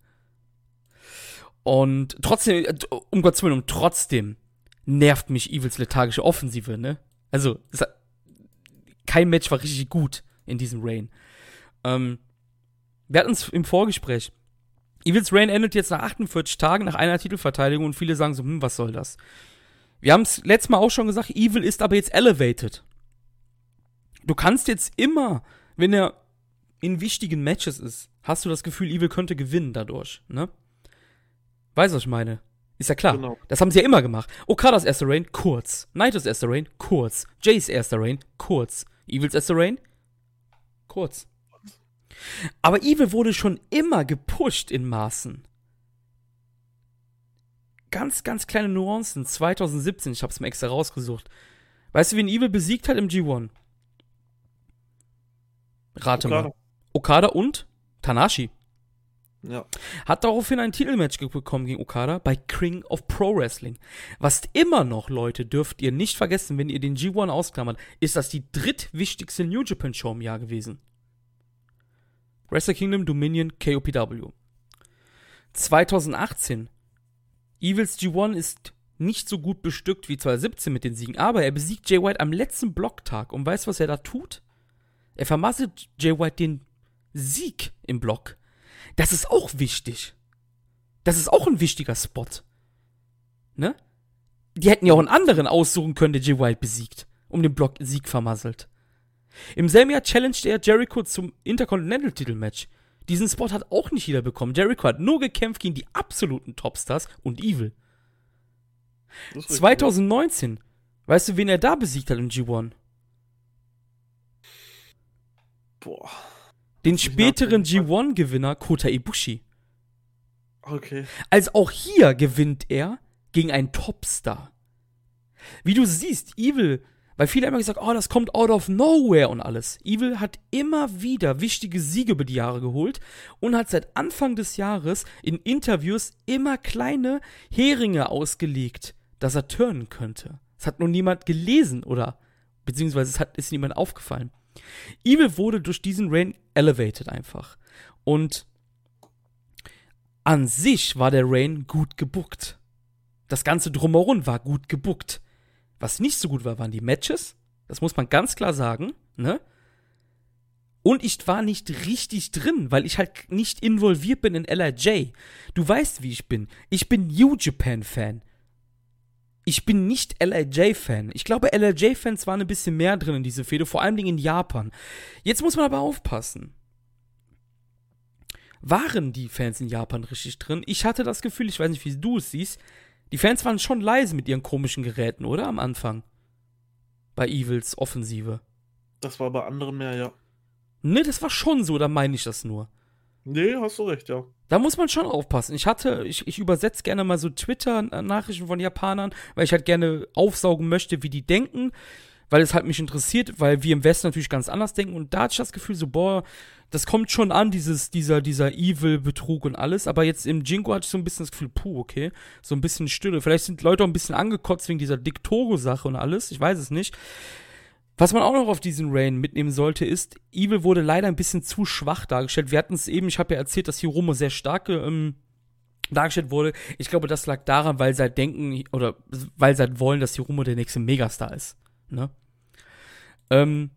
Und trotzdem, um Gottes Willen, trotzdem nervt mich Evils lethargische Offensive, ne? Also, kein Match war richtig gut in diesem Rain. Ähm, wir hatten uns im Vorgespräch. Evils Rain endet jetzt nach 48 Tagen nach einer Titelverteidigung und viele sagen so, hm, was soll das? Wir haben es letztes Mal auch schon gesagt, Evil ist aber jetzt elevated. Du kannst jetzt immer, wenn er in wichtigen Matches ist, hast du das Gefühl, Evil könnte gewinnen dadurch, ne? Weißt du, was ich meine? Ist ja klar. Genau. Das haben sie ja immer gemacht. Okadas erster Reign, kurz. Naitos erster Reign, kurz. Jays erster Reign, kurz. Evils erster Reign, kurz. Aber Evil wurde schon immer gepusht in Maßen. Ganz, ganz kleine Nuancen. 2017, ich hab's mir extra rausgesucht. Weißt du, wen Evil besiegt hat im G1? Rate Okada. mal. Okada und Tanashi. Ja. Hat daraufhin ein Titelmatch bekommen gegen Okada bei King of Pro Wrestling. Was immer noch, Leute, dürft ihr nicht vergessen, wenn ihr den G1 ausklammert, ist das die drittwichtigste New Japan Show im Jahr gewesen. Wrestle Kingdom Dominion KOPW. 2018. Evils G1 ist nicht so gut bestückt wie 2017 mit den Siegen, aber er besiegt Jay White am letzten Blocktag und weißt, was er da tut? Er vermasselt Jay White den Sieg im Block. Das ist auch wichtig. Das ist auch ein wichtiger Spot. Ne? Die hätten ja auch einen anderen aussuchen können, der Jay White besiegt, um den Block Sieg vermasselt. Im selben Jahr challenged er Jericho zum Intercontinental-Titelmatch. Diesen Spot hat auch nicht jeder bekommen. Jericho hat nur gekämpft gegen die absoluten Topstars und Evil. 2019. Weißt du, wen er da besiegt hat im G1? Boah. Den späteren G1-Gewinner Kota Ibushi. Okay. Also auch hier gewinnt er gegen einen Topstar. Wie du siehst, Evil, weil viele haben immer gesagt, oh, das kommt out of nowhere und alles. Evil hat immer wieder wichtige Siege über die Jahre geholt und hat seit Anfang des Jahres in Interviews immer kleine Heringe ausgelegt, dass er turnen könnte. Es hat nur niemand gelesen oder beziehungsweise es hat, ist niemand aufgefallen. Evil wurde durch diesen Rain elevated einfach. Und an sich war der Rain gut gebuckt. Das ganze Drumherum war gut gebuckt. Was nicht so gut war, waren die Matches. Das muss man ganz klar sagen, ne? Und ich war nicht richtig drin, weil ich halt nicht involviert bin in LRJ. Du weißt, wie ich bin. Ich bin New Japan-Fan ich bin nicht LRJ-Fan. Ich glaube, LRJ-Fans waren ein bisschen mehr drin in diese Fehde, vor allem in Japan. Jetzt muss man aber aufpassen. Waren die Fans in Japan richtig drin? Ich hatte das Gefühl, ich weiß nicht, wie du es siehst, die Fans waren schon leise mit ihren komischen Geräten, oder? Am Anfang. Bei Evils Offensive.
Das war bei anderen mehr, ja.
Ne, das war schon so, da meine ich das nur.
Nee, hast du recht, ja.
Da muss man schon aufpassen. Ich hatte, ich, ich übersetze gerne mal so Twitter-Nachrichten von Japanern, weil ich halt gerne aufsaugen möchte, wie die denken, weil es halt mich interessiert, weil wir im Westen natürlich ganz anders denken. Und da hatte ich das Gefühl, so, boah, das kommt schon an, dieses, dieser, dieser Evil-Betrug und alles. Aber jetzt im Jingo hatte ich so ein bisschen das Gefühl, puh, okay, so ein bisschen Stille. Vielleicht sind Leute auch ein bisschen angekotzt wegen dieser Diktoro-Sache und alles. Ich weiß es nicht. Was man auch noch auf diesen Rain mitnehmen sollte, ist, Evil wurde leider ein bisschen zu schwach dargestellt. Wir hatten es eben, ich habe ja erzählt, dass Hiromo sehr stark ähm, dargestellt wurde. Ich glaube, das lag daran, weil sie halt denken, oder weil sie halt wollen, dass Hiromo der nächste Megastar ist. Ne? Ähm,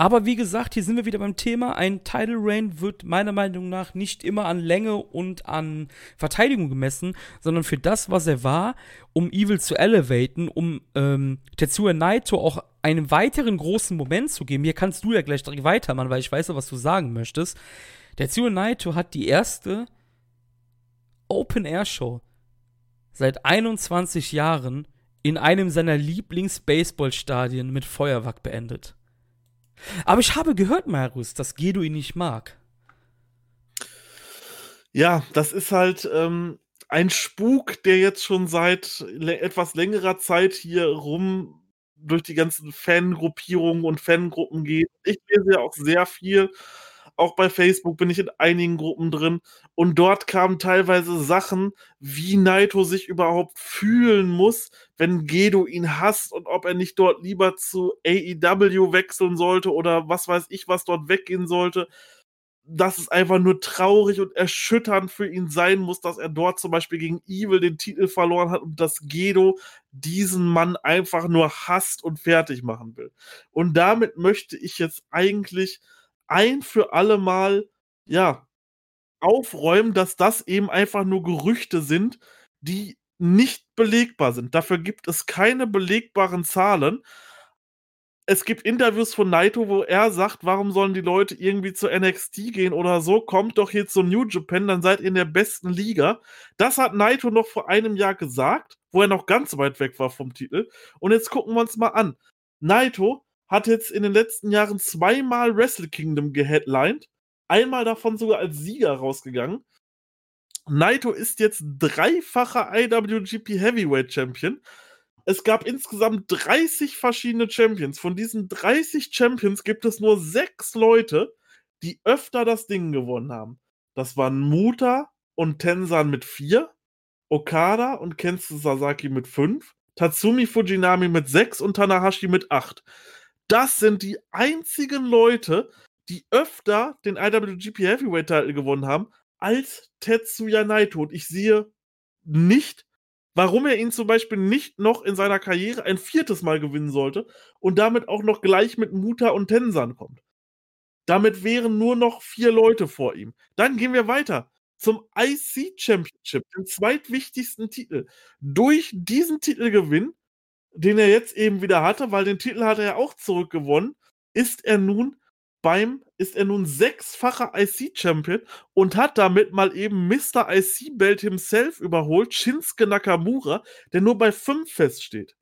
aber wie gesagt, hier sind wir wieder beim Thema. Ein Title Reign wird meiner Meinung nach nicht immer an Länge und an Verteidigung gemessen, sondern für das, was er war, um Evil zu elevaten, um ähm, Tetsuya Naito auch einen weiteren großen Moment zu geben. Hier kannst du ja gleich direkt weitermachen, weil ich weiß ja, was du sagen möchtest. Tetsuya Naito hat die erste Open-Air-Show seit 21 Jahren in einem seiner Lieblings-Baseball-Stadien mit Feuerwerk beendet. Aber ich habe gehört, Marius, dass Gedo ihn nicht mag.
Ja, das ist halt ähm, ein Spuk, der jetzt schon seit etwas längerer Zeit hier rum durch die ganzen Fangruppierungen und Fangruppen geht. Ich lese ja auch sehr viel auch bei Facebook bin ich in einigen Gruppen drin und dort kamen teilweise Sachen, wie Naito sich überhaupt fühlen muss, wenn Gedo ihn hasst und ob er nicht dort lieber zu AEW wechseln sollte oder was weiß ich, was dort weggehen sollte. Dass es einfach nur traurig und erschütternd für ihn sein muss, dass er dort zum Beispiel gegen Evil den Titel verloren hat und dass Gedo diesen Mann einfach nur hasst und fertig machen will. Und damit möchte ich jetzt eigentlich ein für alle Mal, ja, aufräumen, dass das eben einfach nur Gerüchte sind, die nicht belegbar sind. Dafür gibt es keine belegbaren Zahlen. Es gibt Interviews von Naito, wo er sagt, warum sollen die Leute irgendwie zu NXT gehen oder so? Kommt doch hier zu New Japan, dann seid ihr in der besten Liga. Das hat Naito noch vor einem Jahr gesagt, wo er noch ganz weit weg war vom Titel. Und jetzt gucken wir uns mal an. Naito hat jetzt in den letzten Jahren zweimal Wrestle Kingdom geheadlined, einmal davon sogar als Sieger rausgegangen. Naito ist jetzt dreifacher IWGP Heavyweight Champion. Es gab insgesamt 30 verschiedene Champions. Von diesen 30 Champions gibt es nur sechs Leute, die öfter das Ding gewonnen haben. Das waren Muta und Tensan mit vier, Okada und Kenzo Sasaki mit fünf, Tatsumi Fujinami mit sechs und Tanahashi mit acht. Das sind die einzigen Leute, die öfter den IWGP Heavyweight Title gewonnen haben als Tetsuya Naito. Und ich sehe nicht, warum er ihn zum Beispiel nicht noch in seiner Karriere ein viertes Mal gewinnen sollte und damit auch noch gleich mit Muta und Tensan kommt. Damit wären nur noch vier Leute vor ihm. Dann gehen wir weiter zum IC Championship, den zweitwichtigsten Titel. Durch diesen Titelgewinn, den er jetzt eben wieder hatte, weil den Titel hat er ja auch zurückgewonnen, ist er nun beim ist er nun sechsfacher IC-Champion und hat damit mal eben Mr. IC-Belt himself überholt, Shinsuke Nakamura, der nur bei fünf feststeht.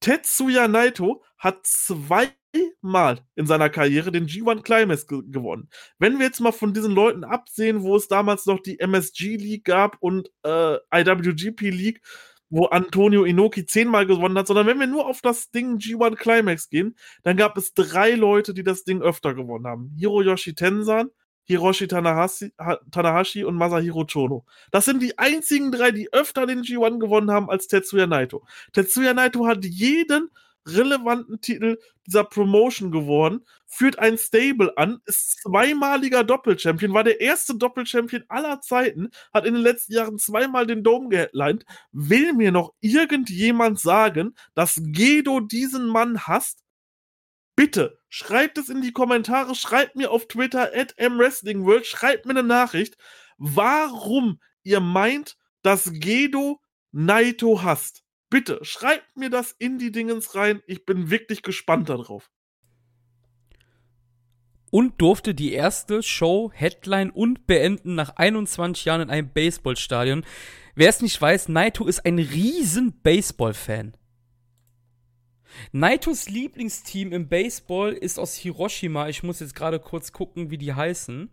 Tetsuya Naito hat zweimal in seiner Karriere den G1 Climax ge gewonnen. Wenn wir jetzt mal von diesen Leuten absehen, wo es damals noch die MSG League gab und äh, IWGP League, wo Antonio Inoki zehnmal gewonnen hat, sondern wenn wir nur auf das Ding G1 Climax gehen, dann gab es drei Leute, die das Ding öfter gewonnen haben. Hiroyoshi Tensan, Hiroshi Tanahashi, Tanahashi und Masahiro Chono. Das sind die einzigen drei, die öfter den G1 gewonnen haben als Tetsuya Naito. Tetsuya Naito hat jeden relevanten Titel dieser Promotion geworden, führt ein Stable an, ist zweimaliger Doppelchampion, war der erste Doppelchampion aller Zeiten, hat in den letzten Jahren zweimal den Dome geheadlined. Will mir noch irgendjemand sagen, dass Gedo diesen Mann hasst? Bitte, schreibt es in die Kommentare, schreibt mir auf Twitter at mwrestlingworld, schreibt mir eine Nachricht, warum ihr meint, dass Gedo Naito hasst. Bitte, schreibt mir das in die Dingens rein. Ich bin wirklich gespannt darauf.
Und durfte die erste Show Headline und beenden nach 21 Jahren in einem Baseballstadion. Wer es nicht weiß, Naito ist ein riesen Baseball-Fan. Naitos Lieblingsteam im Baseball ist aus Hiroshima. Ich muss jetzt gerade kurz gucken, wie die heißen.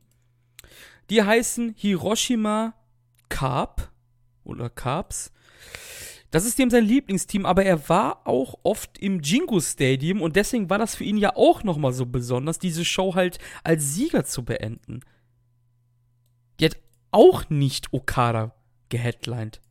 Die heißen Hiroshima Carp oder Carps. Das ist dem sein Lieblingsteam, aber er war auch oft im Jingo Stadium und deswegen war das für ihn ja auch nochmal so besonders, diese Show halt als Sieger zu beenden. Die hat auch nicht Okada geheadlined.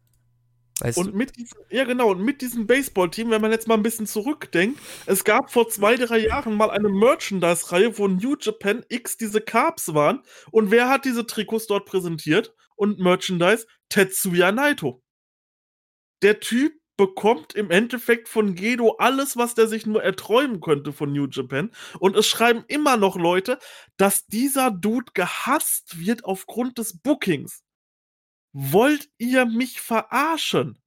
Weißt und du? mit diesem, ja genau, und mit diesem Baseball-Team, wenn man jetzt mal ein bisschen zurückdenkt, es gab vor zwei, drei Jahren mal eine Merchandise-Reihe, wo New Japan X diese Carbs waren. Und wer hat diese Trikots dort präsentiert und Merchandise? Tetsuya Naito der Typ bekommt im Endeffekt von Gedo alles, was der sich nur erträumen könnte von New Japan. Und es schreiben immer noch Leute, dass dieser Dude gehasst wird aufgrund des Bookings. Wollt ihr mich verarschen?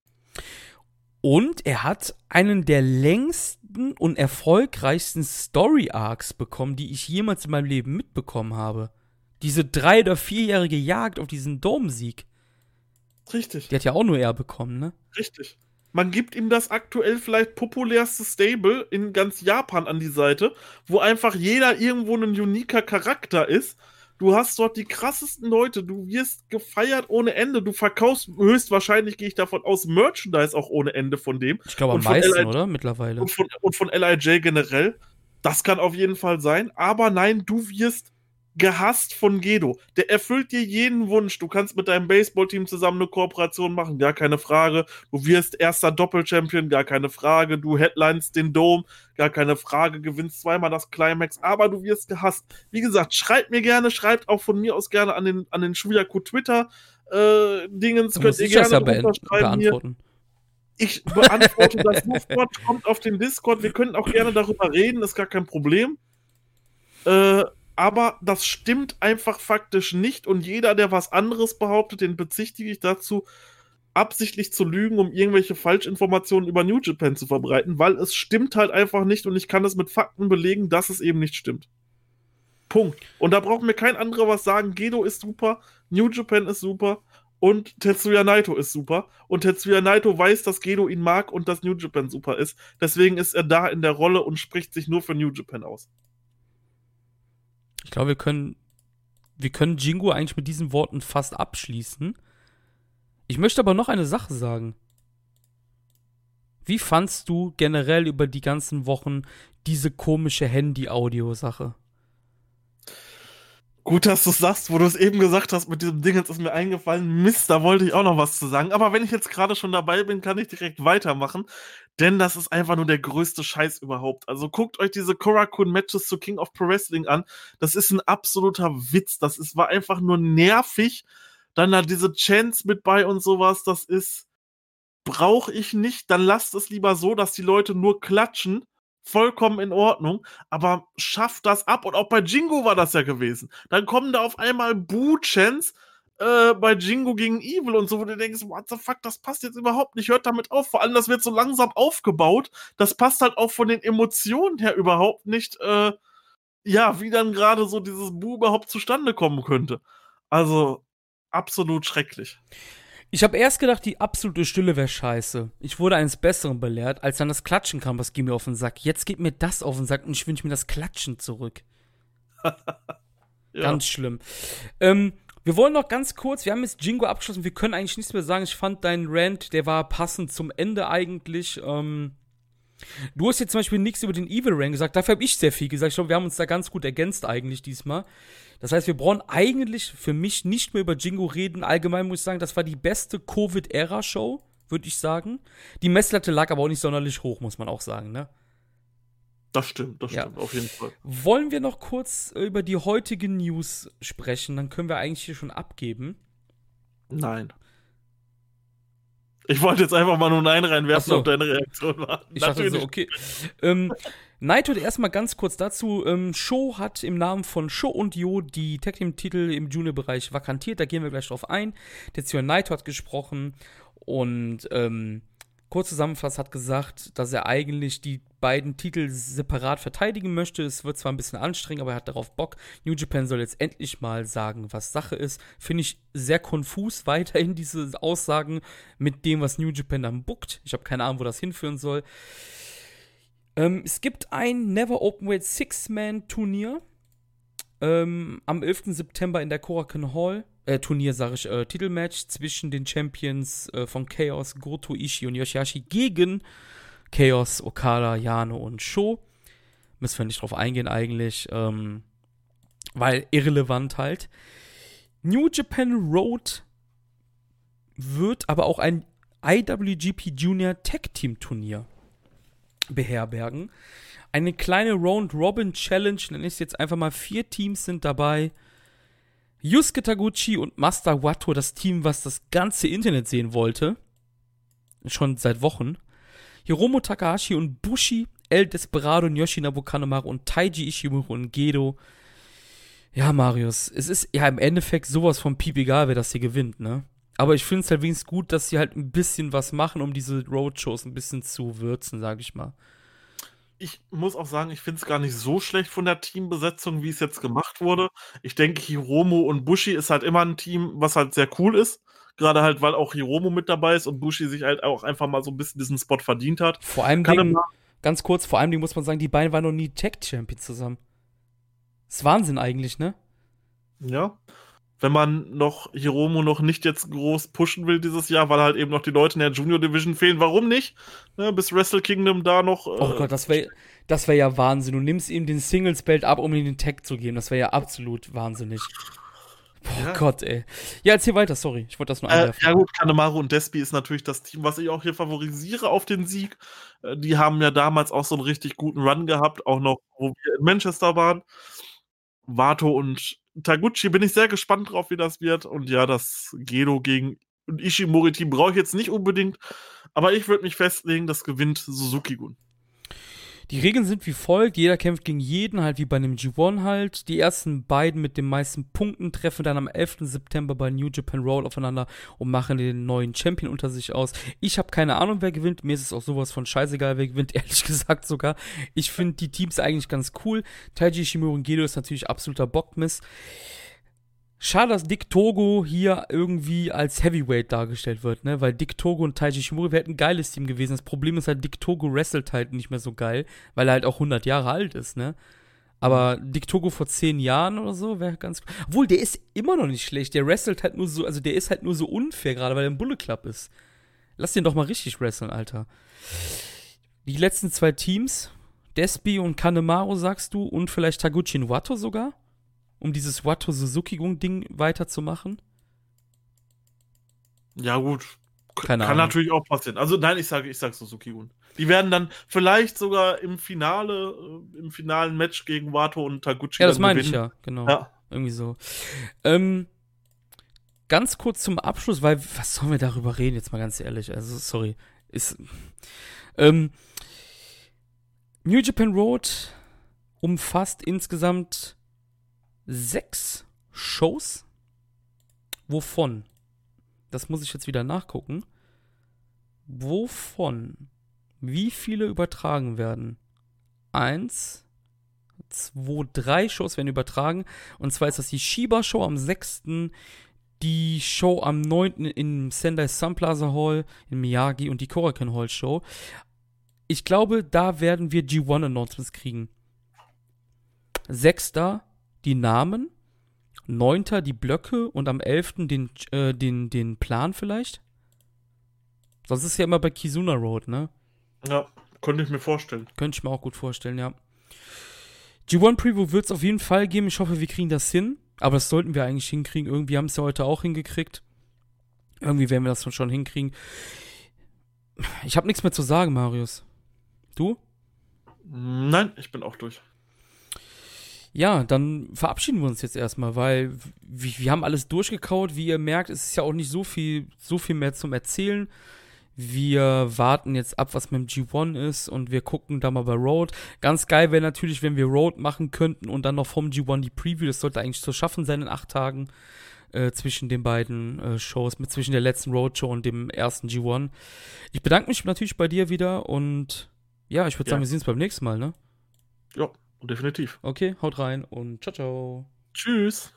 Und er hat einen der längsten und erfolgreichsten Story Arcs bekommen, die ich jemals in meinem Leben mitbekommen habe. Diese drei- oder vierjährige Jagd auf diesen Domsieg.
Richtig.
Die hat ja auch nur er bekommen, ne?
Richtig. Man gibt ihm das aktuell vielleicht populärste Stable in ganz Japan an die Seite, wo einfach jeder irgendwo ein uniker Charakter ist. Du hast dort die krassesten Leute, du wirst gefeiert ohne Ende, du verkaufst höchstwahrscheinlich, gehe ich davon aus, Merchandise auch ohne Ende von dem.
Ich glaube am meisten, oder? Mittlerweile.
Und von, und von LIJ generell. Das kann auf jeden Fall sein. Aber nein, du wirst gehasst von Gedo. Der erfüllt dir jeden Wunsch. Du kannst mit deinem Baseballteam zusammen eine Kooperation machen, gar keine Frage. Du wirst erster Doppelchampion, gar keine Frage. Du headlinest den Dome, gar keine Frage. Gewinnst zweimal das Climax, aber du wirst gehasst. Wie gesagt, schreibt mir gerne, schreibt auch von mir aus gerne an den, an den Shuyaku Twitter. Äh, Dingens
könnt ihr gerne ja beantworten.
Ich beantworte das sofort, kommt auf den Discord. Wir können auch gerne darüber reden, ist gar kein Problem. Äh, aber das stimmt einfach faktisch nicht und jeder, der was anderes behauptet, den bezichtige ich dazu, absichtlich zu lügen, um irgendwelche Falschinformationen über New Japan zu verbreiten, weil es stimmt halt einfach nicht und ich kann es mit Fakten belegen, dass es eben nicht stimmt. Punkt. Und da braucht mir kein anderer was sagen. Gedo ist super, New Japan ist super und Tetsuya Naito ist super. Und Tetsuya Naito weiß, dass Gedo ihn mag und dass New Japan super ist. Deswegen ist er da in der Rolle und spricht sich nur für New Japan aus.
Ich glaube, wir können, wir können Jingo eigentlich mit diesen Worten fast abschließen. Ich möchte aber noch eine Sache sagen. Wie fandst du generell über die ganzen Wochen diese komische Handy-Audio-Sache?
Gut, dass du sagst, wo du es eben gesagt hast mit diesem Ding, jetzt ist mir eingefallen, Mist, da wollte ich auch noch was zu sagen. Aber wenn ich jetzt gerade schon dabei bin, kann ich direkt weitermachen, denn das ist einfach nur der größte Scheiß überhaupt. Also guckt euch diese Korakuen-Matches zu King of Pro Wrestling an. Das ist ein absoluter Witz. Das ist, war einfach nur nervig dann da diese Chance mit bei und sowas, das ist, brauche ich nicht, dann lasst es lieber so, dass die Leute nur klatschen. Vollkommen in Ordnung, aber schafft das ab. Und auch bei Jingo war das ja gewesen. Dann kommen da auf einmal Boo-Chants äh, bei Jingo gegen Evil und so, wo du denkst, what the fuck, das passt jetzt überhaupt nicht, hört damit auf. Vor allem, das wird so langsam aufgebaut. Das passt halt auch von den Emotionen her überhaupt nicht, äh, ja, wie dann gerade so dieses Boo überhaupt zustande kommen könnte. Also, absolut schrecklich.
Ich habe erst gedacht, die absolute Stille wäre scheiße. Ich wurde eines Besseren belehrt, als dann das Klatschen kam, was ging mir auf den Sack. Jetzt geht mir das auf den Sack und ich wünsche mir das Klatschen zurück. ja. Ganz schlimm. Ähm, wir wollen noch ganz kurz, wir haben jetzt Jingo abgeschlossen, wir können eigentlich nichts mehr sagen. Ich fand deinen Rant, der war passend zum Ende eigentlich. Ähm, Du hast jetzt zum Beispiel nichts über den Evil Rain gesagt, dafür habe ich sehr viel gesagt. Ich glaube, wir haben uns da ganz gut ergänzt eigentlich diesmal. Das heißt, wir brauchen eigentlich für mich nicht mehr über Jingo reden. Allgemein muss ich sagen, das war die beste Covid-Ära-Show, würde ich sagen. Die Messlatte lag aber auch nicht sonderlich hoch, muss man auch sagen, ne?
Das stimmt, das ja. stimmt, auf jeden Fall.
Wollen wir noch kurz über die heutigen News sprechen? Dann können wir eigentlich hier schon abgeben.
Nein. Ich wollte jetzt einfach mal nur Nein reinwerfen, so. ob deine Reaktion war.
Ich Natürlich. dachte so, okay. ähm, Naito erstmal ganz kurz dazu. Ähm, Show hat im Namen von Show und Yo die Tag Team Titel im Junior-Bereich vakantiert. Da gehen wir gleich drauf ein. Tetsuya Naito hat gesprochen und ähm, kurz zusammenfassend hat gesagt, dass er eigentlich die beiden Titel separat verteidigen möchte. Es wird zwar ein bisschen anstrengend, aber er hat darauf Bock. New Japan soll jetzt endlich mal sagen, was Sache ist. Finde ich sehr konfus weiterhin diese Aussagen mit dem, was New Japan dann bookt. Ich habe keine Ahnung, wo das hinführen soll. Ähm, es gibt ein Never Openweight Six-Man-Turnier ähm, am 11. September in der Korakuen Hall äh, Turnier, sage ich, äh, Titelmatch zwischen den Champions äh, von Chaos, Goto Ishii und Yoshihashi gegen Chaos, Okada, Yano und Sho. Müssen wir nicht drauf eingehen eigentlich, ähm, weil irrelevant halt. New Japan Road wird aber auch ein IWGP Junior Tag Team Turnier beherbergen. Eine kleine Round-Robin-Challenge, nenne ich es jetzt einfach mal. Vier Teams sind dabei. Yusuke Taguchi und Master Wato, das Team, was das ganze Internet sehen wollte, schon seit Wochen. Hiromo Takahashi und Bushi, El Desperado und Yoshinobu Kanemaru und Taiji Ishimuro und Gedo. Ja, Marius, es ist ja im Endeffekt sowas von piep egal, wer das hier gewinnt, ne? Aber ich finde es halt wenigstens gut, dass sie halt ein bisschen was machen, um diese Roadshows ein bisschen zu würzen, sag ich mal
ich muss auch sagen, ich finde es gar nicht so schlecht von der Teambesetzung, wie es jetzt gemacht wurde. Ich denke, Hiromo und Bushi ist halt immer ein Team, was halt sehr cool ist. Gerade halt, weil auch Hiromo mit dabei ist und Bushi sich halt auch einfach mal so ein bisschen diesen Spot verdient hat.
Vor allem, Dingen, ganz kurz, vor allem muss man sagen, die beiden waren noch nie Tech-Champions zusammen. Das ist Wahnsinn eigentlich, ne?
Ja wenn man noch Hiromo noch nicht jetzt groß pushen will dieses Jahr, weil halt eben noch die Leute in der Junior Division fehlen. Warum nicht? Ne, bis Wrestle Kingdom da noch.
Äh, oh Gott, das wäre das wär ja Wahnsinn. Du nimmst ihm den Singles-Belt ab, um ihm den Tag zu geben. Das wäre ja absolut wahnsinnig. Boah ja. Gott, ey. Ja, erzähl weiter, sorry. Ich wollte das nur
einwerfen. Äh, ja gut, Kanemaru und Despi ist natürlich das Team, was ich auch hier favorisiere auf den Sieg. Äh, die haben ja damals auch so einen richtig guten Run gehabt, auch noch, wo wir in Manchester waren. Vato und Taguchi bin ich sehr gespannt drauf, wie das wird. Und ja, das Gedo gegen Ishimori-Team brauche ich jetzt nicht unbedingt. Aber ich würde mich festlegen, das gewinnt Suzuki-Gun.
Die Regeln sind wie folgt: Jeder kämpft gegen jeden, halt wie bei einem G1 halt. Die ersten beiden mit den meisten Punkten treffen dann am 11. September bei New Japan Roll aufeinander und machen den neuen Champion unter sich aus. Ich habe keine Ahnung, wer gewinnt. Mir ist es auch sowas von scheißegal, wer gewinnt, ehrlich gesagt sogar. Ich finde die Teams eigentlich ganz cool. Taiji Shimura und Gedo ist natürlich absoluter Bockmiss. Schade, dass Dick Togo hier irgendwie als Heavyweight dargestellt wird, ne? Weil Dick Togo und Taiji Shimura wäre ein geiles Team gewesen. Das Problem ist halt, Dick Togo wrestelt halt nicht mehr so geil, weil er halt auch 100 Jahre alt ist, ne? Aber Dick Togo vor 10 Jahren oder so wäre ganz. Obwohl, der ist immer noch nicht schlecht. Der wrestelt halt nur so, also der ist halt nur so unfair gerade, weil er im Bullet Club ist. Lass den doch mal richtig wresteln, Alter. Die letzten zwei Teams, Despi und Kanemaru, sagst du, und vielleicht Taguchi Nuato sogar? Um dieses Wato Suzuki-Ding weiterzumachen?
Ja, gut. Keine Kann Ahnung. natürlich auch passieren. Also nein, ich sage, ich sage Suzuki-Gun. Die werden dann vielleicht sogar im Finale, äh, im finalen Match gegen Wato und Taguchi.
Ja, das meine ich ja, genau. Ja. Irgendwie so. Ähm, ganz kurz zum Abschluss, weil was sollen wir darüber reden, jetzt mal ganz ehrlich. Also, sorry. Ist. Ähm, New Japan Road umfasst insgesamt sechs Shows, wovon, das muss ich jetzt wieder nachgucken, wovon, wie viele übertragen werden? Eins, zwei, drei Shows werden übertragen. Und zwar ist das die Shiba-Show am 6., die Show am 9. im Sendai Sun Plaza Hall in Miyagi und die Korakuen Hall Show. Ich glaube, da werden wir G1-Announcements kriegen. Sechster die Namen, 9. die Blöcke und am 11. den, äh, den, den Plan vielleicht. Sonst ist ja immer bei Kizuna Road, ne?
Ja, könnte ich mir vorstellen.
Könnte ich mir auch gut vorstellen, ja. G1 Preview wird es auf jeden Fall geben. Ich hoffe, wir kriegen das hin. Aber das sollten wir eigentlich hinkriegen. Irgendwie haben es ja heute auch hingekriegt. Irgendwie werden wir das schon hinkriegen. Ich habe nichts mehr zu sagen, Marius. Du?
Nein, ich bin auch durch.
Ja, dann verabschieden wir uns jetzt erstmal, weil wir, wir, haben alles durchgekaut. Wie ihr merkt, es ist ja auch nicht so viel, so viel mehr zum Erzählen. Wir warten jetzt ab, was mit dem G1 ist und wir gucken da mal bei Road. Ganz geil wäre natürlich, wenn wir Road machen könnten und dann noch vom G1 die Preview. Das sollte eigentlich zu schaffen sein in acht Tagen äh, zwischen den beiden äh, Shows, mit zwischen der letzten Road Show und dem ersten G1. Ich bedanke mich natürlich bei dir wieder und ja, ich würde ja. sagen, wir sehen uns beim nächsten Mal, ne?
Ja. Definitiv.
Okay, haut rein und ciao, ciao.
Tschüss.